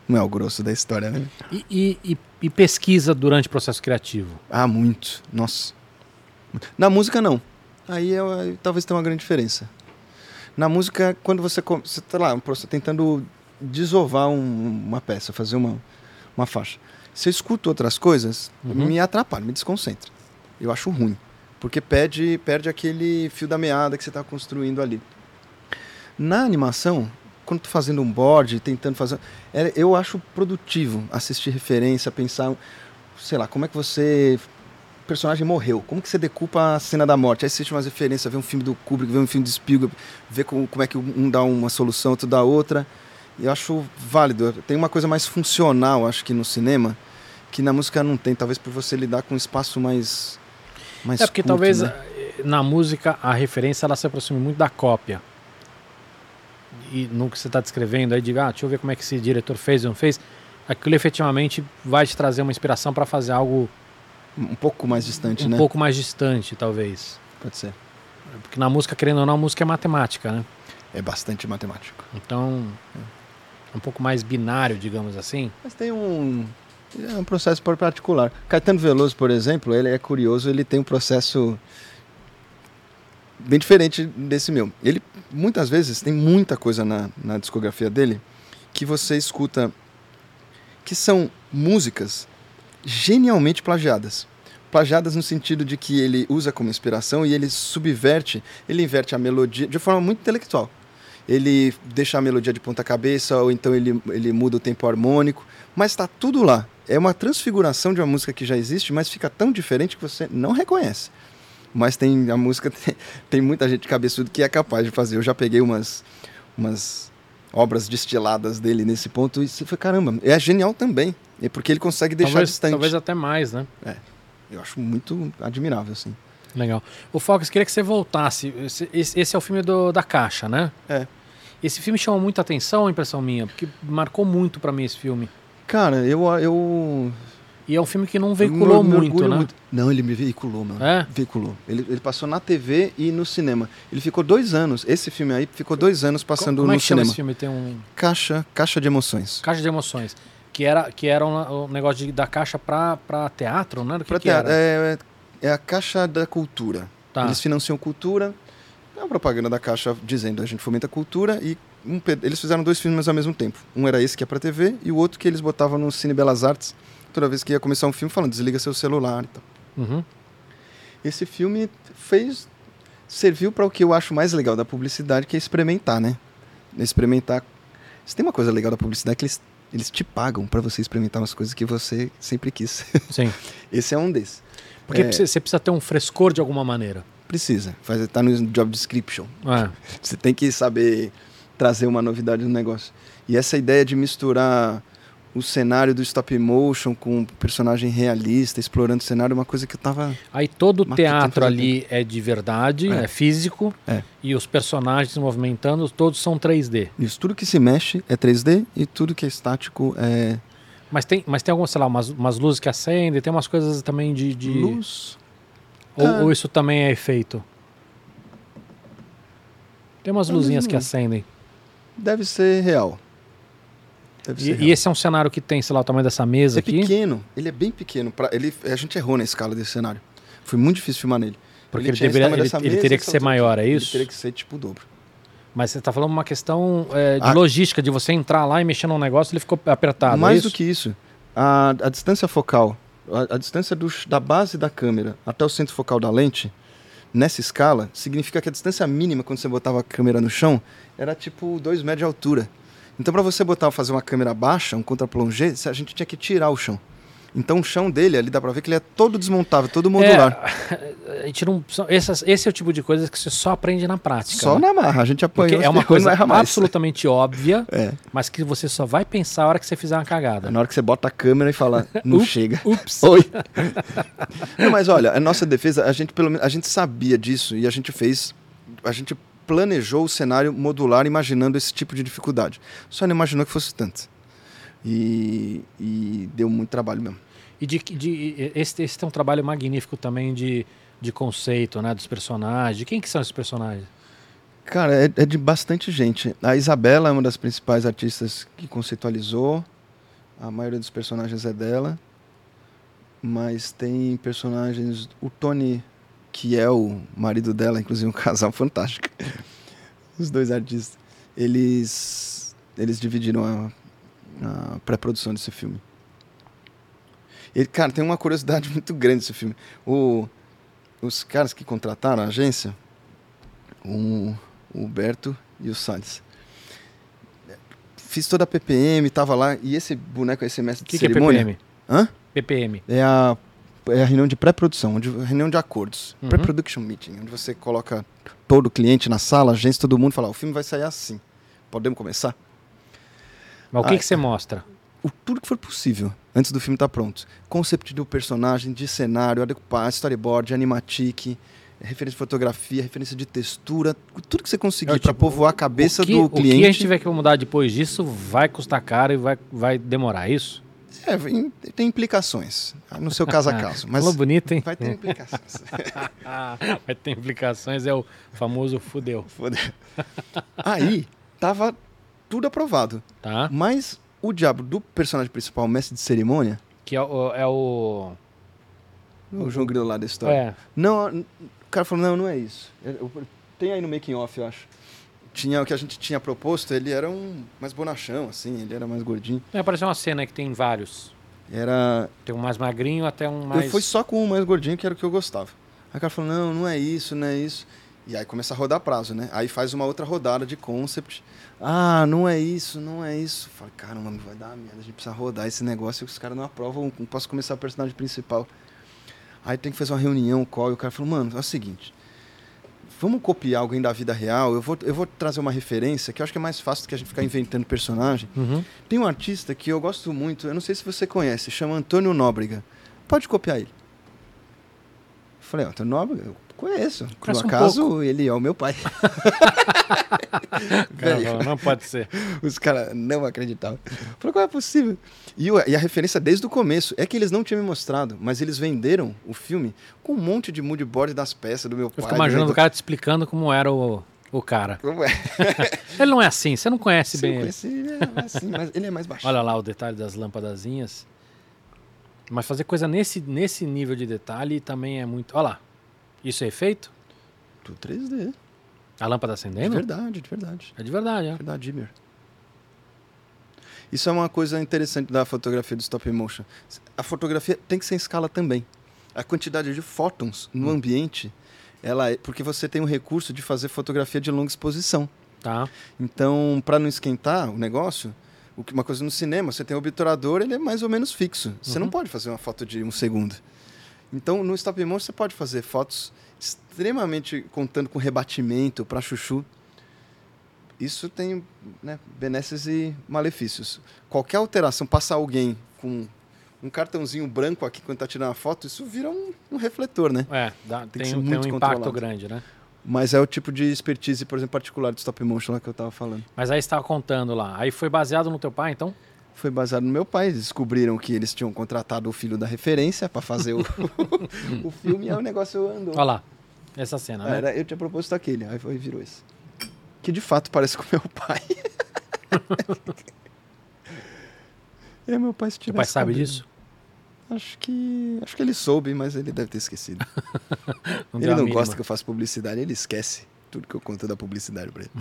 não é o grosso da história, né? E, e- e- e pesquisa durante o processo criativo. Ah, muito. Nossa. Na música, não. Aí é, aí talvez tenha uma grande diferença. Na música, quando você você está lá, um processo- tentando desovar um- uma peça, fazer uma, uma faixa. Se eu escuto outras coisas, Uhum. me atrapalha, me desconcentra. Eu acho ruim. Porque perde, perde aquele fio da meada que você está construindo ali. Na animação, quando estou fazendo um board, tentando fazer. é, eu acho produtivo assistir referência, pensar, sei lá, como é que você. O personagem morreu, como que você decupa a cena da morte? Aí assiste umas referências, vê um filme do Kubrick, vê um filme de Spielberg, vê como, como é que um dá uma solução, outro dá outra. Eu acho válido. Tem uma coisa mais funcional, acho que no cinema, que na música não tem, talvez por você lidar com um espaço mais. mais é porque curto, talvez né? eh, na música a referência ela se aproxime muito da cópia. E no que você está descrevendo aí, diga, ah, deixa eu ver como é que esse diretor fez ou não fez. Aquilo efetivamente vai te trazer uma inspiração para fazer algo Um pouco mais distante, um né? pouco mais distante, talvez. Pode ser. Porque na música, querendo ou não, a música é matemática, né? É bastante matemático. Então, é um pouco mais binário, digamos assim. Mas tem um. É um processo particular. Caetano Veloso, por exemplo, ele é curioso, ele tem um processo bem diferente desse meu. Ele, muitas vezes, tem muita coisa na, na discografia dele que você escuta que são músicas genialmente plagiadas. Plagiadas no sentido de que ele usa como inspiração e ele subverte, ele inverte a melodia de forma muito intelectual. Ele deixa a melodia de ponta cabeça, ou então ele, ele muda o tempo harmônico, mas está tudo lá. É uma transfiguração de uma música que já existe, mas fica tão diferente que você não reconhece. Mas tem a música, tem, tem muita gente cabeçudo que é capaz de fazer. Eu já peguei umas, umas obras destiladas dele nesse ponto e você foi, caramba, é genial também. É porque ele consegue deixar talvez, distante. Talvez até mais, né? É. Eu acho muito admirável, assim. Legal. O Fox, queria que você voltasse. Esse, esse é o filme do, da Caixa, né? É. Esse filme chamou muita atenção, a impressão minha, porque marcou muito para mim esse filme. Cara, eu, eu. E é um filme que não veiculou me muito, né? Muito. Não, ele me veiculou, mano. É? Veiculou. Ele, ele passou na TV e no cinema. Ele ficou dois anos. Esse filme aí ficou dois anos passando Como é no que chama cinema. esse filme? Tem um. Caixa, caixa de emoções. Caixa de emoções. Que era, que era um, um negócio de, da caixa pra, pra teatro, né? Que que teatro, era? é, é a caixa da cultura. Tá. Eles financiam cultura. É uma propaganda da Caixa dizendo a gente fomenta a cultura e um eles fizeram dois filmes ao mesmo tempo. Um era esse que é pra TV e o outro que eles botavam no Cine Belas Artes toda vez que ia começar um filme falando desliga seu celular e tal. Uhum. Esse filme fez serviu para o que eu acho mais legal da publicidade, que é experimentar, né? Experimentar. Se tem uma coisa legal da publicidade é que eles eles te pagam para você experimentar umas coisas que você sempre quis. Sim. Esse é um desses. Porque É. você precisa ter um frescor de alguma maneira. Precisa. Faz, tá no job description. É. Você tem que saber trazer uma novidade no negócio. E essa ideia de misturar o cenário do stop motion com um personagem realista, explorando o cenário, é uma coisa que eu tava. Aí todo o teatro ali é de verdade, é, É. físico, É. e os personagens se movimentando, todos são 3D. Isso, tudo que se mexe é 3D e tudo que é estático é Mas tem, mas tem algumas, sei lá, umas, umas luzes que acendem, tem umas coisas também de. de- luz. Ou, Ah. ou isso também é efeito? Tem umas luzinhas que acendem. Deve ser real. Deve ser E, real. e esse é um cenário que tem, sei lá, o tamanho dessa mesa é aqui. pequeno, ele é bem pequeno. Pra, ele, a gente errou na escala desse cenário. Foi muito difícil filmar nele. Porque ele, esse deveria, ele, ele mesa, teria que ser maior, é isso? Ele teria que ser tipo o dobro. Mas você está falando uma questão é, de Ah. logística, de você entrar lá e mexer num negócio ele ficou apertado. é Mais isso? do que isso, a, a distância focal, a, a distância do, da base da câmera até o centro focal da lente, nessa escala, significa que a distância mínima quando você botava a câmera no chão era tipo 2 metros de altura. Então, para você botar fazer uma câmera baixa, um contra-plongé, a gente tinha que tirar o chão. Então, o chão dele, ali dá pra ver que ele é todo desmontável, todo modular. É, a gente não, essas- esse é o tipo de coisa que você só aprende na prática. Só né? na marra, a gente Porque apanhou. é uma coisa absolutamente óbvia, É. mas que você só vai pensar a hora que você fizer uma cagada. Na hora que você bota a câmera e fala, não Up- chega. Ups. Oi. Não, mas olha, a nossa defesa, a gente pelo menos, a gente sabia disso e a gente fez, a gente planejou o cenário modular imaginando esse tipo de dificuldade. Só não imaginou que fosse tanto. E, e deu muito trabalho mesmo. E de, de- esse, esse tem um trabalho magnífico também de, de conceito, né? Dos personagens. De quem que são esses personagens? Cara, é, é de bastante gente. A Isabela é uma das principais artistas que conceitualizou. A maioria dos personagens é dela. Mas tem personagens. O Tony, que é o marido dela, inclusive um casal fantástico. Os dois artistas. Eles, eles dividiram a, a pré-produção desse filme. E, cara, tem uma curiosidade muito grande desse filme. O, os caras que contrataram a agência, o, o Huberto e o Salles. Fiz toda a PPM, tava lá, e esse boneco, esse mestre O de que, que é cerimônia. PPM? Hã? PPM. É a, é a reunião de pré-produção, reunião de acordos. Uhum. Pre-production meeting, onde você coloca todo o cliente na sala, a agência, todo mundo e fala: o filme vai sair assim. Podemos começar? Mas o que, Ah, que você mostra? O, tudo que for possível antes do filme estar pronto. Concept do personagem, de cenário, a decupagem, storyboard, animatic, referência de fotografia, referência de textura, tudo que você conseguir É, para tipo, povoar a cabeça que, do O que a cliente. gente tiver que mudar depois disso vai custar caro e vai, vai demorar, é isso? É, tem implicações, no seu caso a caso, mas Falou bonito, hein? vai ter implicações. vai ter implicações, é o famoso fudeu, Foda. Aí, tava tudo aprovado. tá? Mas o diabo do personagem principal, o mestre de cerimônia, Que é o... É o o João Grilo lá da história, é, Não, o cara falou, não, não é isso. É, Tem aí no making off, eu acho. Tinha o que a gente tinha proposto, ele era um mais bonachão, assim, ele era mais gordinho. é, apareceu uma cena que tem vários. Era. Tem um mais magrinho até um mais... Eu fui só com o mais gordinho, que era o que eu gostava. Aí o cara falou, não, não é isso, não é isso. E aí começa a rodar prazo, né? Aí faz uma outra rodada de concept. Ah, não é isso, não é isso. Fala, caramba, vai dar merda, a gente precisa rodar esse negócio e os caras não aprovam, não posso começar o personagem principal. Aí tem que fazer uma reunião, call, e o cara falou, mano, é o seguinte, vamos copiar alguém da vida real, eu vou, eu vou trazer uma referência que eu acho que é mais fácil do que a gente ficar inventando personagem. Uhum. Tem um artista que eu gosto muito, eu não sei se você conhece, chama Antônio Nóbrega. Pode copiar ele. Eu falei, ó, Antônio Nóbrega, eu conheço. Por um acaso, pouco. ele é o meu pai. Cara, Velho. não pode ser. Os caras não acreditavam. Falei, qual é possível? E, e a referência desde o começo é que eles não tinham me mostrado, mas eles venderam o filme com um monte de moodboard das peças do meu Eu pai. fico imaginando do o cara te explicando como era o, o cara. Como é? Ele não é assim, você não conhece Se bem eu ele. conheci, ele é assim, mas ele é mais baixo. Olha lá o detalhe das lâmpadazinhas. Mas fazer coisa nesse, nesse nível de detalhe também é muito. Olha lá. Isso é efeito? Tudo 3D. A lâmpada De acendendo? verdade, de verdade. É de verdade, é. Verdade, Dimmer. Isso é uma coisa interessante da fotografia do stop motion. A fotografia tem que ser em escala também. A quantidade de fótons no ambiente, ela é, porque você tem o recurso de fazer fotografia de longa exposição. Tá. Então, para não esquentar o negócio, uma coisa no cinema, você tem o obturador, ele é mais ou menos fixo. Você não Uhum. pode fazer uma foto de um segundo. Então, no stop motion, você pode fazer fotos extremamente contando com rebatimento para chuchu. Isso tem né, benesses e malefícios. Qualquer alteração, passar alguém com um cartãozinho branco aqui quando tá tirando a foto, isso vira um, um refletor, né? É, dá- que tem, ser um- tem muito um impacto controlado. grande, né? Mas é o tipo de expertise, por exemplo, particular do stop motion lá que eu tava falando. Mas aí você estava contando lá. Aí foi baseado no teu pai, então? Foi baseado no meu pai. Eles descobriram que eles tinham contratado o filho da referência para fazer o, o filme e aí o negócio andou. Olha lá. Essa cena, né? Era, eu tinha proposto aquele, aí foi, virou esse. Que de fato parece com meu pai. é meu pai se Teu pai tivesse sabe cabelo. disso? Acho que. Acho que ele soube, mas ele deve ter esquecido. Não ele não gosta que eu faça publicidade, ele esquece tudo que eu conto da publicidade pra ele.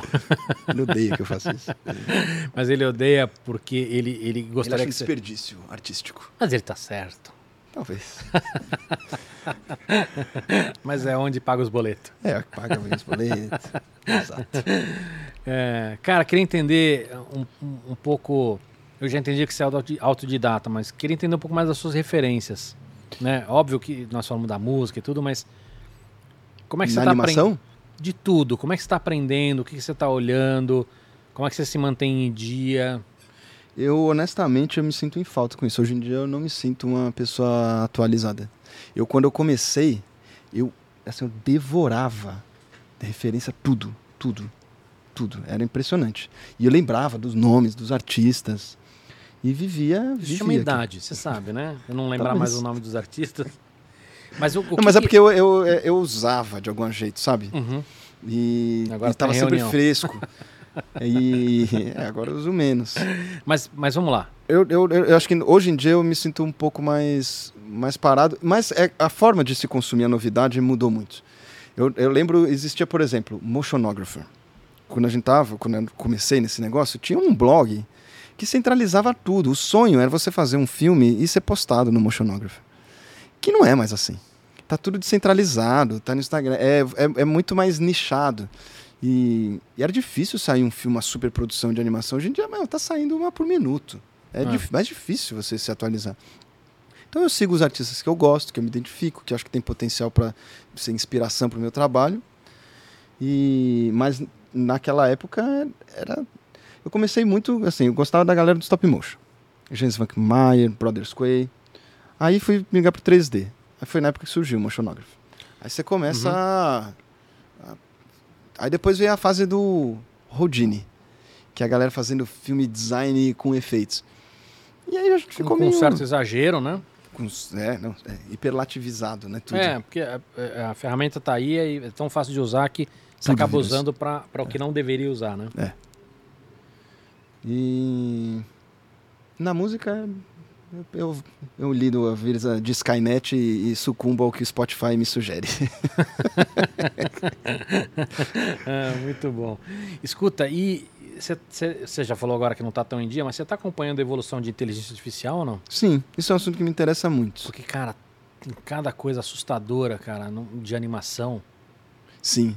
ele odeia que eu faça isso. Ele, Mas ele odeia porque ele, ele ele gostaria acha um você... desperdício artístico. Mas ele tá certo. Talvez. Mas é onde paga os boletos. É, o que paga menos boletos. Exato. É, cara, queria entender um, um- um pouco. Eu já entendi que você é auto- autodidata, mas queria entender um pouco mais das suas referências. Né? Óbvio que nós falamos da música e tudo, mas. Como é que Na você tá animação? aprendendo? De tudo. Como é que você está aprendendo? O que, que você está olhando? Como é que você se mantém em dia? Eu, honestamente, eu me sinto em falta com isso. Hoje em dia, eu não me sinto uma pessoa atualizada. Eu, quando eu comecei, eu, assim, eu devorava de referência tudo, tudo, tudo. Era impressionante. E eu lembrava dos nomes dos artistas e vivia, Isso vivia. chama aquilo. idade, você sabe, né? Eu não lembrar mais o nome dos artistas. Mas, o, o Não, que mas é que- porque eu, eu, eu usava de algum jeito, sabe? Uhum. E estava tá em sempre fresco. e é, agora eu uso menos. Mas, mas vamos lá. Eu, eu, eu eu acho que hoje em dia eu me sinto um pouco mais, mais parado, mas é, a forma de se consumir a novidade mudou muito. Eu, eu lembro, existia, por exemplo, Motionographer. Quando a gente tava, quando eu comecei nesse negócio, tinha um blog que centralizava tudo. O sonho era você fazer um filme e ser postado no Motionographer. Que não é mais assim. Tá tudo descentralizado, tá no Instagram. É, é, é muito mais nichado. E, e era difícil sair um filme, uma super produção de animação. Hoje em dia, meu, tá saindo uma por minuto. É Ah. dif- mais difícil você se atualizar. Então eu sigo os artistas que eu gosto, que eu me identifico, que acho que tem potencial para ser inspiração para o meu trabalho. E mas naquela época era eu comecei muito assim, eu gostava da galera do stop motion. James Van Meyer, Brothers Quay. Aí fui migrar pro 3D. Aí foi na época que surgiu o motionography. Aí você começa Uhum. a, Aí depois veio a fase do Houdini, que é a galera fazendo filme design com efeitos. E aí a gente ficou com meio um certo exagero, né? com, é, não, é, hiperlativizado, né? Tudo. É, porque a, a- a ferramenta tá aí e é tão fácil de usar que você Tudo acaba usando para o que não deveria usar, né? E na música eu, eu, lido a vida de Skynet e, e sucumbo ao que o Spotify me sugere. É, muito bom. Escuta, e você já falou agora que não está tão em dia, mas você está acompanhando a evolução de inteligência artificial ou não? Sim, isso é um assunto que me interessa muito. Porque, cara, tem cada coisa assustadora, cara, de animação. Sim.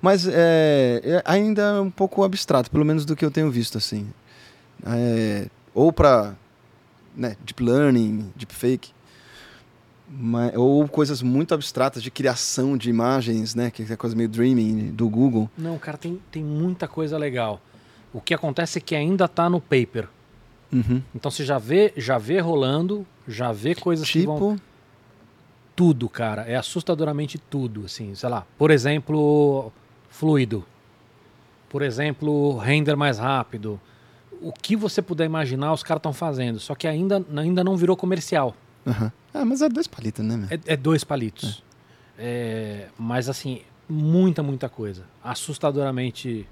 Mas é, é ainda um pouco abstrato, pelo menos do que eu tenho visto, assim. É, ou para né, deep learning, deepfake, mas, ou coisas muito abstratas de criação de imagens, né, que é coisa meio dreaming do Google. Não, cara, tem, tem muita coisa legal. O que acontece é que ainda está no paper. Uhum. Então você já vê, já vê rolando, já vê coisas que vão Tipo, tudo, cara. É assustadoramente tudo, assim, sei lá. Por exemplo, fluido. Por exemplo, render mais rápido. O que você puder imaginar, os caras estão fazendo. Só que ainda, ainda não virou comercial. aham. Ah, mas é dois palitos, né? É, é dois palitos. É, mas assim, muita, muita coisa. Assustadoramente,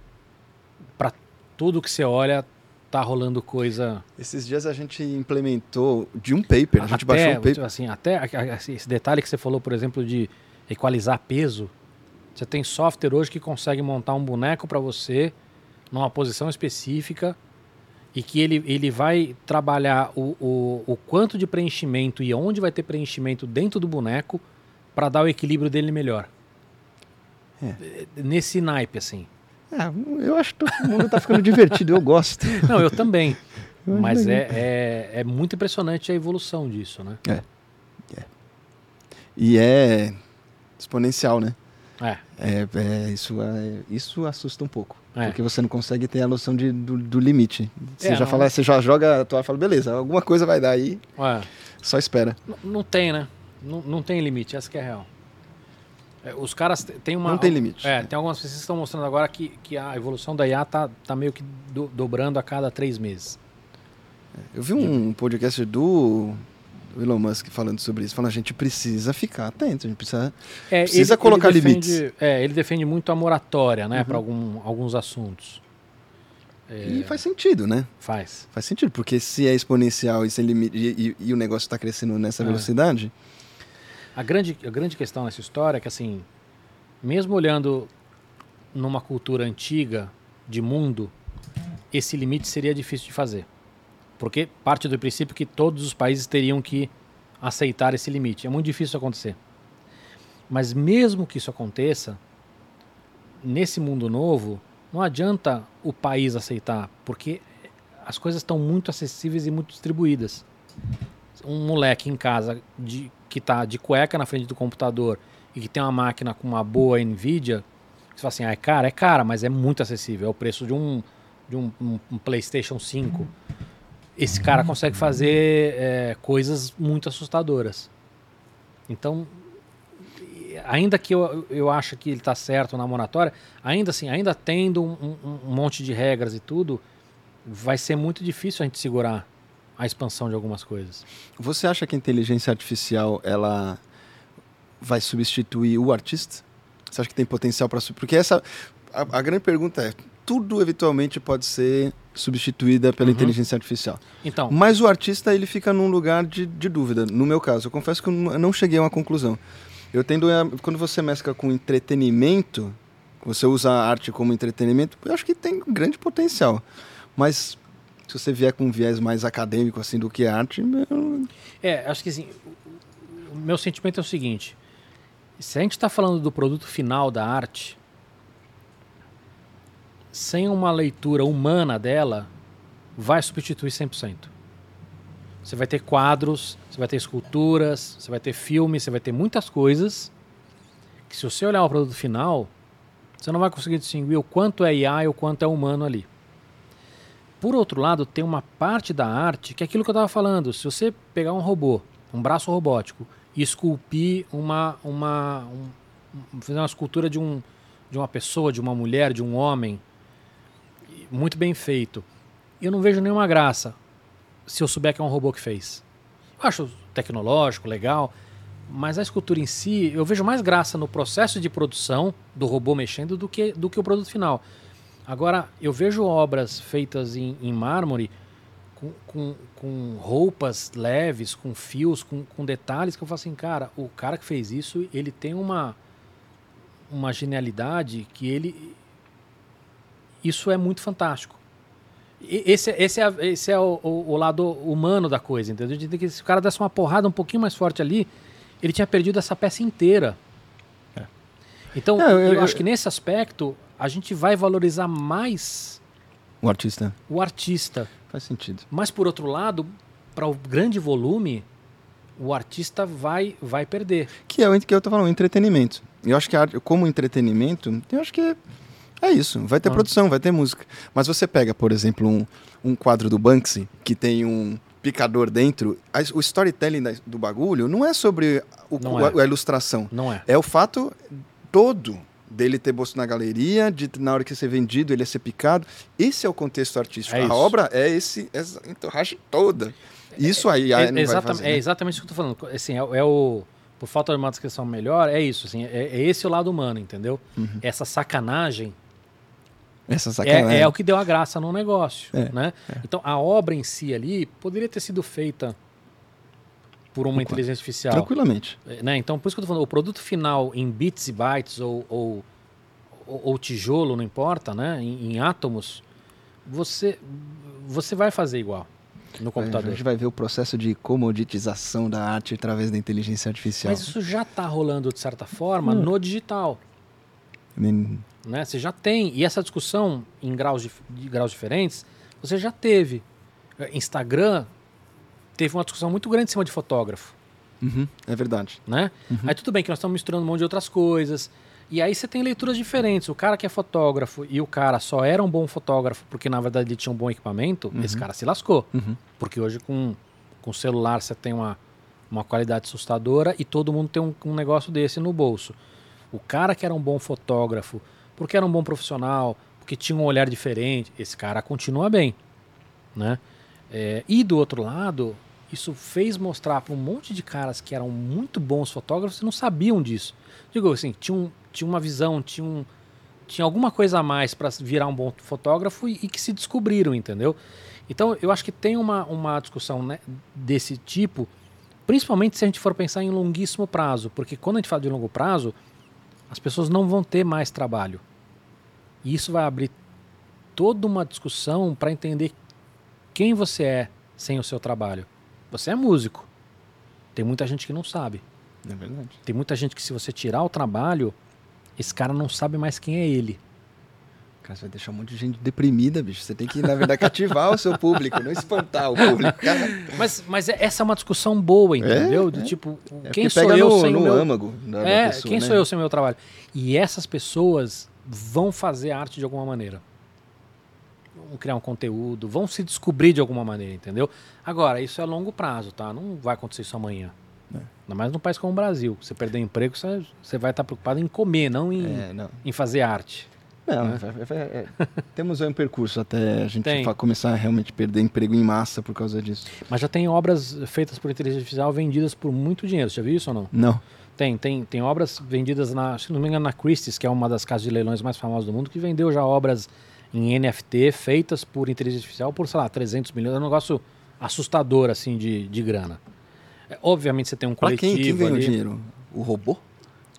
para tudo que você olha, tá rolando coisa. Esses dias a gente implementou de um paper, a gente até, baixou um paper. assim, até esse detalhe que você falou, por exemplo, de equalizar peso. Você tem software hoje que consegue montar um boneco para você numa posição específica e que ele, ele vai trabalhar o, o, o quanto de preenchimento e onde vai ter preenchimento dentro do boneco para dar o equilíbrio dele melhor. É. Nesse naipe, assim. Ah, eu acho que todo mundo tá ficando divertido, eu gosto. Não, eu também. Eu Mas é, é, é muito impressionante a evolução disso, né? E é exponencial, né? É. É, é, isso, é, isso assusta um pouco. É. Porque você não consegue ter a noção de, do, do limite. Você É, já não- fala, você já joga a toalha e fala, beleza, alguma coisa vai dar aí, É. só espera. N- Não tem, né? Não, não tem limite, essa que é a real. É, os caras t- tem uma. Não tem limite. É, tem algumas pesquisas que estão mostrando agora que, que a evolução da IA tá, tá meio que do- dobrando a cada três meses. Eu vi um podcast do, do Elon Musk falando sobre isso, falando, a gente precisa ficar atento, a gente precisa... É, Precisa colocar defende, limites. É, ele defende muito a moratória, né, Uhum. para algum, alguns assuntos. É. E faz sentido, né? Faz. Faz sentido, porque se é exponencial e, sem limite, e, e- e o negócio está crescendo nessa É. velocidade, A grande, a grande questão nessa história é que, assim, mesmo olhando numa cultura antiga de mundo, esse limite seria difícil de fazer. Porque parte do princípio que todos os países teriam que aceitar esse limite. É muito difícil isso acontecer. Mas mesmo que isso aconteça, nesse mundo novo, não adianta o país aceitar, porque as coisas estão muito acessíveis e muito distribuídas. Um moleque em casa de, que está de cueca na frente do computador e que tem uma máquina com uma boa Nvidia, você fala assim, ah, é cara, é cara, mas é muito acessível, é o preço de um, de um, um- um PlayStation 5. Esse cara consegue fazer é, coisas muito assustadoras. Então, ainda que eu, eu acho que ele está certo na moratória, ainda assim, ainda tendo um, um- um monte de regras e tudo, vai ser muito difícil a gente segurar a expansão de algumas coisas. você acha que a inteligência artificial ela vai substituir o artista? Você acha que tem potencial para Porque essa a, a grande pergunta é, tudo eventualmente pode ser substituída pela Uhum. inteligência artificial. Então, Mas o artista ele fica num lugar de, de dúvida. No meu caso, eu confesso que eu não- cheguei a uma conclusão. Eu tendo a, quando você mescla com entretenimento, você usa a arte como entretenimento, eu acho que tem grande potencial. Mas se você vier com um viés mais acadêmico assim do que arte, eu- é, acho que assim, o meu sentimento é o seguinte: se a gente está falando do produto final da arte, sem uma leitura humana dela, vai substituir 100%. Você vai ter quadros, você vai ter esculturas, você vai ter filmes, você vai ter muitas coisas que se você olhar o produto final, você não vai conseguir distinguir o quanto é IA e o quanto é humano ali. Por outro lado, tem uma parte da arte que é aquilo que eu estava falando. Se você pegar um robô, um braço robótico, e esculpir uma, uma, um- fazer uma escultura de, um, de uma pessoa, de uma mulher, de um homem, muito bem feito, eu não vejo nenhuma graça se eu souber que é um robô que fez. Eu acho tecnológico, legal, mas a escultura em si, eu vejo mais graça no processo de produção do robô mexendo do que, do que o produto final. Agora, eu vejo obras feitas em, em mármore com, com, com roupas leves, com fios, com, com detalhes, que eu falo assim, cara, o cara que fez isso, ele tem uma, uma genialidade que ele. Isso é muito fantástico. E- Esse, esse é, esse é o, o- o lado humano da coisa, entendeu? De que se o cara desse uma porrada um pouquinho mais forte ali, ele tinha perdido essa peça inteira. Então, É, eu- eu, eu- acho que nesse aspecto, a gente vai valorizar mais O artista o artista. faz sentido. Mas, por outro lado, para o grande volume, o artista vai, vai perder. Que é o que eu tô falando, o entretenimento. Eu acho que a arte- como entretenimento, eu acho que é, é isso. Vai ter Ah. produção, vai ter música. Mas você pega, por exemplo, um, um quadro do Banksy que tem um picador dentro. a- o storytelling da- do bagulho não é sobre o- Não o- é. a ilustração. Não é? É o fato todo dele ter bolso na galeria, de na hora que ser vendido ele ia ser picado. Esse é o contexto artístico. É a isso. obra é esse essa entorragem toda. Isso aí a É, não vai exatamente, fazer, é né? exatamente isso que eu tô falando. Assim, é, é o. Por falta de uma descrição melhor, é isso. Assim, é, é esse o lado humano, entendeu? Uhum. Essa sacanagem Essa sacanagem. é, é o que deu a graça no negócio. É, né? Então, a obra em si ali poderia ter sido feita por uma inteligência artificial. Tranquilamente. É, Né? Então, por isso que eu tô falando, o produto final em bits e bytes ou, ou, ou- tijolo, não importa, né? Em, em átomos, você, você vai fazer igual no A computador. gente vai ver o processo de comoditização da arte através da inteligência artificial. Mas isso já está rolando, de certa forma, Hum. no digital. Né? Você já tem. E essa discussão em graus, dif- de graus diferentes, você já teve. É, Instagram teve uma discussão muito grande em cima de fotógrafo. Uhum, é verdade. né? Aí tudo bem que nós estamos misturando um monte de outras coisas. E aí você tem leituras diferentes. O cara que é fotógrafo e o cara só era um bom fotógrafo porque na verdade ele tinha um bom equipamento, esse cara se lascou. Uhum. Porque hoje com, com celular você tem uma, uma qualidade assustadora e todo mundo tem um, um negócio desse no bolso. O cara que era um bom fotógrafo, porque era um bom profissional, porque tinha um olhar diferente, esse cara continua bem. Né? É, e do outro lado, isso fez mostrar para um monte de caras que eram muito bons fotógrafos e não sabiam disso. Digo assim, tinha, um, tinha uma visão, tinha, um, tinha alguma coisa a mais para virar um bom fotógrafo e, e que se descobriram, entendeu? Então eu acho que tem uma, uma discussão né, desse tipo, principalmente se a gente for pensar em longuíssimo prazo, porque quando a gente fala de longo prazo, as pessoas não vão ter mais trabalho. E isso vai abrir toda uma discussão para entender quem você é sem o seu trabalho. Você é músico. Tem muita gente que não sabe. É verdade. Tem muita gente que se você tirar o trabalho, esse cara não sabe mais quem é ele. Cara, você vai deixar um monte de gente deprimida, bicho. Você tem que, na verdade, cativar o seu público, não espantar o público. Cara, Mas, mas é- essa é uma discussão boa, entendeu? De é. tipo, é quem sou pega eu no, sem no meu... âmago É, pessoa, quem né? sou eu sem o meu trabalho? E essas pessoas vão fazer arte de alguma maneira. Vão criar um conteúdo, vão se descobrir de alguma maneira, entendeu? Agora, isso é a longo prazo, tá? Não vai acontecer isso amanhã. É. Ainda mais num país como o Brasil. Você perder emprego, você, você vai estar preocupado em comer, não em, É, não. em fazer arte. Não, Né? vai- vai- vai- é. temos aí um percurso até a gente começar a realmente perder emprego em massa por causa disso. Mas já tem obras feitas por inteligência artificial vendidas por muito dinheiro. Você já viu isso ou não? Não. Tem, tem, tem obras vendidas na, se não me engano, na Christie's, que é uma das casas de leilões mais famosas do mundo, que vendeu já obras em NFT feitas por inteligência artificial por, sei lá, 300 milhões. É um negócio assustador, assim, de, de grana. É, obviamente você tem um Pra coletivo quem, quem ganhou ali, dinheiro? O robô?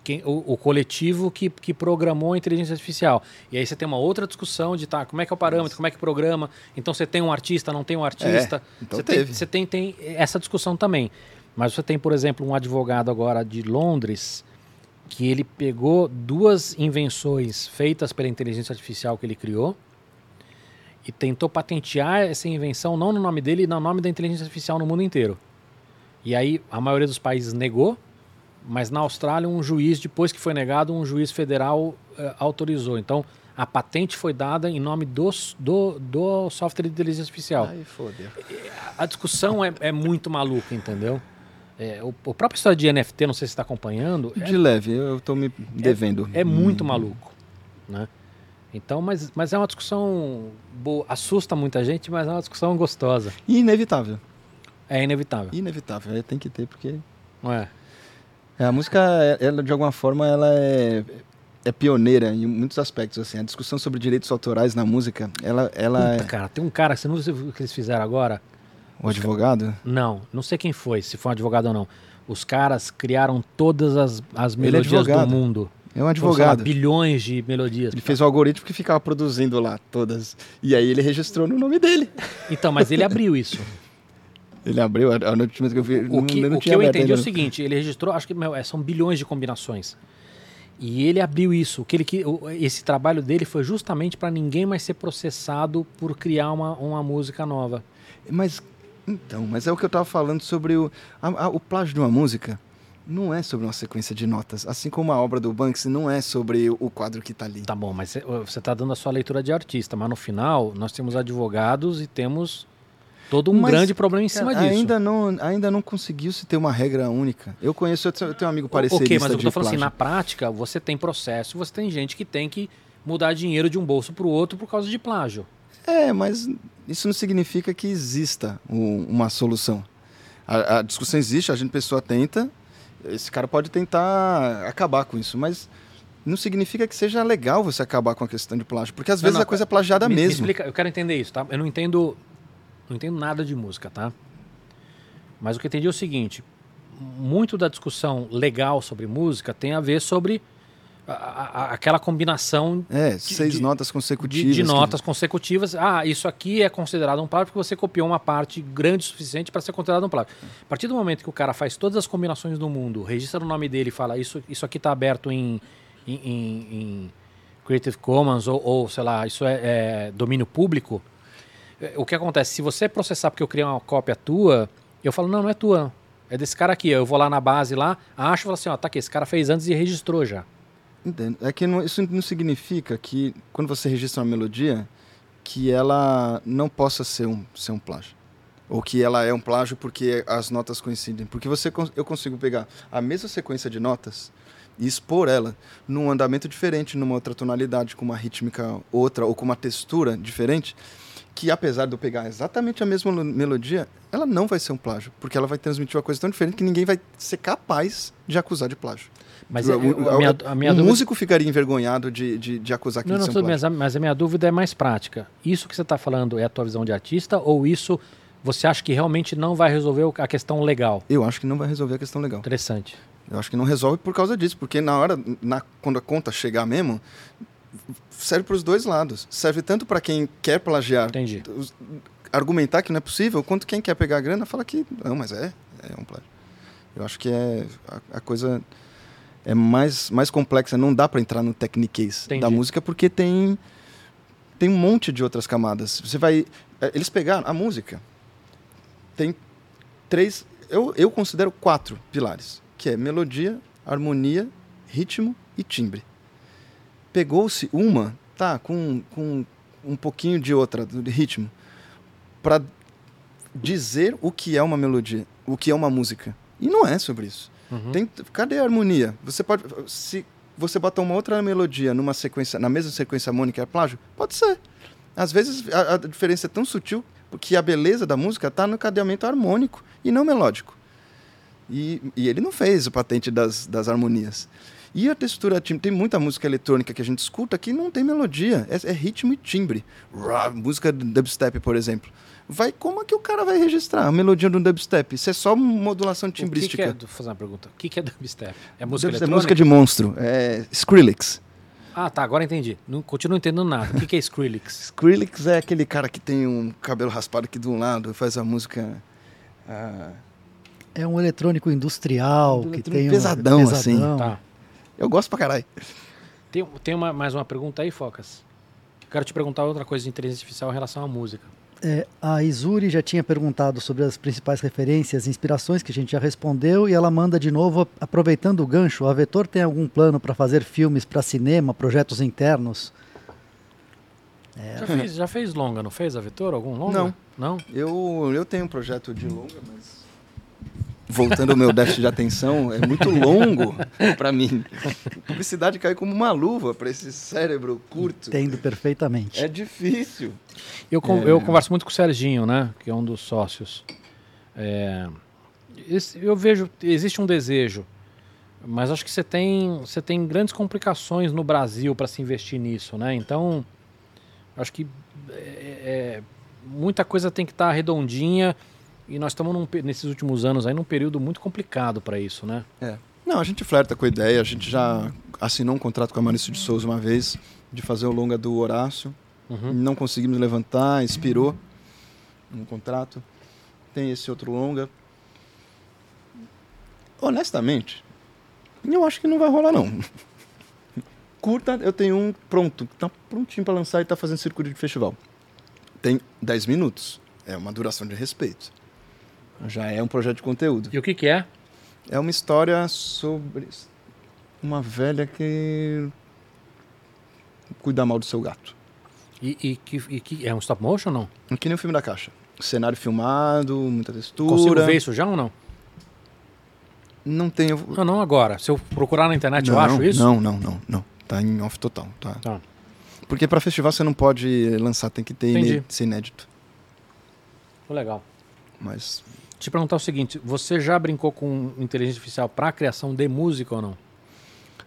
Quem- o, o coletivo que, que programou a inteligência artificial. E aí você tem uma outra discussão de, tá, como é que é o parâmetro, como é que programa. Então você tem um artista, não tem um artista. então você tem, teve. você tem, tem essa discussão também. Mas você tem, por exemplo, um advogado agora de Londres que ele pegou duas invenções feitas pela inteligência artificial que ele criou e tentou patentear essa invenção não no nome dele, no nome da inteligência artificial no mundo inteiro. E aí a maioria dos países negou, mas na Austrália um juiz, depois que foi negado, um juiz federal eh, autorizou. Então a patente foi dada em nome dos, do, do software de inteligência artificial. Ai, fodeu. A discussão é, é muito maluca, entendeu? É, o, o próprio história de NFT, não sei se você está acompanhando, De leve, eu tô me devendo. é muito Hum. maluco, né? Então, mas, mas é uma discussão boa, assusta muita gente, mas é uma discussão gostosa. Inevitável. É inevitável, Inevitável. É, tem que ter, porque. não é? É, a música, é- ela, de alguma forma, ela é, é pioneira em muitos aspectos. Assim. A discussão sobre direitos autorais na música, ela, ela Puta, é. cara, tem um cara, você não viu o que eles fizeram agora? O advogado? Não, não sei quem foi, se foi um advogado ou não. Os caras criaram todas as, as é melodias do advogado. mundo. É um lá, advogado. bilhões de melodias. Ele fez o algoritmo que ficava produzindo lá todas. E aí ele registrou no nome dele. Então, mas ele abriu isso. Ele abriu, a, notícia que eu vi. O que, não o que eu entendi é o não. seguinte, ele registrou, acho que meu, é, são bilhões de combinações. E ele abriu isso. O que ele, esse trabalho dele foi justamente para ninguém mais ser processado por criar uma, uma música nova. Mas, então, mas é o que eu estava falando sobre o, a- a- o plágio de uma música. Não é sobre uma sequência de notas. Assim como a obra do Banksy não é sobre o quadro que está ali. Tá bom, mas cê- você está dando a sua leitura de artista, mas no final nós temos advogados e temos todo um Mas, grande problema em cima Cara, disso. Ainda não, ainda não conseguiu se ter uma regra única. Eu conheço, eu tenho um amigo parecerista ok, mas eu tô falando assim, na prática, você tem processo, você tem gente que tem que mudar dinheiro de um bolso para o outro por causa de plágio. É, mas isso não significa que exista um- uma solução. A, a discussão existe, a gente pessoa tenta, esse cara pode tentar acabar com isso, mas não significa que seja legal você acabar com a questão de plágio, porque às Não, vezes não, a coisa é plagiada me, me mesmo. explica, eu quero entender isso, tá? Eu não entendo, não entendo nada de música, tá? Mas o que eu entendi é o seguinte: muito da discussão legal sobre música tem a ver sobre a- a- aquela combinação É, seis de- notas de, consecutivas. de que- notas consecutivas. Ah, isso aqui é considerado um plágio porque você copiou uma parte grande o suficiente para ser considerado um plágio. A partir do momento que o cara faz todas as combinações do mundo, registra o nome dele e fala isso, isso aqui está aberto em, em, em- em Creative Commons ou, ou, sei lá, isso é, é domínio público, o que acontece? Se você processar porque eu criei uma cópia tua, eu falo, não, não é tua. É desse cara aqui. Eu vou lá na base lá, acho e falo assim, ó, tá aqui, esse cara fez antes e registrou já. Entendo. É que não- isso não significa que, quando você registra uma melodia, que ela não possa ser um, ser um plágio. Ou que ela é um plágio porque as notas coincidem. Porque você, eu consigo pegar a mesma sequência de notas e expor ela num andamento diferente, numa outra tonalidade, com uma rítmica outra ou com uma textura diferente, que apesar de eu pegar exatamente a mesma lo- melodia, ela não vai ser um plágio, porque ela vai transmitir uma coisa tão diferente que ninguém vai ser capaz de acusar de plágio. Mas O- é- o- a minha, a minha o dúvida- músico ficaria envergonhado de, de, de acusar aquilo Não, não, um tudo mas a, mas a minha dúvida é mais prática. Isso que você está falando é a tua visão de artista ou isso você acha que realmente não vai resolver a questão legal? Eu acho que não vai resolver a questão legal. Interessante. Eu acho que não resolve por causa disso, porque na hora, na, quando a conta chegar mesmo, serve para os dois lados. Serve tanto para quem quer plagiar, Entendi. argumentar que não é possível, quanto quem quer pegar a grana fala que não, mas é, é um plágio. Eu acho que é a, a coisa é mais, mais complexa. Não dá para entrar no techniquez Entendi. da música porque tem tem um monte de outras camadas. Você vai é, eles pegaram a música tem três eu, eu considero quatro pilares, que é melodia, harmonia, ritmo e timbre. Pegou-se uma, tá, com, com um pouquinho de outra, do ritmo, para dizer o que é uma melodia, o que é uma música. E não é sobre isso. Uhum. Tem, cadê a harmonia? Você pode, se você botar uma outra melodia numa sequência, na mesma sequência harmônica, é plágio? Pode ser. Às vezes a, a diferença é tão sutil porque a beleza da música está no cadeamento harmônico e não melódico. E, e ele não fez a patente das, das harmonias. E a textura timbre, tem muita música eletrônica que a gente escuta que não tem melodia, é, é ritmo e timbre. Rá, música do dubstep, por exemplo. Vai, como é que o cara vai registrar a melodia do dubstep? Isso é só modulação O que, que timbrística. é, vou fazer uma pergunta. O que, que é dubstep? É música Dubstep é música de monstro, é Skrillex. Ah, tá, agora entendi. Não, continuo entendendo nada. O que, que é Skrillex? Skrillex é aquele cara que tem um cabelo raspado aqui de um lado, faz a música. ah, É um eletrônico industrial Um que eletrônico tem um pesadão, assim. Tá. Eu gosto pra caralho. Tem, tem uma- mais uma pergunta aí, Focas? Quero te perguntar outra coisa de inteligência artificial em relação à música. É, a Izuri já tinha perguntado sobre as principais referências e inspirações que a gente já respondeu e ela manda de novo, aproveitando o gancho, a Vetor tem algum plano para fazer filmes para cinema, projetos internos? Já, fez, já fez longa, não fez a Vetor? Algum longa? Não. Não? Eu, eu tenho um projeto de longa, mas. Voltando ao meu déficit de atenção, é muito longo pra mim. Publicidade cai como uma luva pra esse cérebro curto. Entendo perfeitamente. É difícil. Eu, con- É. eu converso muito com o Serginho, né? Que é um dos sócios. É, eu vejo, existe um desejo, mas acho que você tem, você tem grandes complicações no Brasil para se investir nisso, né? Então, acho que é, é, muita coisa tem que estar redondinha e nós estamos num nesses últimos anos aí num período muito complicado para isso, né? Não, a gente flerta com a ideia, a gente já assinou um contrato com a Maurício de Souza uma vez de fazer o longa do Horácio. Uhum. Não conseguimos levantar, expirou um contrato. Tem esse outro longa. Honestamente, eu acho que não vai rolar não. Curta, eu tenho um pronto, tá prontinho para lançar e tá fazendo circuito de festival. Tem 10 minutos. É uma duração de respeito. Já é um projeto de conteúdo. E o que, que é? É uma história sobre uma velha que cuida mal do seu gato. E, e que, e que- é um stop motion ou não? Que nem o filme da caixa. Cenário filmado, muita textura. Consigo ver isso já ou não? Não tenho. Não, não agora. Se eu procurar na internet, eu não, acho isso? Não, não, não, não. Tá em off total. Tá. Tá. Porque para festival você não pode lançar, tem que ter ser inédito. Legal. Mas Te perguntar o seguinte: você já brincou com inteligência artificial para criação de música ou não?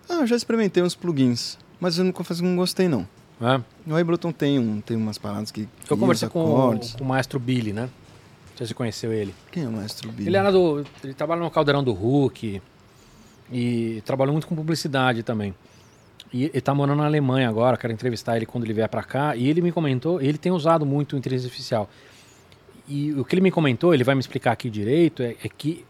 ah, eu já experimentei uns plugins, mas eu não confesso que não gostei não. É. No Ableton tem um, tem umas paradas que Eu conversei com, o- com o maestro Billy, né? Não sei se você conheceu ele. Quem é o maestro Billy? Ele era do. Ele trabalha no Caldeirão do Hulk e trabalhou muito com publicidade também. E ele tá morando na Alemanha agora, quero entrevistar ele quando ele vier para cá. E ele me comentou, ele tem usado muito inteligência artificial. E o que ele me comentou, ele vai me explicar aqui direito, é, é que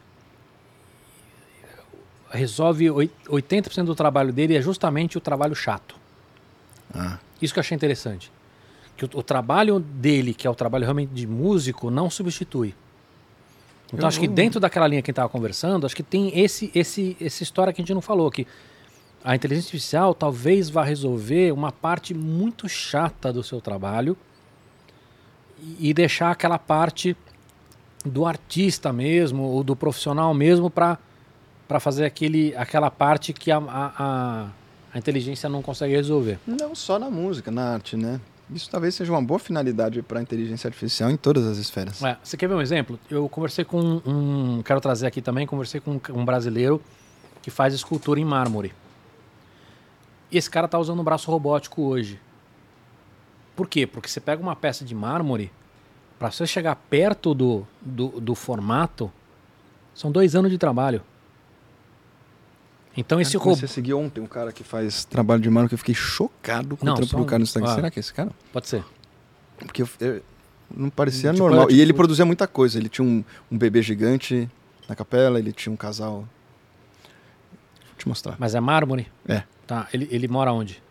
resolve oi- 80% do trabalho dele é justamente o trabalho chato. Ah, Isso que eu achei interessante. Que o, o trabalho dele, que é o trabalho realmente de músico, não substitui. Então Eu acho que dentro daquela linha que a gente estava conversando, acho que tem esse, esse, essa história que a gente não falou, que a inteligência artificial talvez vá resolver uma parte muito chata do seu trabalho e, deixar aquela parte do artista mesmo, ou do profissional mesmo, para fazer aquele, aquela parte que a, a, a, a inteligência não consegue resolver. não só na música, na arte, né? Isso talvez seja uma boa finalidade para inteligência artificial em todas as esferas. É, você quer ver um exemplo? Eu conversei com um. Quero trazer aqui também, conversei com um brasileiro que faz escultura em mármore. E esse cara tá usando um braço robótico hoje. Por quê? Porque você pega uma peça de mármore, para você chegar perto do, do, do formato, são dois anos de trabalho. Então esse robô. comecei a seguir ontem um cara que faz trabalho de mármore que eu fiquei chocado com Não, o trampo do um- cara no Instagram. ah. Será que é esse cara? Pode ser. Porque eu, eu- não parecia Tipo, normal. era E ele tipo- produzia muita coisa. Ele tinha um, um bebê gigante na capela, ele tinha um casal. Vou te mostrar. Mas é mármore? É. Tá. Ele, ele mora onde?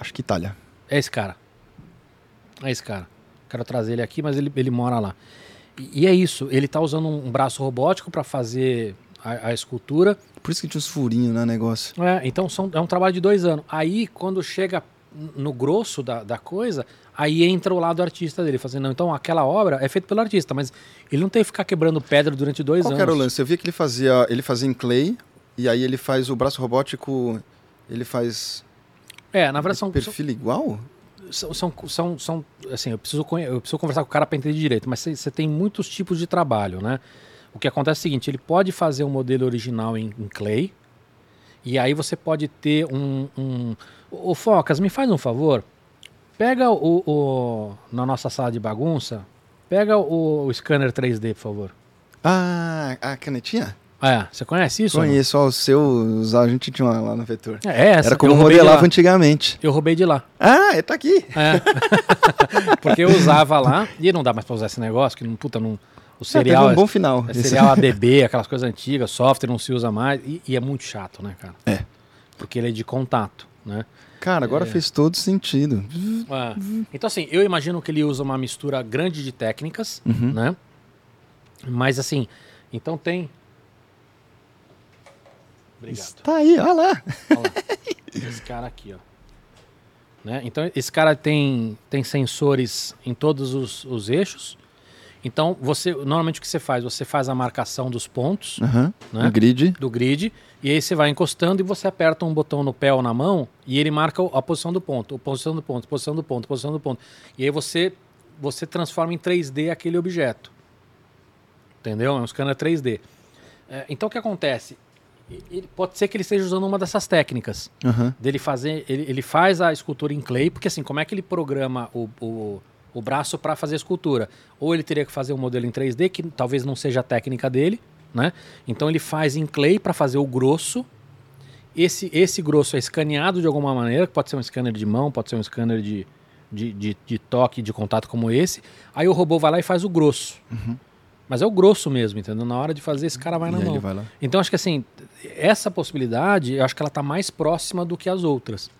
Acho que Itália. É esse cara. É esse cara. Quero trazer ele aqui, mas ele, ele mora lá. E, e é isso. Ele tá usando um braço robótico para fazer a, a escultura. Por isso que tinha uns furinhos no negócio. É, então são, é um trabalho de dois anos. Aí, quando chega no grosso da, da coisa, aí entra o lado artista dele, fazendo, não, então aquela obra é feita pelo artista, mas ele não tem que ficar quebrando pedra durante dois Qual anos. que era o lance? Eu vi que ele fazia, ele fazia em clay, e aí ele faz o braço robótico, ele faz É, na verdade são, perfil igual? São, são, são, são- assim, eu preciso, eu preciso conversar com o cara para entender direito, mas você você tem muitos tipos de trabalho, né? O que acontece é o seguinte, ele pode fazer um modelo original em, em clay, e aí você pode ter um... um Ô, Focas, me faz um favor, pega o, o- na nossa sala de bagunça, pega o, o scanner 3D, por favor. Ah, a canetinha? É, você conhece isso? Conheço, ó, o seu, a gente tinha uma lá no vetor. É, essa, Era como modelava antigamente. Eu roubei de lá. Ah, é, tá aqui. É. Porque eu usava lá, e não dá mais pra usar esse negócio, que não, puta, não, o Ah, cereal teve um é- bom final. É serial ADB, aquelas coisas antigas, software não se usa mais, e, e é muito chato, né, cara? É. Porque ele é de contato, né? Cara, agora É. fez todo sentido. É. Então, assim, eu imagino que ele usa uma mistura grande de técnicas, Uhum. né? Mas, assim, então tem... Obrigado. Tá aí, olha lá. Olha lá. Esse cara aqui, ó. Né? Então, esse cara tem, tem sensores em todos os, os eixos. Então, você normalmente o que você faz? Você faz a marcação dos pontos Aham. Né? Grid. do grid, e aí você vai encostando e você aperta um botão no pé ou na mão e ele marca a posição do ponto, a posição do ponto, a posição do ponto, a posição do ponto. E aí você, você transforma em 3D aquele objeto. Entendeu? É um scanner 3D. É, então o que acontece? Ele- pode ser que ele esteja usando uma dessas técnicas. Aham. dele fazer ele, ele faz a escultura em clay porque assim como é que ele programa o, o, o braço para fazer a escultura? Ou ele teria que fazer um modelo em 3D que talvez não seja a técnica dele né? Então ele faz em clay para fazer o grosso. Esse esse grosso é escaneado de alguma maneira pode ser um scanner de mão pode ser um scanner de de, de, de toque de contato como esse. Aí o robô vai lá e faz o grosso mas é o grosso mesmo entendeu na hora de fazer esse cara vai E na aí mão vai então acho que assim, essa possibilidade, eu acho que ela está mais próxima do que as outras.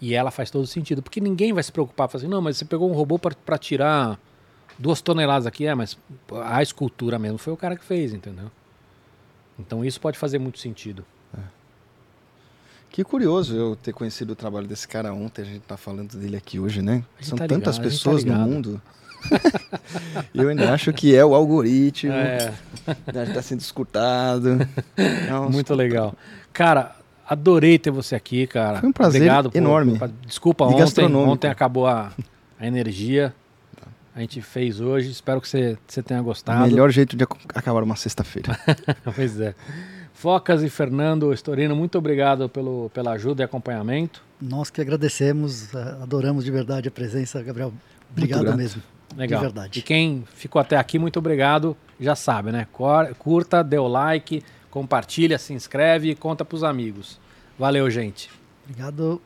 E ela faz todo sentido, porque ninguém vai se preocupar, falar assim, não, mas você pegou um robô para tirar duas toneladas aqui, é, mas a escultura mesmo foi o cara que fez, entendeu? Então isso pode fazer muito sentido. É. Que curioso eu ter conhecido o trabalho desse cara ontem, a gente tá falando dele aqui hoje, né? São tá tantas ligado, tá pessoas tá no mundo. eu ainda acho que é o algoritmo. É. Está sendo escutado. Nossa. Muito legal. Cara, adorei ter você aqui, cara. Foi um prazer Obrigado enorme. Por, desculpa, e ontem, ontem acabou a, a energia. A gente fez hoje. Espero que você, você tenha gostado. Melhor jeito de acabar uma sexta-feira. pois é. Focas e Fernando Estorino, muito obrigado pelo, pela ajuda e acompanhamento. Nós que agradecemos, adoramos de verdade a presença, Gabriel. Obrigado mesmo. Legal. De verdade. E quem ficou até aqui, muito obrigado. Já sabe, né? Curta, dê o like, compartilha, se inscreve e conta para os amigos. Valeu, gente. Obrigado.